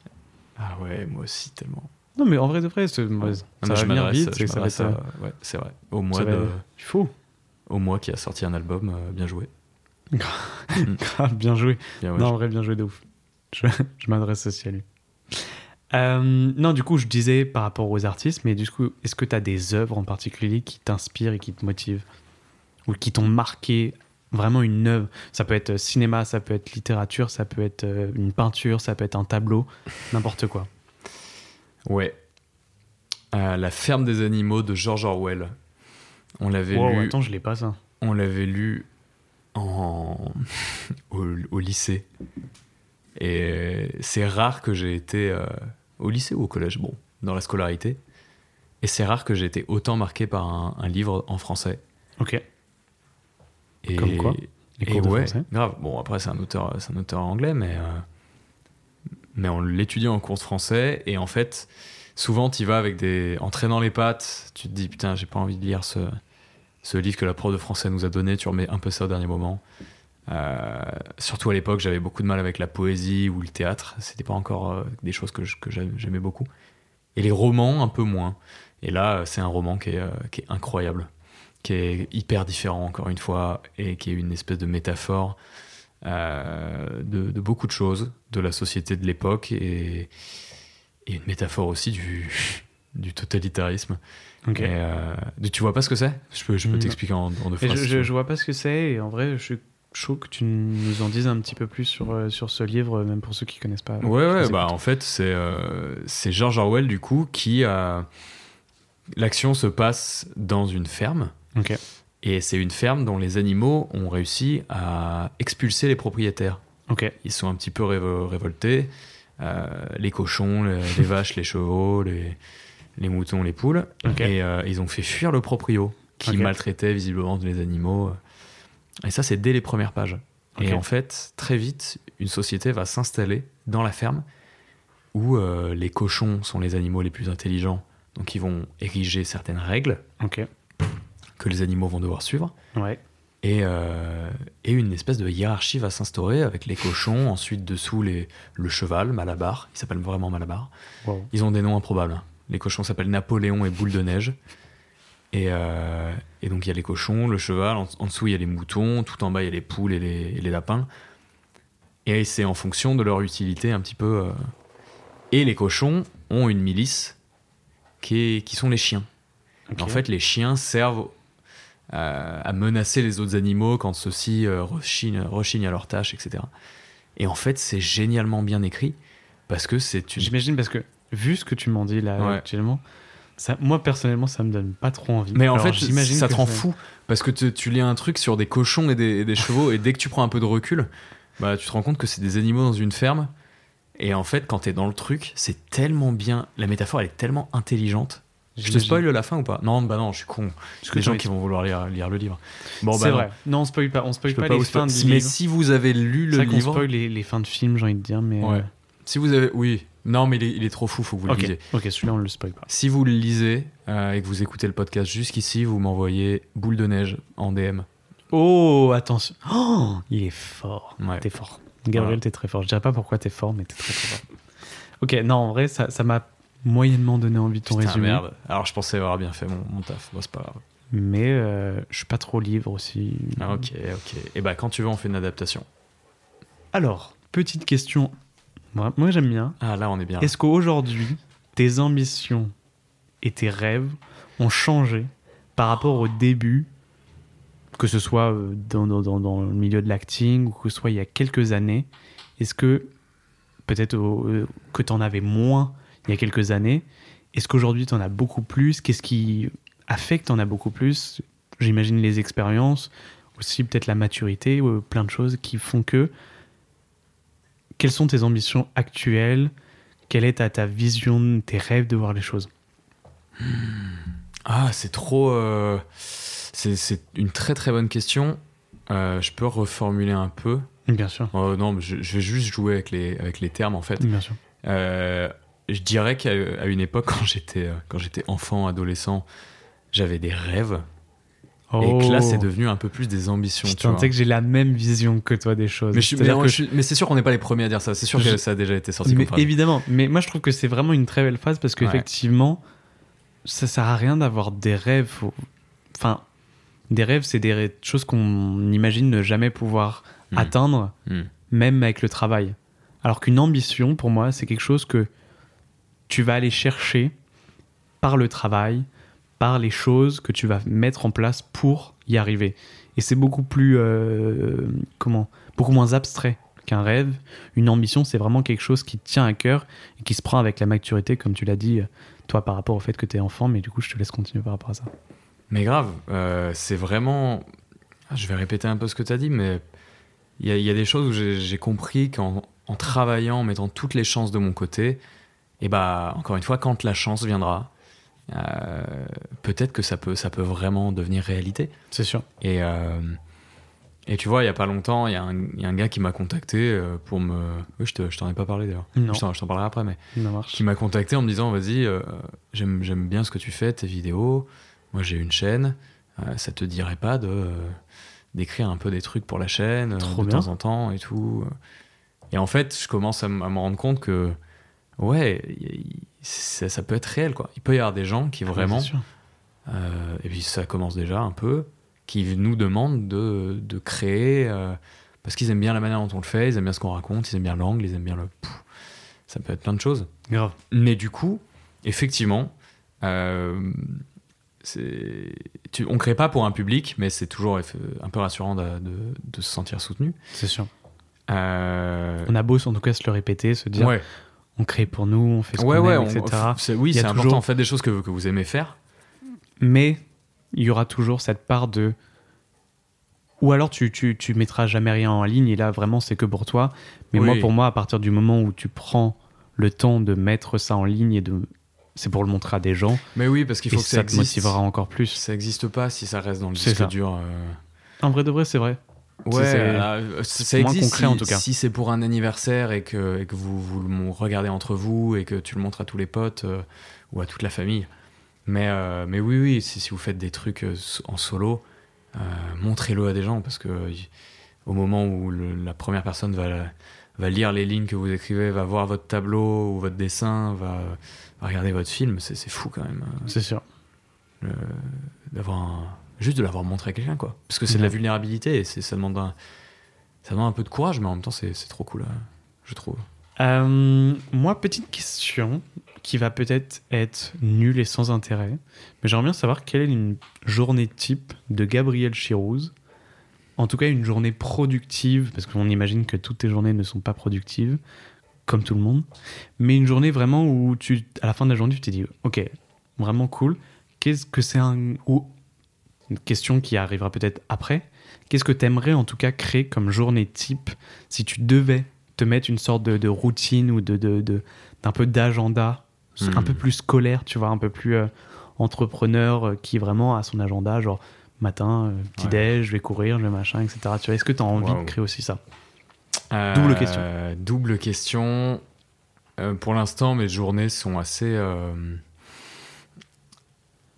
Ah ouais, moi aussi, tellement. Non, mais en vrai de vrai, ça va venir vite. Ça va. Ouais, c'est vrai. Au mois de. Il faut. Au mois qui a sorti un album, euh, bien joué. <laughs> Grave, bien joué. non, en vrai, bien joué de ouf. Je, <laughs> je m'adresse aussi à lui. Non, du coup, je disais par rapport aux artistes, mais du coup, est-ce que tu as des œuvres en particulier qui t'inspirent et qui te motivent? Ou qui t'ont marqué vraiment une œuvre? Ça peut être cinéma, ça peut être littérature, ça peut être une peinture, ça peut être un tableau, <laughs> n'importe quoi. Ouais. la ferme des animaux de George Orwell. On l'avait lu. Attends, je l'ai pas ça. On l'avait lu en... <laughs> au, lycée. Et c'est rare que j'ai été euh, au lycée ou au collège, bon, dans la scolarité. Et c'est rare que j'ai été autant marqué par un, livre en français. Ok. Et, Comme quoi Les cours de français grave. Bon, après, c'est un auteur, c'est un auteur anglais, mais, euh, mais on l'étudie en cours de français. Et en fait, souvent, tu vas avec des. En traînant les pattes, tu te dis, putain, j'ai pas envie de lire ce, ce livre que la prof de français nous a donné, tu remets un peu ça au dernier moment. Euh, surtout à l'époque, j'avais beaucoup de mal avec la poésie ou le théâtre. C'était pas encore euh, des choses que, j'aimais beaucoup. Et les romans, un peu moins. Et là, c'est un roman qui est, euh, qui est, incroyable, qui est hyper différent, encore une fois, et qui est une espèce de métaphore de, de, beaucoup de choses, de la société de l'époque, et, et, une métaphore aussi du, <laughs> du totalitarisme. Euh, tu vois pas ce que c'est? Je peux, je peux t'expliquer en, deux phrases. Je, je, vois pas ce que c'est et en vrai, je suis chaud que tu nous en dises un petit peu plus sur, euh, sur ce livre, même pour ceux qui connaissent pas. Ouais, ouais bah en fait, c'est euh, c'est George Orwell du coup qui a. L'action se passe dans une ferme. Et c'est une ferme dont les animaux ont réussi à expulser les propriétaires. Ok. Ils sont un petit peu révoltés. les cochons, les, les <laughs> vaches, les chevaux, les, les moutons, les poules. Et euh, ils ont fait fuir le proprio, qui maltraitait visiblement les animaux. Et ça, c'est dès les premières pages. Et en fait, très vite, une société va s'installer dans la ferme où euh, les cochons sont les animaux les plus intelligents. Donc, ils vont ériger certaines règles que les animaux vont devoir suivre. Et, euh, et, une espèce de hiérarchie va s'instaurer avec les cochons, ensuite dessous les, le cheval, Malabar, il s'appelle vraiment Malabar. Ils ont des noms improbables. Les cochons s'appellent Napoléon et Boule de Neige. Et, euh, donc il y a les cochons, le cheval, en, dessous il y a les moutons, tout en bas il y a les poules et les, lapins. Et c'est en fonction de leur utilité un petit peu. Euh, et les cochons ont une milice qui, qui sont les chiens. En fait, les chiens servent euh, à menacer les autres animaux quand ceux-ci rechignent, rechignent, à leur tâche, etc. Et en fait, c'est génialement bien écrit parce que c'est une... J'imagine parce que vu ce que tu m'en dis là actuellement, ça, moi personnellement, ça me donne pas trop envie. Mais en fait, j'imagine ça te rend fou parce que tu, lis un truc sur des cochons et des, chevaux et dès que tu prends un peu de recul, bah tu te rends compte que c'est des animaux dans une ferme. Et en fait, quand t'es dans le truc, c'est tellement bien. La métaphore, elle est tellement intelligente. Je te spoil la fin ou pas? Non, bah non, je suis con. Parce que les gens qui vont vouloir lire, lire le livre. Bon, c'est bah vrai. Non, on spoil pas. On spoil pas, les fins de Mais si vous avez lu le livre, on spoil les, les, fins de films, j'ai envie de dire. Mais ouais. Si vous avez, oui, non, mais il est, trop fou, faut que vous le lisiez. Ok, celui-là, on le spoil pas. Si vous le lisez euh, et que vous écoutez le podcast jusqu'ici, vous m'envoyez boule de neige en DM. Oh, attention. Oh, il est fort. T'es fort. Gabriel, t'es très fort. Je dirais pas pourquoi t'es fort, mais t'es très, très fort. Ok, non, en vrai, ça m'a moyennement donné envie de ton Putain, résumé. merde. Alors, je pensais avoir bien fait mon, taf. Bon, c'est pas grave. Mais euh, je suis pas trop livre aussi. Ah, ok, ok. Et bah, quand tu veux, on fait une adaptation. Alors, petite question moi, j'aime bien. Ah, là, on est bien. Est-ce qu'aujourd'hui, tes ambitions et tes rêves ont changé par rapport au début, que ce soit euh, dans, dans, dans le milieu de l'acting ou que ce soit il y a quelques années? Est-ce que, peut-être euh, que tu en avais moins il y a quelques années, est-ce qu'aujourd'hui tu en as beaucoup plus? Qu'est-ce qui a fait que tu en as beaucoup plus? J'imagine les expériences, aussi peut-être la maturité, ou plein de choses qui font que quelles sont tes ambitions actuelles? Quelle est ta, ta vision, tes rêves de voir les choses? Ah, c'est trop. Euh, c'est une très très bonne question. Euh, je peux reformuler un peu? Bien sûr. Oh, non, je, je, vais juste jouer avec les, avec les termes en fait. Bien sûr. Euh, je dirais qu'à une époque, <laughs> quand j'étais quand j'étais enfant, adolescent, j'avais des rêves et que là, c'est oh. devenu un peu plus des ambitions. Je sais que j'ai la même vision que toi des choses. Mais, c'est sûr qu'on n'est pas les premiers à dire ça. C'est sûr que ça a déjà été sorti. Mais évidemment. Mais moi, je trouve que c'est vraiment une très belle phase parce qu'effectivement, ça sert à rien d'avoir des rêves. Enfin, des rêves, c'est des choses qu'on imagine ne jamais pouvoir hmm. atteindre, hmm. même avec le travail. Alors qu'une ambition, pour moi, c'est quelque chose que tu vas aller chercher par le travail, par les choses que tu vas mettre en place pour y arriver. Et c'est beaucoup plus, euh, comment, beaucoup moins abstrait qu'un rêve. Une ambition, c'est vraiment quelque chose qui tient à cœur et qui se prend avec la maturité, comme tu l'as dit, toi, par rapport au fait que tu es enfant. Mais du coup, je te laisse continuer par rapport à ça. Mais grave, euh, c'est vraiment. Ah, je vais répéter un peu ce que tu as dit, mais il y, a des choses où j'ai compris qu'en en travaillant, en mettant toutes les chances de mon côté, et bah, encore une fois, quand la chance viendra, euh, peut-être que ça peut, ça peut vraiment devenir réalité. C'est sûr. Et, euh, et tu vois, il y a pas longtemps, il y, a un gars qui m'a contacté euh, pour me. Oui, je t'en ai pas parlé d'ailleurs. Je t'en parlerai après, mais. Qui m'a contacté en me disant Vas-y, j'aime bien ce que tu fais, tes vidéos. Moi, j'ai une chaîne. ça te dirait pas de d'écrire un peu des trucs pour la chaîne de temps en temps et tout. Et en fait, je commence à, me rendre compte que ouais, ça, peut être réel, quoi. Il peut y avoir des gens qui vraiment, euh, et puis ça commence déjà un peu, qui nous demandent de, de créer, euh, parce qu'ils aiment bien la manière dont on le fait, ils aiment bien ce qu'on raconte, ils aiment bien l'angle, ils aiment bien le... ça peut être plein de choses. Grave. Mais du coup, effectivement, euh, tu, on crée pas pour un public, mais c'est toujours un peu rassurant de, de, se sentir soutenu. C'est sûr. Euh, on a beau en tout cas se le répéter, se dire ouais on crée pour nous, on fait ce qu'on aime, etc. oui, c'est important, en fait des choses que, que vous aimez faire. Mais il y aura toujours cette part de... Ou alors tu, tu, tu mettras jamais rien en ligne et là vraiment c'est que pour toi. Mais moi pour moi à partir du moment où tu prends le temps de mettre ça en ligne et de c'est pour le montrer à des gens. Mais oui parce qu'il faut que ça, ça te motivera encore plus. Ça n'existe pas si ça reste dans le disque dur. Euh. En vrai de vrai c'est vrai. Ouais, euh, ça existe concret, si, en tout cas. Si c'est pour un anniversaire et que, et que vous, vous, le regardez entre vous et que tu le montres à tous les potes euh, ou à toute la famille. Mais, euh, mais oui, oui, si, si, vous faites des trucs en solo, montrez-le à des gens parce que au moment où la première personne va, va lire les lignes que vous écrivez, va voir votre tableau ou votre dessin, va, va regarder votre film, c'est fou quand même. C'est sûr. D'avoir un juste de l'avoir montré à quelqu'un, quoi. Parce que c'est de la vulnérabilité et ça demande, un, ça demande un peu de courage, mais en même temps, c'est trop cool, hein, je trouve. Euh, moi, petite question qui va peut-être être nulle et sans intérêt, mais j'aimerais bien savoir quelle est une journée type de Gabriel Chirouz. En tout cas, une journée productive, parce qu'on imagine que toutes tes journées ne sont pas productives, comme tout le monde, mais une journée vraiment où tu, à la fin de la journée, tu t'es dit, ok, vraiment cool. Qu'est-ce que c'est un, ou une question qui arrivera peut-être après. Qu'est-ce que tu aimerais en tout cas créer comme journée type si tu devais te mettre une sorte de, routine ou de, de, d'un peu d'agenda un peu hmm. plus scolaire, tu vois, un peu plus euh, entrepreneur euh, qui vraiment a son agenda, genre matin, euh, petit-déj, je vais courir, je vais machin, etc. Tu vois, est-ce que tu as envie de créer aussi ça? Double question. Double question. pour l'instant, mes journées sont assez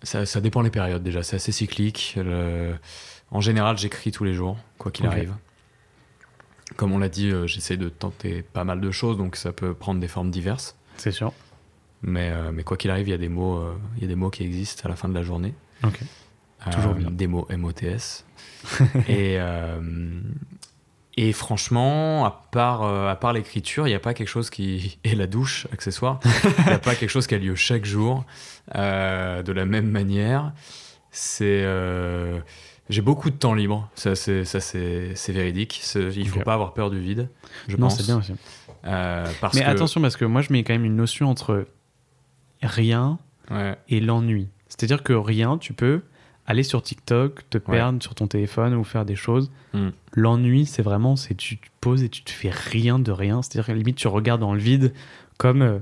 ça, dépend les périodes déjà, c'est assez cyclique. En général, j'écris tous les jours, quoi qu'il arrive. Comme on l'a dit, euh, j'essaie de tenter pas mal de choses, donc ça peut prendre des formes diverses. C'est sûr. Mais, euh, mais quoi qu'il arrive, il y, a des mots, euh, il y a des mots qui existent à la fin de la journée. Ok. Toujours bien. Des mots MOTS. <laughs> et, et franchement, à part, à part l'écriture, il n'y a pas quelque chose qui. <laughs> Et la douche, accessoire. Il n'y a pas quelque chose qui a lieu chaque jour. Euh, de la même manière. C'est euh, j'ai beaucoup de temps libre, ça c'est ça c'est véridique. Il faut pas avoir peur du vide. Je non, c'est bien aussi. Euh, Mais attention parce que moi je mets quand même une notion entre rien et l'ennui. C'est-à-dire que rien, tu peux aller sur TikTok, te perdre sur ton téléphone ou faire des choses. Hmm. L'ennui, c'est vraiment, c'est tu te poses et tu te fais rien de rien. C'est-à-dire limite tu regardes dans le vide comme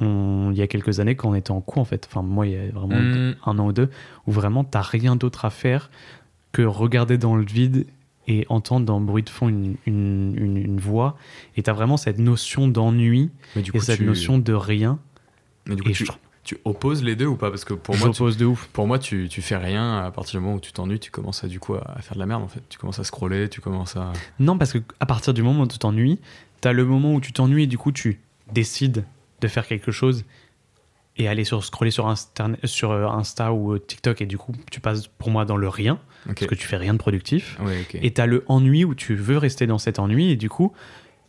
il y a quelques années quand on était en cours en fait, enfin moi il y a vraiment mm. un an ou deux, où vraiment t'as rien d'autre à faire que regarder dans le vide et entendre dans le bruit de fond une, une, une, voix, et t'as vraiment cette notion d'ennui et cette notion de rien. Mais du coup, tu, tu, opposes les deux ou pas Parce que pour moi, tu, de ouf. Pour moi, tu, tu fais rien à partir du moment où tu t'ennuies, tu commences à du coup à faire de la merde en fait. Tu commences à scroller, tu commences à. Non, parce que à partir du moment où tu t'ennuies, t'as le moment où tu t'ennuies et du coup tu décides de faire quelque chose et aller sur, scroller sur, Insta, sur euh, Insta ou euh, TikTok et du coup tu passes pour moi dans le rien parce que tu fais rien de productif et tu as le ennui où tu veux rester dans cet ennui et du coup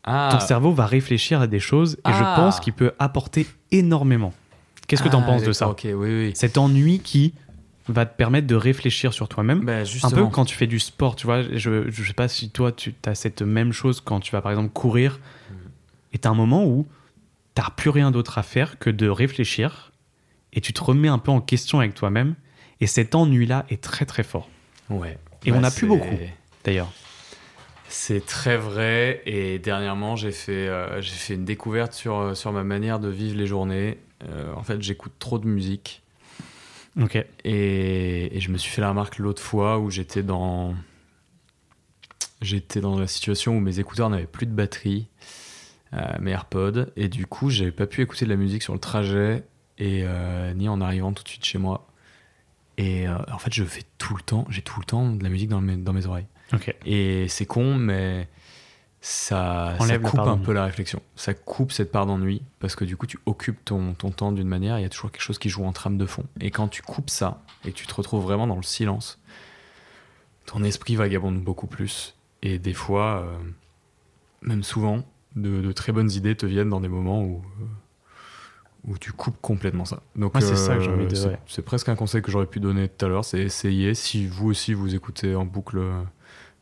Ah. ton cerveau va réfléchir à des choses et je Ah. pense qu'il peut apporter énormément. Qu'est-ce que tu en Ah, penses de ça Ok, oui, oui. Cet ennui qui va te permettre de réfléchir sur toi-même. Bah, Un peu quand tu fais du sport, tu vois, je, je sais pas si toi tu as cette même chose quand tu vas par exemple courir et tu as un moment où tu plus rien d'autre à faire que de réfléchir et tu te remets un peu en question avec toi-même et cet ennui-là est très très fort. Ouais. Et on Bah, n'a plus c'est- beaucoup. D'ailleurs, C'est très vrai. Et dernièrement, j'ai fait, euh, j'ai fait une découverte sur, euh, sur ma manière de vivre les journées. Euh, en fait, j'écoute trop de musique. ok. Et, et je me suis fait la remarque l'autre fois où j'étais dans. J'étais dans la situation où mes écouteurs n'avaient plus de batterie, euh, mes AirPods, et du coup, j'avais pas pu écouter de la musique sur le trajet, et euh, ni en arrivant tout de suite chez moi. Et en fait, je fais tout le temps, j'ai tout le temps de la musique dans mes, dans mes oreilles. Ok. Et c'est con, mais ça, coupe un peu la réflexion. Ça coupe cette part d'ennui parce que du coup, tu occupes ton, ton temps d'une manière. Il y a toujours quelque chose qui joue en trame de fond. Et quand tu coupes ça et que tu te retrouves vraiment dans le silence, ton esprit vagabonde beaucoup plus. Et des fois, euh, même souvent, de, de très bonnes idées te viennent dans des moments où, euh, où tu coupes complètement ça. Donc, Ouais, c'est ça que j'ai envie de- c'est- presque un conseil que j'aurais pu donner tout à l'heure, c'est essayer, si vous aussi vous écoutez en boucle euh,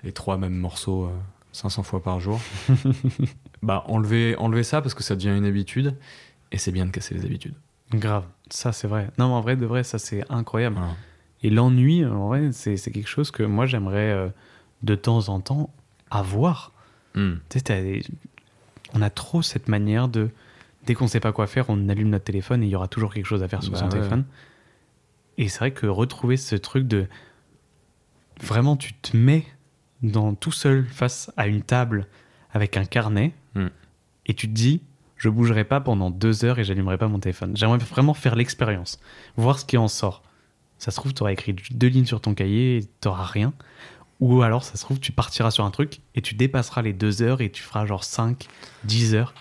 les trois mêmes morceaux euh, 500 fois par jour, <laughs> bah enlevez, enlevez ça parce que ça devient une habitude et c'est bien de casser les habitudes. Grave, ça c'est vrai. Non, mais en vrai, de vrai, ça c'est incroyable. Voilà. Et l'ennui, en vrai, c'est quelque chose que moi j'aimerais euh, de temps en temps avoir. Hmm. Tu sais, on a trop cette manière de. Dès qu'on sait pas quoi faire, on allume notre téléphone et il y aura toujours quelque chose à faire sur Bah son ouais. téléphone. Et c'est vrai que retrouver ce truc de. Vraiment, tu te mets dans, tout seul face à une table avec un carnet Hmm. et tu te dis je bougerai pas pendant deux heures et j'allumerai pas mon téléphone. J'aimerais vraiment faire l'expérience, voir ce qui en sort. Ça se trouve, tu auras écrit deux lignes sur ton cahier et tu rien. Ou alors, ça se trouve, tu partiras sur un truc et tu dépasseras les deux heures et tu feras genre 5, 10 heures.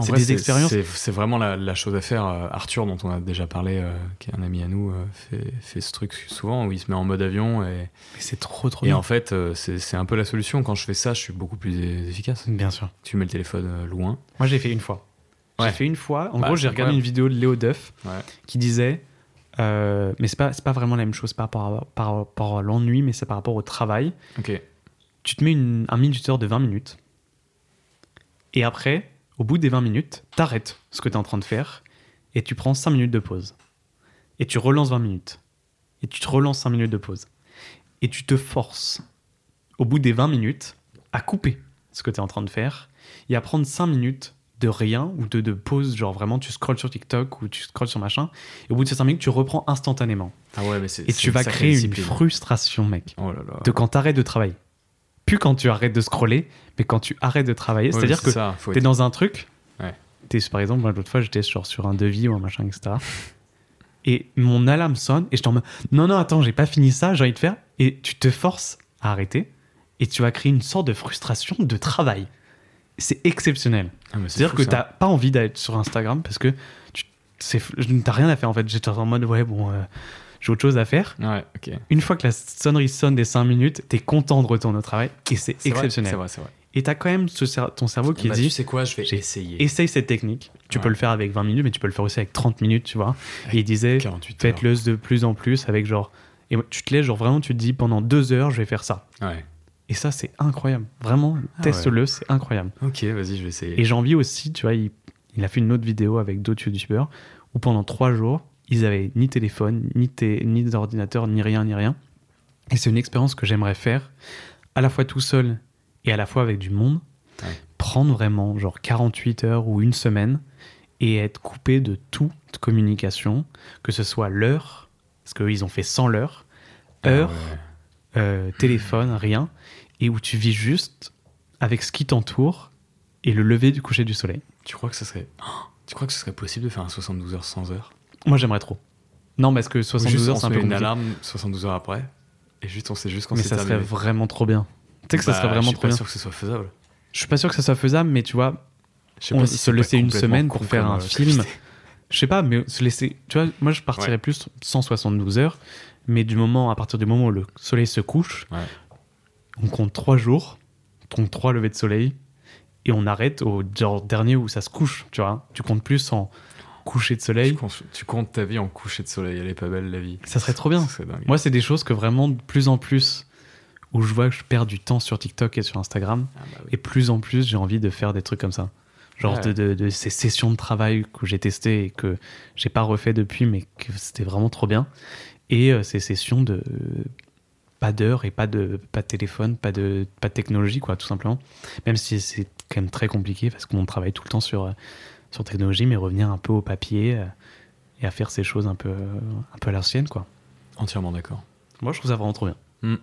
C'est des expériences. C'est vraiment la, la chose à faire. Euh, Arthur, dont on a déjà parlé, euh, qui est un ami à nous, euh, fait, fait ce truc souvent où il se met en mode avion et, Mais c'est trop, trop et bien. en fait, euh, c'est un peu la solution. Quand je fais ça, je suis beaucoup plus efficace. Bien sûr. Tu mets le téléphone loin. Moi, j'ai fait une fois. Ouais. J'ai fait une fois. En Bah, gros, j'ai regardé une vidéo de Léo Duff Ouais. qui disait. mais c'est pas, c'est pas vraiment la même chose par rapport à, par rapport à l'ennui, mais c'est par rapport au travail. Ok. tu te mets une- un minuteur de 20 minutes. Et après, au bout des 20 minutes, t'arrêtes ce que tu es en train de faire et tu prends 5 minutes de pause. Et tu relances 20 minutes. Et tu te relances 5 minutes de pause. Et tu te forces, au bout des 20 minutes, à couper ce que tu es en train de faire et à prendre 5 minutes de rien ou de, de pause, genre vraiment tu scrolles sur TikTok ou tu scrolles sur machin, et au bout de ces 5 minutes, tu reprends instantanément. Ah ouais, mais c'est. Et tu vas créer une frustration, mec Oh là là. de quand tu arrêtes de travailler. Plus quand tu arrêtes de scroller, mais quand tu arrêtes de travailler. C'est-à-dire que tu es être- dans un truc. Ouais. par exemple, l'autre fois, j'étais sur, sur un devis ou un machin, etc. et mon alarme sonne et je t'en mode non, non, attends, j'ai pas fini ça, j'ai envie de faire. Et tu te forces à arrêter et tu vas créer une sorte de frustration de travail. C'est exceptionnel. Ah, C'est-à-dire que t'as pas envie d'être sur Instagram parce que tu t'as rien à faire en fait. J'étais en mode ouais, bon, euh, j'ai autre chose à faire Ouais, une fois que la sonnerie sonne des 5 minutes, t'es content de retourner au travail et c'est exceptionnel. C'est vrai, c'est vrai. Et t'as quand même ce cer- ton cerveau qui Bah, dit tu sais quoi, je vais essayer. essaye cette technique. Tu Ouais. peux le faire avec 20 minutes, mais tu peux le faire aussi avec 30 minutes, tu vois. Et il disait 48 heures. faites-le de plus en plus avec genre. Et tu te laisses, genre vraiment, tu te dis pendant deux heures, je vais faire ça. Ouais. Et ça, c'est incroyable. Vraiment, Ah teste-le, c'est incroyable. Ok, vas-y, je vais essayer. Et j'ai envie aussi, tu vois, il, il a fait une autre vidéo avec d'autres youtubeurs où pendant trois jours, ils avaient ni téléphone, ni, ni d'ordinateur, ni rien, ni rien. Et c'est une expérience que j'aimerais faire, à la fois tout seul et à la fois avec du monde. Ouais. Prendre vraiment genre 48 heures ou une semaine et être coupé de toute communication, que ce soit l'heure, parce qu'eux, ils ont fait sans l'heure, Ah heure, ouais. euh, téléphone, rien, et où tu vis juste avec ce qui t'entoure et le lever du coucher du soleil. Tu crois que ça serait. <gasps> Tu crois que ce serait possible de faire un 72 heures sans heure? Moi, j'aimerais trop. Non, parce que Ou 72 juste, heures, on c'est un peu met une compliqué. alarme 72 heures après et juste on sait juste quand Mais c'est ça serait vraiment trop bien. Tu sais que ça Bah, serait vraiment Je suis trop pas bien. sûr que ce soit faisable. Je suis pas sûr que ça soit faisable, mais tu vois, Je sais on pas si se c'est pas laisser une complètement semaine con pour faire comme, un euh, film. Je sais pas, mais se laisser. Tu vois, moi, je partirais Ouais. plus 172 heures, mais du moment, à partir du moment où le soleil se couche, Ouais. on compte trois jours, donc trois levées de soleil, et on arrête au genre dernier où ça se couche, tu vois. Tu comptes plus en coucher de soleil. Tu comptes, ta vie en coucher de soleil, elle est pas belle la vie. Ça serait trop bien. Moi, c'est des choses que vraiment de plus en plus où je vois que je perds du temps sur TikTok et sur Instagram. Ah bah et plus en plus, j'ai envie de faire des trucs comme ça. Genre de, ces sessions de travail que j'ai testées et que j'ai pas refait depuis, mais que c'était vraiment trop bien. Et euh, ces sessions de pas d'heures et pas de, pas de téléphone, pas de, pas de technologie, quoi, tout simplement. Même si c'est quand même très compliqué parce qu'on travaille tout le temps sur, euh, sur technologie, mais revenir un peu au papier euh, et à faire ces choses un peu, un peu à l'ancienne, quoi. Entièrement d'accord. Moi, je trouve ça vraiment trop bien. Mm.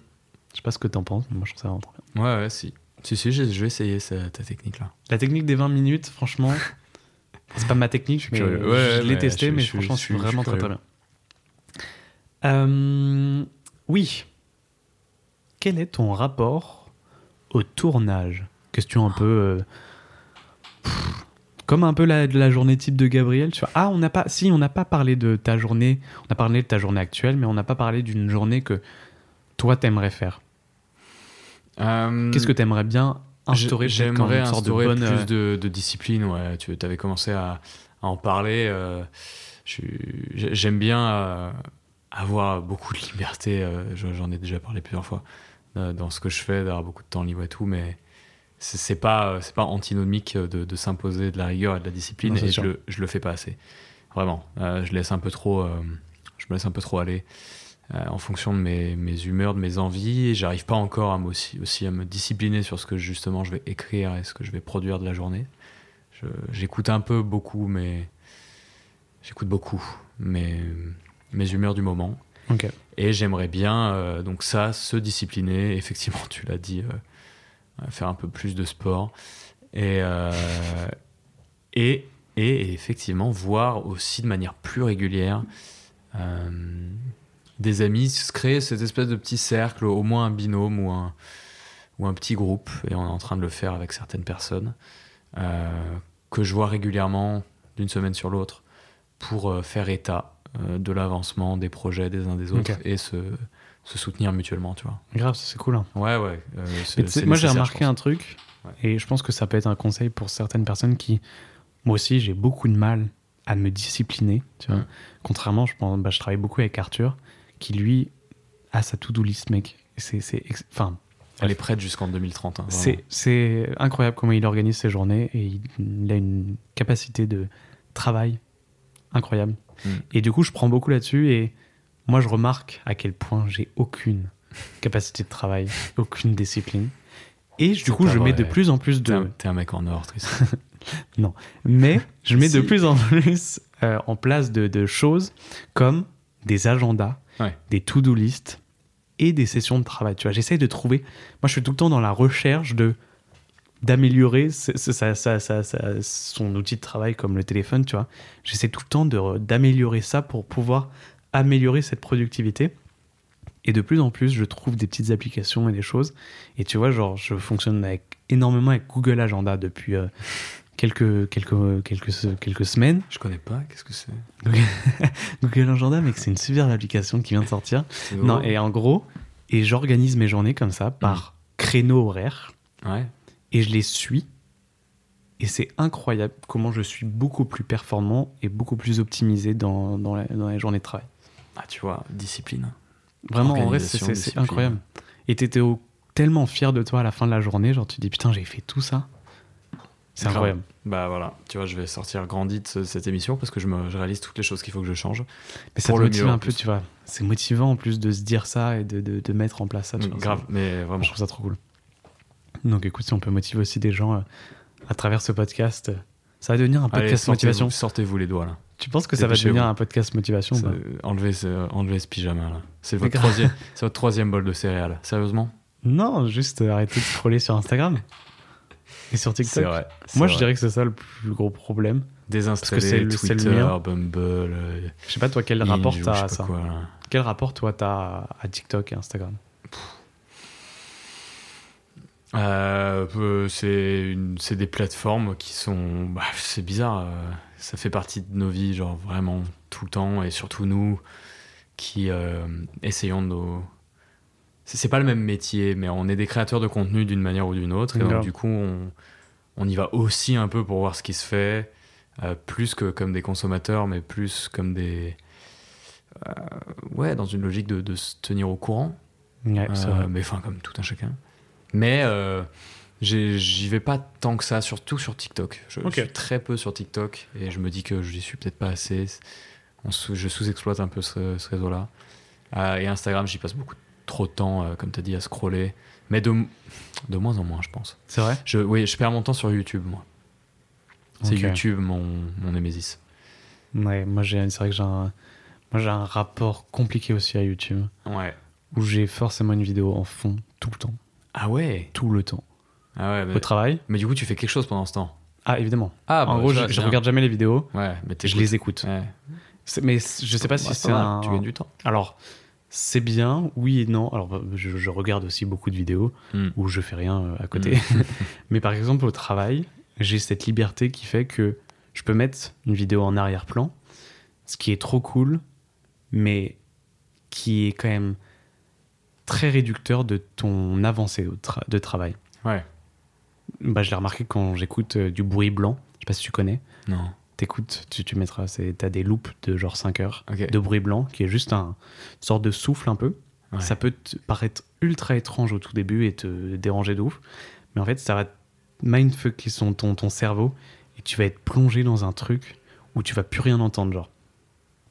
Je sais pas ce que t'en penses, mais moi, je trouve ça vraiment trop bien. Ouais, ouais, si. Si, si, je, vais essayer ta technique-là. La technique des 20 minutes, franchement, <laughs> c'est pas ma technique, mais je l'ai testé, mais franchement, je suis vraiment très très bien. Euh, oui. Quel est ton rapport au tournage? Question un peu. Euh, comme un peu la, la, journée type de Gabriel. Tu vois. Ah, on n'a pas. Si, on n'a pas parlé de ta journée. On a parlé de ta journée actuelle, mais on n'a pas parlé d'une journée que toi t'aimerais faire. Euh, Qu'est-ce que t'aimerais bien instaurer J'aimerais instaurer de plus de, de, discipline. Ouais, tu avais commencé à, à en parler. J'aime bien avoir beaucoup de liberté, euh, j'en ai déjà parlé plusieurs fois, euh, dans ce que je fais, d'avoir beaucoup de temps libre et tout, mais c'est pas, c'est pas antinomique de, de s'imposer de la rigueur et de la discipline, et je le, je le fais pas assez. Vraiment, euh, je laisse un peu trop, je me laisse un peu trop aller en fonction de mes, mes, humeurs, de mes envies, j'arrive pas encore à aussi, aussi à me discipliner sur ce que justement je vais écrire et ce que je vais produire de la journée. J'écoute un peu beaucoup, mais j'écoute beaucoup, mais mes humeurs du moment. Et j'aimerais bien, euh, donc ça, se discipliner, effectivement, <laughs> tu l'as dit, euh, faire un peu plus de sport. Et, euh, et, et, effectivement, voir aussi de manière plus régulière des amis, se créer cette espèce de petit cercle, au moins un binôme ou un, ou un petit groupe, et on est en train de le faire avec certaines personnes, que je vois régulièrement d'une semaine sur l'autre, pour faire état euh, de l'avancement des projets des uns des autres et se, se, soutenir mutuellement, tu vois. Grave, c'est cool. Hein. Ouais, ouais. Euh, moi, j'ai remarqué un truc, et je pense que ça peut être un conseil pour certaines personnes qui, moi aussi, j'ai beaucoup de mal à me discipliner, tu vois. Contrairement, je, pense, bah, je travaille beaucoup avec Arthur, qui lui a sa to-do list, mec. C'est, enfin, elle est prête jusqu'en 2030. Hein, c'est incroyable comment il organise ses journées et il, a une capacité de travail incroyable. Mm. Et du coup, je prends beaucoup là-dessus et moi, je remarque à quel point j'ai aucune capacité de travail, <laughs> aucune discipline. Et du coup, je mets de plus en plus de. T'es un, mec en or, Tristan. <laughs> non. Mais je mets de plus en plus euh, en place de, choses comme des agendas, des to-do list et des sessions de travail. Tu vois, j'essaye de trouver. Moi, je suis tout le temps dans la recherche de d'améliorer son outil de travail comme le téléphone, tu vois. J'essaie tout le temps d'améliorer ça pour pouvoir améliorer cette productivité. Et de plus en plus, je trouve des petites applications et des choses. Et tu vois, genre, je fonctionne avec, énormément avec Google Agenda depuis euh, quelques, quelques, quelques, quelques semaines. Je connais pas, qu'est-ce que c'est? <laughs> Google Agenda, mais c'est une super application qui vient de sortir. Non, et en gros, et j'organise mes journées comme ça, par mmh. créneau horaire. Ouais et je les suis. Et c'est incroyable comment je suis beaucoup plus performant et beaucoup plus optimisé dans, dans, les journées de travail. Ah, tu vois, discipline. Vraiment, en vrai, c'est incroyable. Et tu étais tellement fier de toi à la fin de la journée, genre tu dis putain, j'ai fait tout ça. C'est incroyable. Bah voilà, tu vois, je vais sortir grandi de cette émission parce que je, me, réalise toutes les choses qu'il faut que je change. Mais ça te motive un peu, tu vois. C'est motivant en plus de se dire ça et de, de, mettre en place ça. grave, mais vraiment. Je trouve ça trop cool. Donc écoute, si on peut motiver aussi des gens euh, à travers ce podcast, euh, ça va devenir un podcast motivation. Sortez-vous les doigts là. Tu penses que ça va devenir un podcast motivation enlevez, ce, enlevez ce pyjama là. C'est votre, troisième, votre troisième bol de céréales. Sérieusement Non, juste euh, arrêtez de scroller sur Instagram et sur TikTok. Vrai. Moi, je dirais que c'est ça le plus gros problème. Désinstaller Parce que Twitter, le Bumble. je sais pas toi quel rapport t'as à ça. quel rapport toi t'as à TikTok et Instagram euh, c'est des plateformes qui sont. Bah, c'est bizarre. Euh, ça fait partie de nos vies, genre vraiment tout le temps. Et surtout nous qui euh, essayons de nos. C'est pas le même métier, mais on est des créateurs de contenu d'une manière ou d'une autre. Et donc, du coup, on, on y va aussi un peu pour voir ce qui se fait, plus que comme des consommateurs, mais plus comme des. ouais, dans une logique de, de, se tenir au courant. Ouais, mais enfin, comme tout un chacun. Mais J'y vais pas tant que ça, surtout sur TikTok. Je, suis très peu sur TikTok et je me dis que je n'y suis peut-être pas assez. je sous-exploite un peu ce, réseau-là. Euh, et Instagram, j'y passe beaucoup trop de temps, euh, comme tu as dit, à scroller. Mais de, de moins en moins, je pense. C'est vrai? Je, Oui, je perds mon temps sur YouTube, moi. C'est YouTube mon, mon némésis. Ouais, moi, c'est vrai que j'ai un, moi, j'ai un rapport compliqué aussi à YouTube. Ouais. Où j'ai forcément une vidéo en fond tout le temps. Ah ouais Tout le temps. Ah au travail. Mais du coup, tu fais quelque chose pendant ce temps? Ah, évidemment. Ah, en bah, gros, je, regarde jamais les vidéos. Ouais, mais je les écoute. Mais je sais pas si c'est un. Tu gagnes du temps. Alors, c'est bien, oui et non. Alors, bah, je, regarde aussi beaucoup de vidéos hmm. où je fais rien euh, à côté. Hmm. <laughs> mais par exemple, au travail, j'ai cette liberté qui fait que je peux mettre une vidéo en arrière-plan, ce qui est trop cool, mais qui est quand même très réducteur de ton avancée de travail. Ouais bah, je l'ai remarqué quand j'écoute euh, du bruit blanc. Je sais pas si tu connais. Non. T'écoutes, tu, tu mettras, t'as des loops de genre 5 heures de bruit blanc qui est juste un, une sorte de souffle un peu. Ça peut te paraître ultra étrange au tout début et te déranger de ouf. Mais en fait, ça va mindfucker son, ton, ton cerveau et tu vas être plongé dans un truc où tu vas plus rien entendre. Genre,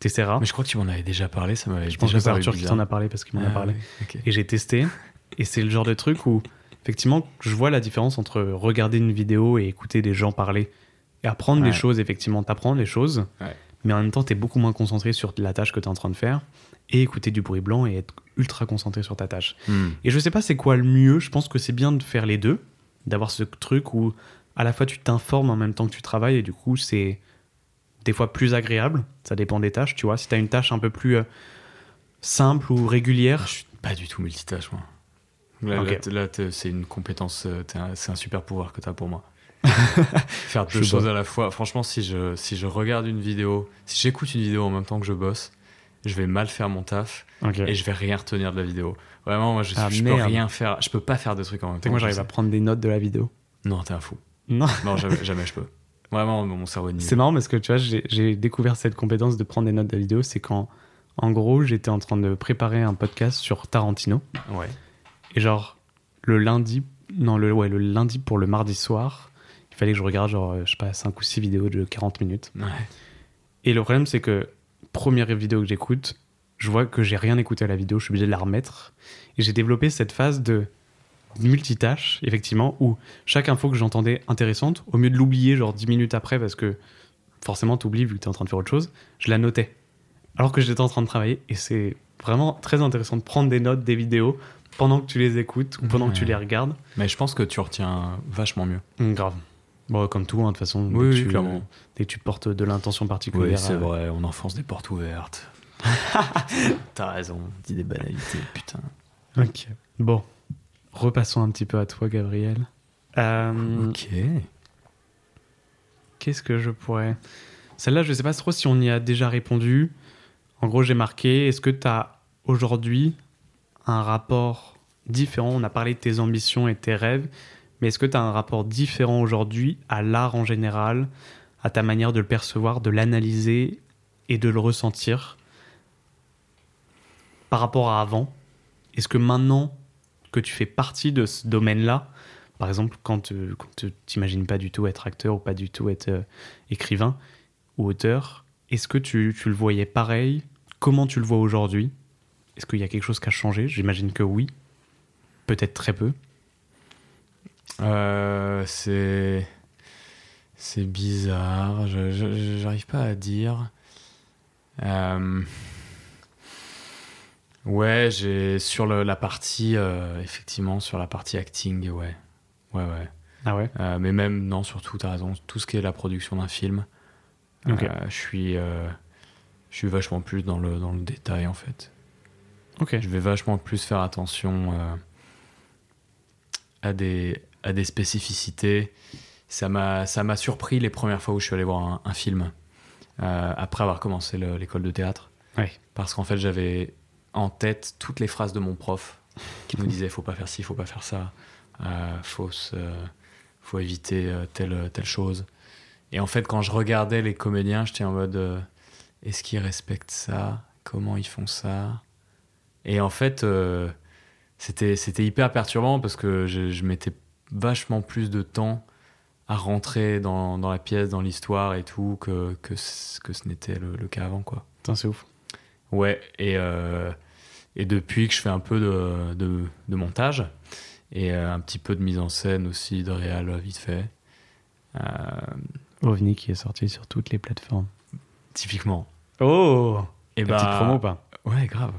t'essaieras. Mais je crois que tu m'en avais déjà parlé. Ça m'avait Je pense que c'est Arthur qui t'en a parlé parce qu'il m'en a ah parlé. Et j'ai testé. Et c'est le genre de truc où effectivement, je vois la différence entre regarder une vidéo et écouter des gens parler et apprendre des choses, effectivement, t'apprendre les choses, mais en même temps, tu es beaucoup moins concentré sur la tâche que tu es en train de faire et écouter du bruit blanc et être ultra concentré sur ta tâche. Hmm. Et je sais pas c'est quoi le mieux, je pense que c'est bien de faire les deux, d'avoir ce truc où à la fois tu t'informes en même temps que tu travailles et du coup, c'est des fois plus agréable, ça dépend des tâches, tu vois. Si tu as une tâche un peu plus euh, simple ou régulière. Je suis pas du tout multitâche, moi. Là, c'est une compétence, euh, c'est un super pouvoir que tu as pour moi. <laughs> Faire deux choses à la fois. Franchement, si je, si je regarde une vidéo, si j'écoute une vidéo en même temps que je bosse, je vais mal faire mon taf et je vais rien retenir de la vidéo. Vraiment, moi, je, ah, je peux rien faire. Je peux pas faire de trucs en même temps. Moi, j'arrive à prendre des notes de la vidéo. Non, t'es un fou. Non. non, jamais, <laughs> jamais je peux. Vraiment, mon cerveau est C'est marrant parce que tu vois, j'ai découvert cette compétence de prendre des notes de la vidéo. C'est quand, en gros, j'étais en train de préparer un podcast sur Tarantino. Ouais. Et genre, le lundi, non, le, ouais, le lundi pour le mardi soir, il fallait que je regarde, genre, je sais pas, 5 ou 6 vidéos de 40 minutes. Et le problème, c'est que, première vidéo que j'écoute, je vois que j'ai rien écouté à la vidéo, je suis obligé de la remettre. Et j'ai développé cette phase de multitâche, effectivement, où chaque info que j'entendais intéressante, au mieux de l'oublier, genre 10 minutes après, parce que forcément, tu oublies vu que tu es en train de faire autre chose, je la notais. Alors que j'étais en train de travailler, et c'est vraiment très intéressant de prendre des notes des vidéos pendant que tu les écoutes ou pendant que tu les regardes. Mais je pense que tu retiens vachement mieux. Mmh, grave. Bon, comme tout, hein, de toute façon. Oui, tu, clairement. Dès que tu portes de l'intention particulière. Oui, c'est vrai, on enfonce des portes ouvertes. <laughs> T'as raison, dis des banalités, putain. Ok. Bon, repassons un petit peu à toi, Gabriel. Euh, ok. Qu'est-ce que je pourrais. Celle-là, je sais pas trop si on y a déjà répondu. En gros, j'ai marqué est-ce que tu as aujourd'hui un rapport différent? On a parlé de tes ambitions et tes rêves, mais est-ce que tu as un rapport différent aujourd'hui à l'art en général, à ta manière de le percevoir, de l'analyser et de le ressentir par rapport à avant? Est-ce que maintenant que tu fais partie de ce domaine-là, par exemple, quand tu t'imagines pas du tout être acteur ou pas du tout être euh, écrivain ou auteur, est-ce que tu, le voyais pareil? Comment tu le vois aujourd'hui? Est-ce qu'il y a quelque chose qui a changé? J'imagine que oui. Peut-être très peu. Euh, c'est. C'est bizarre. Je J'arrive pas à dire. Euh, ouais, j'ai. Sur la partie. Euh, effectivement, sur la partie acting, ouais. Ouais, ouais. Ah ouais? Mais même, non, surtout, t'as raison. Tout ce qui est la production d'un film. je suis. je suis vachement plus dans le, dans le détail, en fait. Je vais vachement plus faire attention euh, à, des, à des spécificités. Ça m'a surpris les premières fois où je suis allé voir un, film, euh, après avoir commencé l'école de théâtre. Parce qu'en fait, j'avais en tête toutes les phrases de mon prof qui nous disait faut pas faire ci, faut pas faire ça, euh, faut, faut éviter telle, telle chose. Et en fait, quand je regardais les comédiens, j'étais en mode est-ce qu'ils respectent ça? Comment ils font ça? Et en fait, c'était hyper perturbant parce que je, mettais vachement plus de temps à rentrer dans, la pièce, dans l'histoire et tout, que, que, ce n'était le, cas avant. quoi. c'est ouf. Ouais, et, euh, et depuis que je fais un peu de, de, de montage et euh, un petit peu de mise en scène aussi, de réal vite fait. Euh, OVNI qui est sorti sur toutes les plateformes. Typiquement. Oh Et bah, petite promo pas? Ouais, grave.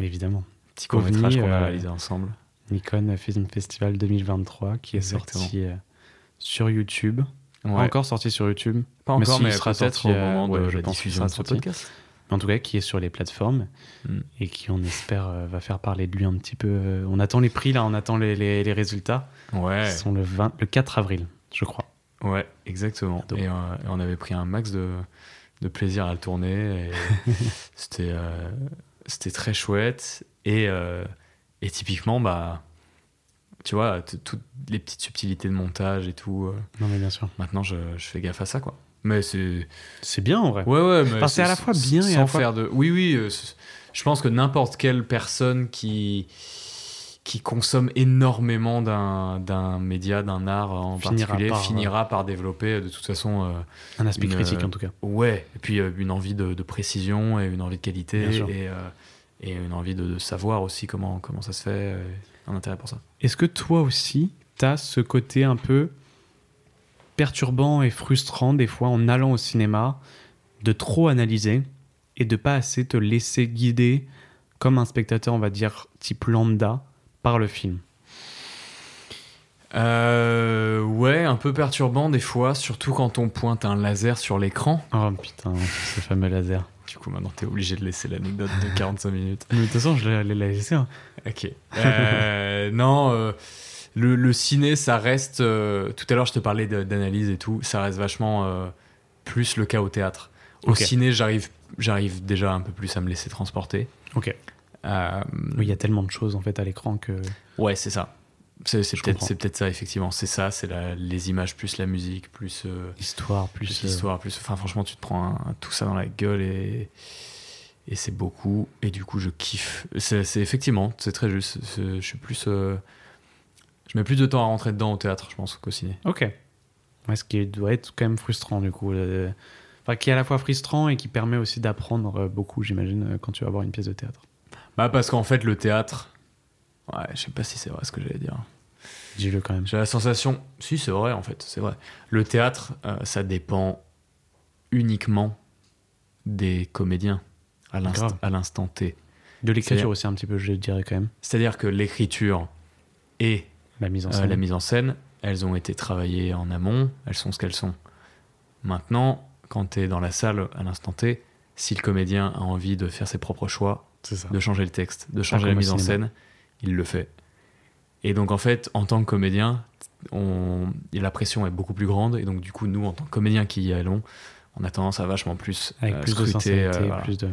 évidemment. Petit court métrage qu'on a réalisé ensemble. Nikon Film Festival 2023 qui est sorti sur YouTube. Pas encore sorti sur YouTube. Pas encore, mais, sera peut-être au moment de la diffusion de ce podcast. En tout cas, qui est sur les plateformes hmm. et qui, on espère, euh, va faire parler de lui un petit peu. Euh, on attend les prix, là, on attend les, les, résultats. Ouais. Ils sont le, 20, le 4 avril, je crois. Ouais, exactement. Et, euh, on avait pris un max de, de plaisir à le tourner. <laughs> C'était c'était très chouette. Et, et typiquement, bah tu vois, toutes les petites subtilités de montage et tout. Euh, non, mais bien sûr. Maintenant, je, je fais gaffe à ça, quoi. Mais c'est. C'est bien, en vrai. Ouais, ouais. Mais c'est à la fois bien et à la fois... faire de. Oui, oui. Euh, je pense que n'importe quelle personne qui qui consomme énormément d'un média, d'un art en particulier, finira par développer de toute façon euh, un aspect critique en tout cas. Ouais, et puis une envie de, de, précision et une envie de qualité et, et, une envie de, de, savoir aussi comment comment ça se fait un intérêt pour ça. Est-ce que toi aussi, tu as ce côté un peu perturbant et frustrant des fois en allant au cinéma de trop analyser et de pas assez te laisser guider comme un spectateur, on va dire, type lambda, par le film euh, ouais, un peu perturbant des fois, surtout quand on pointe un laser sur l'écran. Oh putain, ce fameux laser. Du coup, maintenant, t'es obligé de laisser l'anecdote de 45 minutes. Mais de toute façon, je l'ai laissé. Hein. Ok. Euh, <laughs> non, euh, le, ciné, ça reste. Euh, tout à l'heure, je te parlais d'analyse et tout. Ça reste vachement plus le cas au théâtre. Au ciné, j'arrive, j'arrive déjà un peu plus à me laisser transporter. Ok. oui, il y a tellement de choses en fait à l'écran que. Ouais, c'est ça. C'est peut-être peut ça, effectivement. C'est ça, c'est les images, plus la musique, plus. Euh, l'histoire, plus. L'histoire, plus. Enfin, franchement, tu te prends tout ça dans la gueule et. Et c'est beaucoup. Et du coup, je kiffe. C'est effectivement, c'est très juste. Je suis plus. Euh, je mets plus de temps à rentrer dedans au théâtre, je pense, qu'au ciné. Ok. Ouais, ce qui doit être quand même frustrant, du coup. Enfin, qui est à la fois frustrant et qui permet aussi d'apprendre euh, beaucoup, j'imagine, quand tu vas voir une pièce de théâtre. Bah, parce qu'en fait, le théâtre Ouais, je sais pas si c'est vrai ce que j'allais dire. Dis-le quand même. J'ai la sensation. Si, c'est vrai en fait, c'est vrai. Le théâtre, euh, ça dépend uniquement des comédiens à l'instant T. De l'écriture aussi, un petit peu, je dirais quand même. C'est-à-dire que l'écriture et la mise, en euh, scène. la mise en scène, elles ont été travaillées en amont, elles sont ce qu'elles sont. Maintenant, quand tu es dans la salle à l'instant T, si le comédien a envie de faire ses propres choix, de changer le texte, de changer la mise en scène, il le fait. Et donc en fait, en tant que comédien, on, la pression est beaucoup plus grande. Et donc du coup, nous, en tant que comédiens qui y allons, on a tendance à vachement plus Avec euh, plus de sincérité, euh, plus de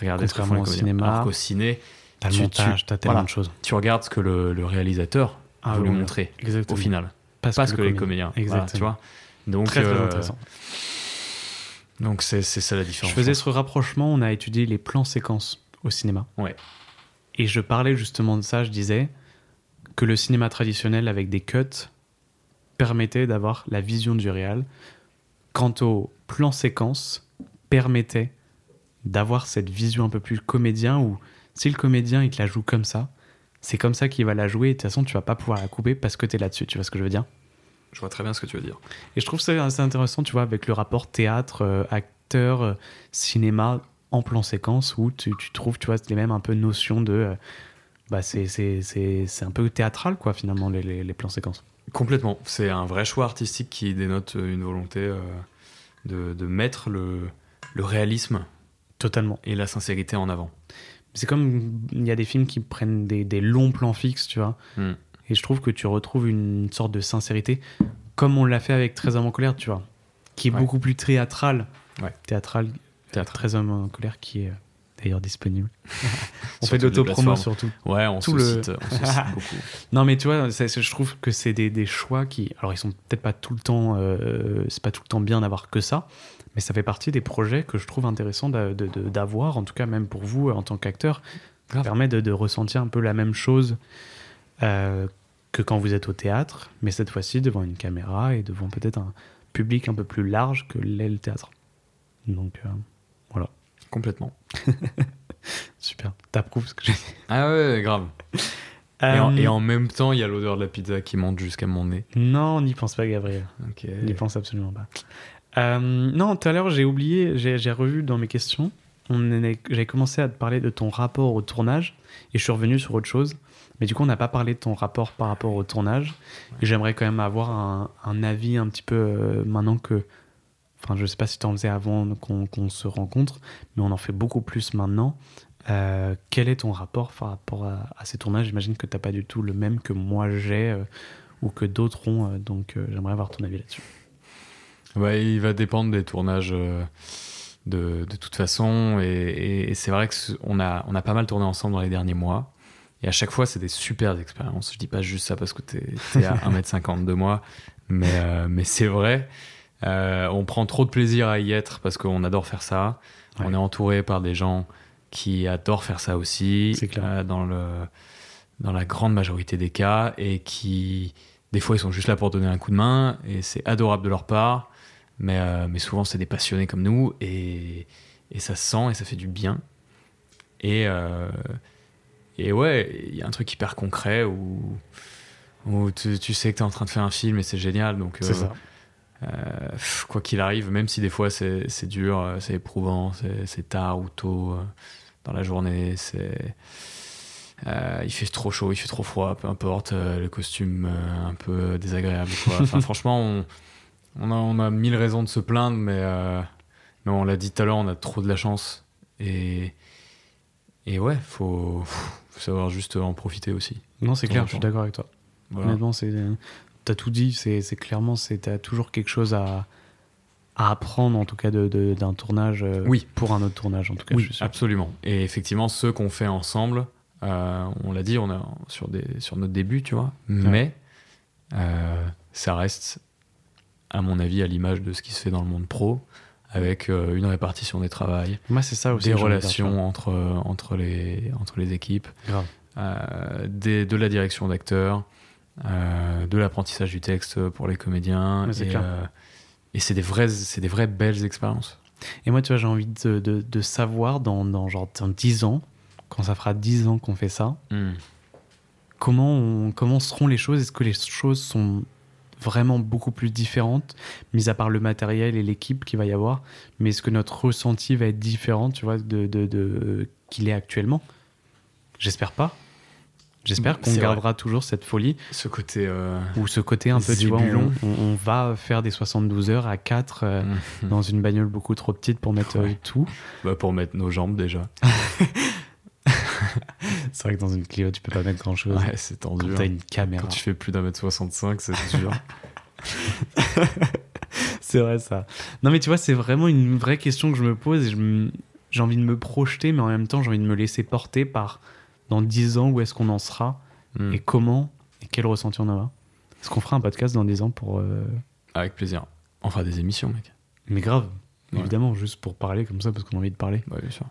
regarder ce que font au cinéma. Alors qu'au ciné, t'as le montage, t'as tellement de choses. Tu regardes ce que le, réalisateur ah, voulu montrer au final. Pas, ce que, les comédiens. Exactement. tu vois donc, très, très euh, intéressant. Donc c'est ça la différence. Je faisais ce rapprochement, on a étudié les plans séquences au cinéma. Ouais. Et je parlais justement de ça, je disais que le cinéma traditionnel avec des cuts permettait d'avoir la vision du réel, quant au plan séquence permettait d'avoir cette vision un peu plus comédien où si le comédien il te la joue comme ça, c'est comme ça qu'il va la jouer et de toute façon tu vas pas pouvoir la couper parce que tu es là-dessus, tu vois ce que je veux dire? Je vois très bien ce que tu veux dire. Et je trouve ça assez intéressant, tu vois, avec le rapport théâtre, euh, acteur, euh, cinéma, en plan séquence où tu, trouves tu vois, les mêmes un peu notions de. Euh, bah c'est un peu théâtral, quoi, finalement, les, les, plans séquences. Complètement. C'est un vrai choix artistique qui dénote une volonté de, de, mettre le, le réalisme. Totalement. Et la sincérité en avant. C'est comme il y a des films qui prennent des, des longs plans fixes, tu vois. Hmm. Et je trouve que tu retrouves une sorte de sincérité, comme on l'a fait avec Très en colère, tu vois, qui est beaucoup plus théâtral. Ouais. Théâtral Théâtre. Très homme en colère qui est d'ailleurs disponible. <laughs> on fait de l'autopromo surtout. Ouais, on se cite, <laughs> beaucoup. Non, mais tu vois, je trouve que c'est des, des, choix qui. Alors, ils sont peut-être pas tout le temps. Euh, c'est pas tout le temps bien d'avoir que ça, mais ça fait partie des projets que je trouve intéressant d'avoir, en tout cas, même pour vous en tant qu'acteur. Ça permet de, ressentir un peu la même chose euh, que quand vous êtes au théâtre, mais cette fois-ci devant une caméra et devant peut-être un public un peu plus large que l'est le théâtre. Donc, euh, voilà. Complètement. <laughs> Super. T'approuves ce que j'ai dit Ah ouais, grave. Euh, et, en, même temps, il y a l'odeur de la pizza qui monte jusqu'à mon nez. Non, n'y pense pas, Gabriel. Ok. N'y pense absolument pas. Euh, non, tout à l'heure, j'ai oublié, j'ai revu dans mes questions. J'avais commencé à te parler de ton rapport au tournage et je suis revenu sur autre chose. Mais du coup, on n'a pas parlé de ton rapport par rapport au tournage. Et j'aimerais quand même avoir un, avis un petit peu maintenant que Enfin, je sais pas si tu en faisais avant qu'on se rencontre, mais on en fait beaucoup plus maintenant. Euh, quel est ton rapport par rapport à, ces tournages? J'imagine que tu n'as pas du tout le même que moi j'ai euh, ou que d'autres ont, euh, donc j'aimerais avoir ton avis là-dessus. Ouais, il va dépendre des tournages de, de, toute façon, et, c'est vrai qu'on a, on a pas mal tourné ensemble dans les derniers mois. Et à chaque fois, c'est des super expériences. Je dis pas juste ça parce que tu es, à <laughs> 1m50 de moi, mais, mais c'est vrai. Euh, on prend trop de plaisir à y être parce qu'on adore faire ça. On est entouré par des gens qui adorent faire ça aussi, euh, dans, le, dans la grande majorité des cas, et qui, des fois, ils sont juste là pour donner un coup de main, et c'est adorable de leur part, mais, euh, mais souvent, c'est des passionnés comme nous, et, et, ça se sent, et ça fait du bien. Et, et ouais, il y a un truc hyper concret où, où tu, tu sais que tu es en train de faire un film, et c'est génial, donc... C'est ça euh, quoi qu'il arrive, même si des fois c'est dur, euh, c'est éprouvant, c'est tard ou tôt euh, dans la journée, c'est il fait trop chaud, il fait trop froid, peu importe, le costume un peu désagréable. <laughs> franchement, on, on, a, on, a, mille raisons de se plaindre, mais, mais on l'a dit tout à l'heure, on a trop de la chance. Et, et ouais, faut, faut savoir juste en profiter aussi. Non, c'est clair, je suis d'accord avec toi. Honnêtement, c'est tu as tout dit, c'est clairement, tu as toujours quelque chose à, à apprendre, en tout cas, d'un de, tournage euh, oui. pour un autre tournage, en tout cas. Oui, absolument. Et effectivement, ceux qu'on fait ensemble, euh, on l'a dit, on est sur, des, sur notre début, tu vois, mais euh, ça reste, à mon avis, à l'image de ce qui se fait dans le monde pro, avec une répartition des travails, Moi, c'est ça aussi, des relations entre, entre, les, entre les équipes, des, de la direction d'acteurs, euh, de l'apprentissage du texte pour les comédiens. et, euh, et c'est des, vraies, des vraies belles expériences. Et moi, tu vois, j'ai envie de, de, savoir dans, dans, genre, dans 10 ans, quand ça fera 10 ans qu'on fait ça, hmm. comment, comment seront les choses? Est-ce que les choses sont vraiment beaucoup plus différentes, mis à part le matériel et l'équipe qu'il va y avoir, mais est-ce que notre ressenti va être différent, tu vois, de, de, de qu'il est actuellement? J'espère pas. J'espère qu'on gardera toujours cette folie. Ce côté. Euh, ou ce côté un peu, du vois, on, va faire des 72 heures à 4 euh, mhm. dans une bagnole beaucoup trop petite pour mettre euh, tout. Bah pour mettre nos jambes déjà. <laughs> c'est vrai que dans une Clio, tu peux pas mettre grand chose. Ouais, c'est tendu. Quand t'as une caméra. Quand tu fais plus d'un mètre 65, c'est dur. <laughs> c'est vrai ça. Non mais tu vois, c'est vraiment une vraie question que je me pose et j'ai envie de me projeter, mais en même temps, j'ai envie de me laisser porter par dans 10 ans, où est-ce qu'on en sera hmm. et comment et quel ressenti on aura. Est-ce qu'on fera un podcast dans 10 ans pour. Euh, Avec plaisir. On fera des émissions, mec. Mais grave, évidemment, juste pour parler comme ça, parce qu'on a envie de parler. Ouais, bien sûr.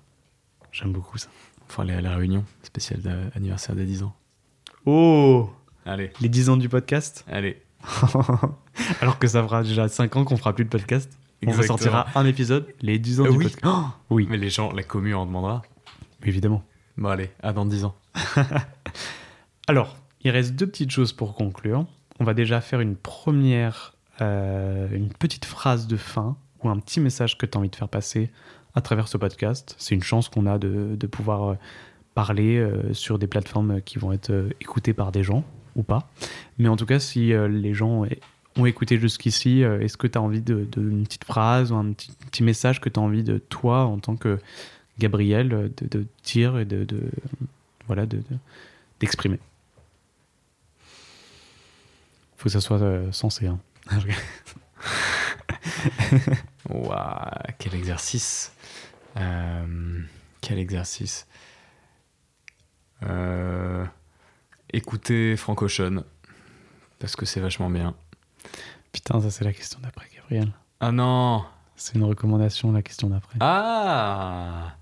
J'aime beaucoup ça. Fera aller à la réunion spéciale d'anniversaire des 10 ans. Oh Allez. Les 10 ans du podcast Allez. <laughs> Alors que ça fera déjà 5 ans qu'on fera plus de podcast. On sortira un épisode, les 10 ans du podcast. Oh oui. Mais les gens, la commune en demandera. Évidemment. Bon, allez, à dans 10 ans. <laughs> Alors, il reste deux petites choses pour conclure. On va déjà faire une première, euh, une petite phrase de fin ou un petit message que tu as envie de faire passer à travers ce podcast. C'est une chance qu'on a de, de pouvoir euh, parler euh, sur des plateformes qui vont être écoutées par des gens ou pas. Mais en tout cas, si les gens ont écouté jusqu'ici, est-ce que tu as envie d'une de, une petite phrase ou un petit, message que tu as envie de toi en tant que Gabriel euh, de, de dire et de, de voilà d'exprimer? Faut que ça soit euh. Hein. <laughs> quel exercice. Euh, Quel exercice. écoutez Frank Ocean, parce que c'est vachement bien. Putain, ça c'est la question d'après, Gabriel. Ah non C'est une recommandation, la question d'après. Ah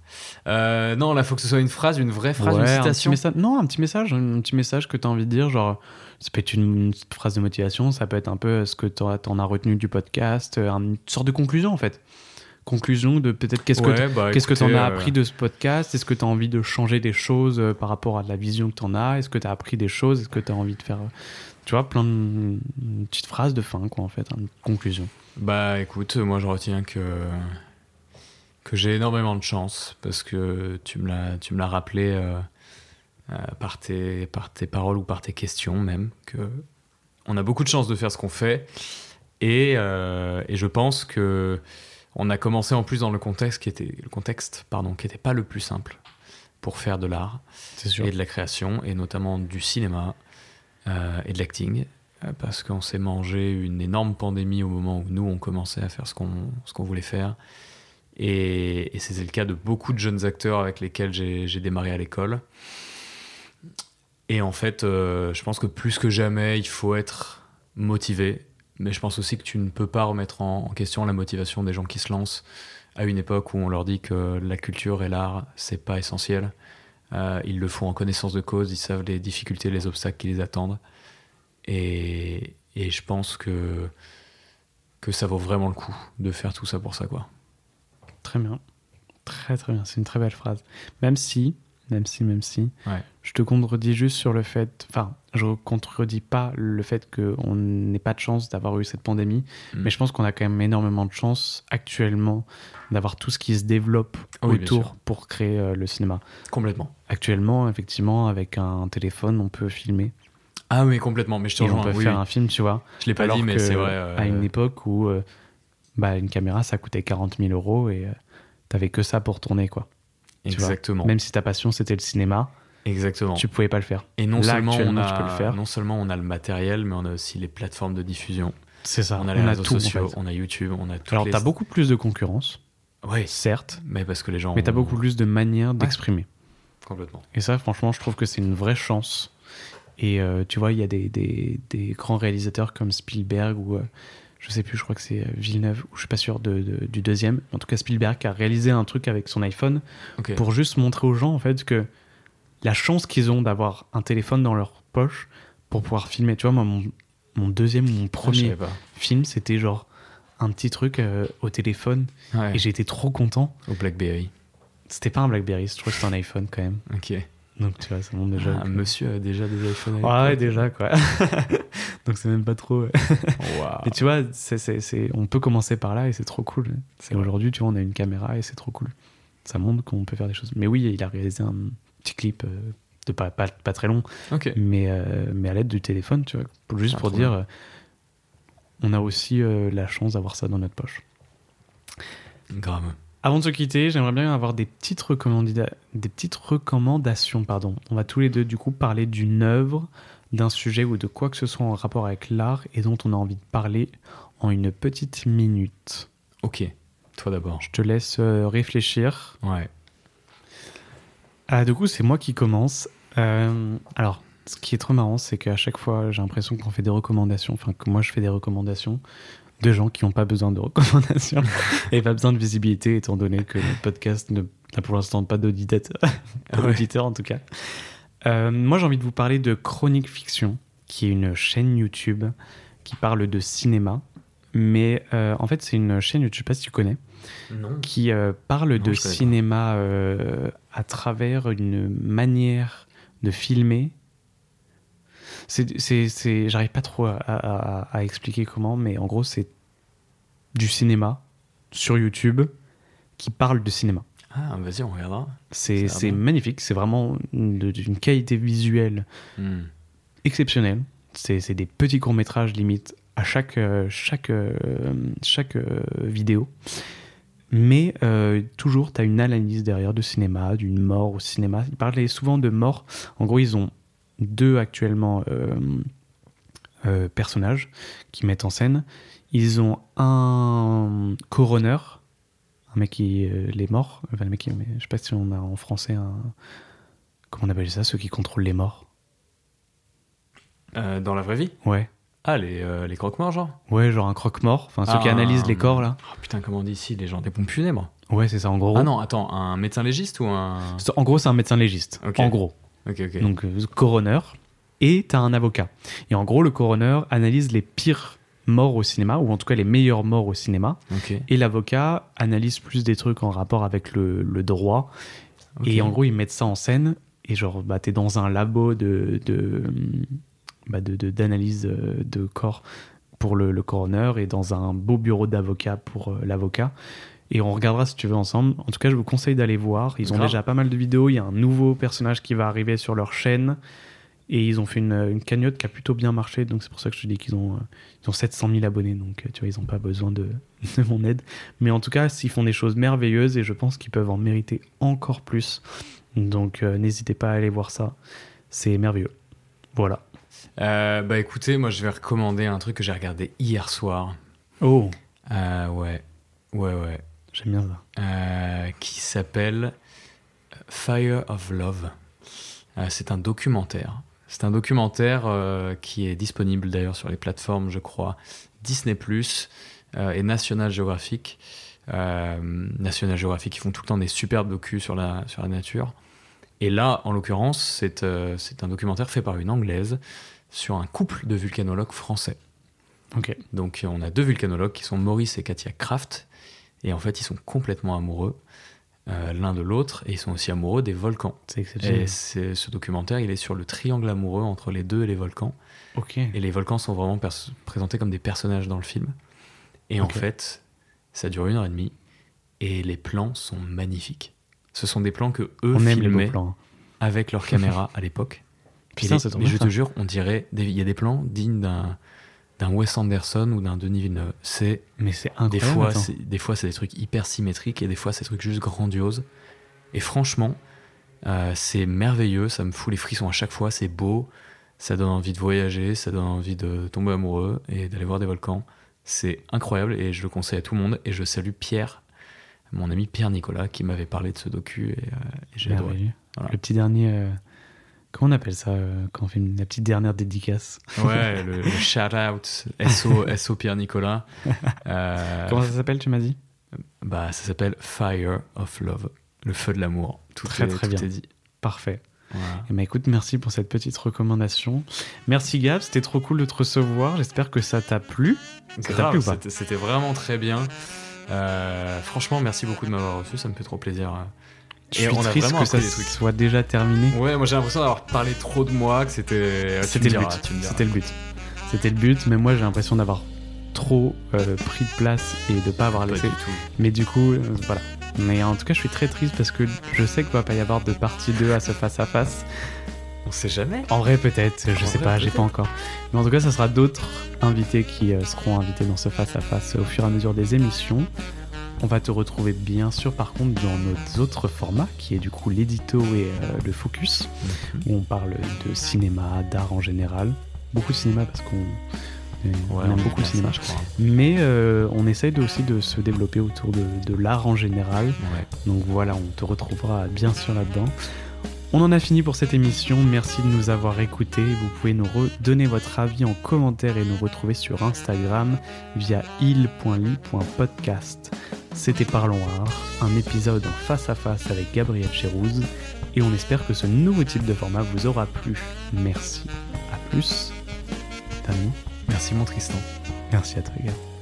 euh, Non, là, faut que ce soit une phrase, une vraie phrase, une citation. non, un petit message, un petit message que tu as envie de dire, genre, ça peut être une, phrase de motivation, ça peut être un peu ce que tu en as retenu du podcast, euh, une sorte de conclusion en fait. Conclusion de peut-être qu'est-ce que bah, qu'est-ce que tu en as euh, appris de ce podcast? Est-ce que tu as envie de changer des choses par rapport à la vision que tu en as? Est-ce que tu as appris des choses? Est-ce que tu as envie de faire tu vois, plein de petites phrases de fin, quoi, en fait, une conclusion. Bah écoute, moi je retiens que, que j'ai énormément de chance parce que tu me l'as, tu me l'as rappelé euh, euh, par, tes, par tes paroles ou par tes questions même, que on a beaucoup de chance de faire ce qu'on fait. Et, euh, et je pense que on a commencé en plus dans le contexte qui était le contexte pardon qui était pas le plus simple pour faire de l'art et de la création et notamment du cinéma euh, et de l'acting, euh, parce qu'on s'est mangé une énorme pandémie au moment où nous, on commençait à faire ce qu'on qu'on voulait faire. Et, et c'était le cas de beaucoup de jeunes acteurs avec lesquels j'ai démarré à l'école. Et en fait, euh, je pense que plus que jamais, il faut être motivé. Mais je pense aussi que tu ne peux pas remettre en, question la motivation des gens qui se lancent à une époque où on leur dit que la culture et l'art, c'est pas essentiel. Euh, ils le font en connaissance de cause, ils savent les difficultés, les obstacles qui les attendent. Et, et je pense que, que ça vaut vraiment le coup de faire tout ça pour ça. Quoi. Très bien. Très très bien. C'est une très belle phrase. Même si, même si, même si, je te contredis juste sur le fait, enfin, je contredis pas le fait qu'on n'ait pas de chance d'avoir eu cette pandémie, mm. mais je pense qu'on a quand même énormément de chance actuellement d'avoir tout ce qui se développe autour pour créer euh, le cinéma. Complètement. Actuellement, effectivement, avec un téléphone, on peut filmer. Ah oui, complètement. Mais je te rejoins. On peut faire un film, tu vois. Je l'ai pas dit, mais c'est vrai. Euh, à une époque où euh, bah, une caméra, ça coûtait 40 000 euros et t'avais que ça pour tourner, quoi. Exactement. Même si ta passion c'était le cinéma, Exactement. tu pouvais pas le faire. Et non seulement on a, le faire. non seulement on a le matériel, mais on a aussi les plateformes de diffusion. C'est ça. On a les réseaux sociaux, on a YouTube, on a tout. Alors tu as beaucoup plus de concurrence. Oui. Certes. Mais parce que les gens. Mais tu as beaucoup plus de manières d'exprimer. Complètement. Et ça, franchement, je trouve que c'est une vraie chance. Et euh, tu vois, il y a des, des, des, grands réalisateurs comme Spielberg ou euh, je sais plus, je crois que c'est euh, Villeneuve, ou je suis pas sûr de, du deuxième. En tout cas, Spielberg a réalisé un truc avec son iPhone pour juste montrer aux gens en fait que la chance qu'ils ont d'avoir un téléphone dans leur poche pour pouvoir filmer. Tu vois, moi, mon, mon deuxième, mon premier film, c'était genre un petit truc euh, au téléphone et j'étais trop content. Au Blackberry. C'était pas un Blackberry, je trouve que c'était un iPhone quand même. Ok. Donc tu vois, ça montre déjà. Ah, monsieur a déjà des iPhones. Ouais, déjà quoi. <laughs> Donc c'est même pas trop. Et tu vois, on peut commencer par là et c'est trop cool. C'est aujourd'hui, tu vois, on a une caméra et c'est trop cool. Ça montre qu'on peut faire des choses. Mais oui, il a réalisé un petit clip euh, de pas, pas, pas, très long, mais, euh, mais à l'aide du téléphone, tu vois, juste ah, pour dire, euh, on a aussi la chance d'avoir ça dans notre poche. Grave. Avant de se quitter, j'aimerais bien avoir des petites, des petites recommandations. Pardon. On va tous les deux du coup parler d'une œuvre, d'un sujet ou de quoi que ce soit en rapport avec l'art et dont on a envie de parler en une petite minute. Ok, toi d'abord. Je te laisse euh, réfléchir. Ouais. Ah, du coup, c'est moi qui commence. Euh, alors, ce qui est trop marrant, c'est qu'à chaque fois, j'ai l'impression qu'on fait des recommandations, enfin que moi je fais des recommandations de gens qui n'ont pas besoin de recommandations <laughs> et pas besoin de visibilité, étant donné que le podcast n'a pour l'instant pas d'auditeur, <laughs> en tout cas. Euh, moi, j'ai envie de vous parler de Chronique Fiction, qui est une chaîne YouTube qui parle de cinéma. Mais euh, en fait, c'est une chaîne YouTube, je sais pas si tu connais, qui euh, parle de cinéma à travers une manière de filmer c'est, j'arrive pas trop à, expliquer comment, mais en gros, c'est du cinéma sur YouTube qui parle de cinéma. Ah, vas-y, on regardera. C'est, magnifique, c'est vraiment d'une qualité visuelle hmm. exceptionnelle. C'est, des petits courts-métrages limite à chaque, euh, chaque, euh, chaque euh, vidéo. Mais toujours, tu as une analyse derrière de cinéma, d'une mort au cinéma. Ils parlaient souvent de mort. En gros, ils ont deux actuellement euh, euh, personnages qui mettent en scène. Ils ont un coroner, un mec qui euh, les morts. Enfin, le mec qui, je sais pas si on a en français un. Comment on appelle ça, ceux qui contrôlent les morts Euh, dans la vraie vie? Ouais. Ah, les, euh, les croque-morts, genre? Ouais, genre un croque-mort. Enfin, ceux qui Ah, analysent les corps, là. Oh, putain, comment on dit ici Les gens des pompes funèbres Ouais, c'est ça, en gros. Ah non, attends, un médecin légiste ou un. En gros, c'est un médecin légiste. En gros. Ok, ok. Donc, euh, coroner. Et t'as un avocat. Et en gros, le coroner analyse les pires morts au cinéma, ou en tout cas les meilleures morts au cinéma. Et l'avocat analyse plus des trucs en rapport avec le, le droit. Et en gros, ils mettent ça en scène. Et genre, bah, t'es dans un labo de, de, bah, de- de- d'analyse euh, de corps pour le, le coroner et dans un beau bureau d'avocat pour euh, l'avocat. Et on regardera si tu veux ensemble. En tout cas, je vous conseille d'aller voir. Ils ont Grave. déjà pas mal de vidéos. Il y a un nouveau personnage qui va arriver sur leur chaîne. Et ils ont fait une, une cagnotte qui a plutôt bien marché. Donc c'est pour ça que je te dis qu'ils ont, euh, ils ont 700 000 abonnés. Donc euh, tu vois, ils n'ont pas besoin de, <laughs> de mon aide. Mais en tout cas, ils font des choses merveilleuses et je pense qu'ils peuvent en mériter encore plus. Donc euh, n'hésitez pas à aller voir ça. C'est merveilleux. Voilà. Euh, bah écoutez, moi je vais recommander un truc que j'ai regardé hier soir. Oh, Euh, ouais, ouais, ouais. J'aime bien ça. Euh, qui s'appelle Fire of Love. Euh, c'est un documentaire. C'est un documentaire euh, qui est disponible d'ailleurs sur les plateformes, je crois, Disney et National Geographic. Euh, National Geographic, ils font tout le temps des superbes docus sur la, sur la nature. Et là, en l'occurrence, c'est euh, un documentaire fait par une Anglaise sur un couple de vulcanologues français. Ok. Donc on a deux vulcanologues qui sont Maurice et Katia Kraft. Et en fait, ils sont complètement amoureux euh, l'un de l'autre et ils sont aussi amoureux des volcans. Et ce documentaire, il est sur le triangle amoureux entre les deux et les volcans. Ok. Et les volcans sont vraiment présentés comme des personnages dans le film. Et en fait, ça dure une heure et demie et les plans sont magnifiques. Ce sont des plans que eux On filmaient plans. hein. avec leur <laughs> caméra à l'époque. Mais je te jure, on dirait, il y a des plans dignes d'un d'un Wes Anderson ou d'un Denis Villeneuve. C'est Mais c'est des fois, des fois c'est des trucs hyper symétriques et des fois c'est des trucs juste grandioses. Et franchement, euh, c'est merveilleux, ça me fout les frissons à chaque fois, c'est beau, ça donne envie de voyager, ça donne envie de tomber amoureux et d'aller voir des volcans. C'est incroyable et je le conseille à tout le monde. Et je salue Pierre, mon ami Pierre Nicolas, qui m'avait parlé de ce docu et, euh, et j'ai adoré. Voilà. Le petit dernier. euh, Comment on appelle ça euh, quand on fait une- la petite dernière dédicace Ouais, le, le <laughs> shout-out SO, SO Pierre Nicolas. <laughs> Euh, Comment ça s'appelle, tu m'as dit Bah, ça s'appelle Fire of Love, le feu de l'amour. Tout Très, est, très tout bien. est dit. Parfait. Voilà. Eh ben, écoute, merci pour cette petite recommandation. Merci Gab, c'était trop cool de te recevoir. J'espère que ça t'a plu. Ça t'a Grave, plu ou pas c'était- C'était vraiment très bien. Euh, franchement, merci beaucoup de m'avoir reçu, ça me fait trop plaisir. Je Et suis on a triste que ça appris des trucs. soit déjà terminé. Ouais, moi j'ai l'impression d'avoir parlé trop de moi, que c'était. tu C'était le diras, but. C'était le but. C'était le but, mais moi j'ai l'impression d'avoir trop euh, pris de place et de pas avoir Pas laissé. du tout. Mais du coup, euh, voilà. Mais en tout cas, je suis très triste parce que je sais qu'il va pas y avoir de partie 2 à ce face à face. On sait jamais. En vrai, peut-être, je En sais vrai, pas, j'ai pas encore. Mais en tout cas, ça sera d'autres invités qui euh, seront invités dans ce face-à-face au fur et à mesure des émissions. On va te retrouver bien sûr, par contre, dans nos autres formats, qui est du coup l'édito et euh, le focus, où on parle de cinéma, d'art en général. Beaucoup de cinéma parce qu'on on aime on beaucoup le cinéma. ça, je crois. Mais euh, on essaye de- aussi de se développer autour de, de l'art en général. Ouais. Donc voilà, on te retrouvera bien sûr là-dedans. On en a fini pour cette émission. Merci de nous avoir écoutés. Vous pouvez nous donner votre avis en commentaire et nous retrouver sur Instagram via il.ly.podcast. C'était Parlons Art, un épisode en face à face avec Gabriel Chérouz. Et on espère que ce nouveau type de format vous aura plu. Merci. À plus. Tami. Merci mon Tristan. Merci à Gab.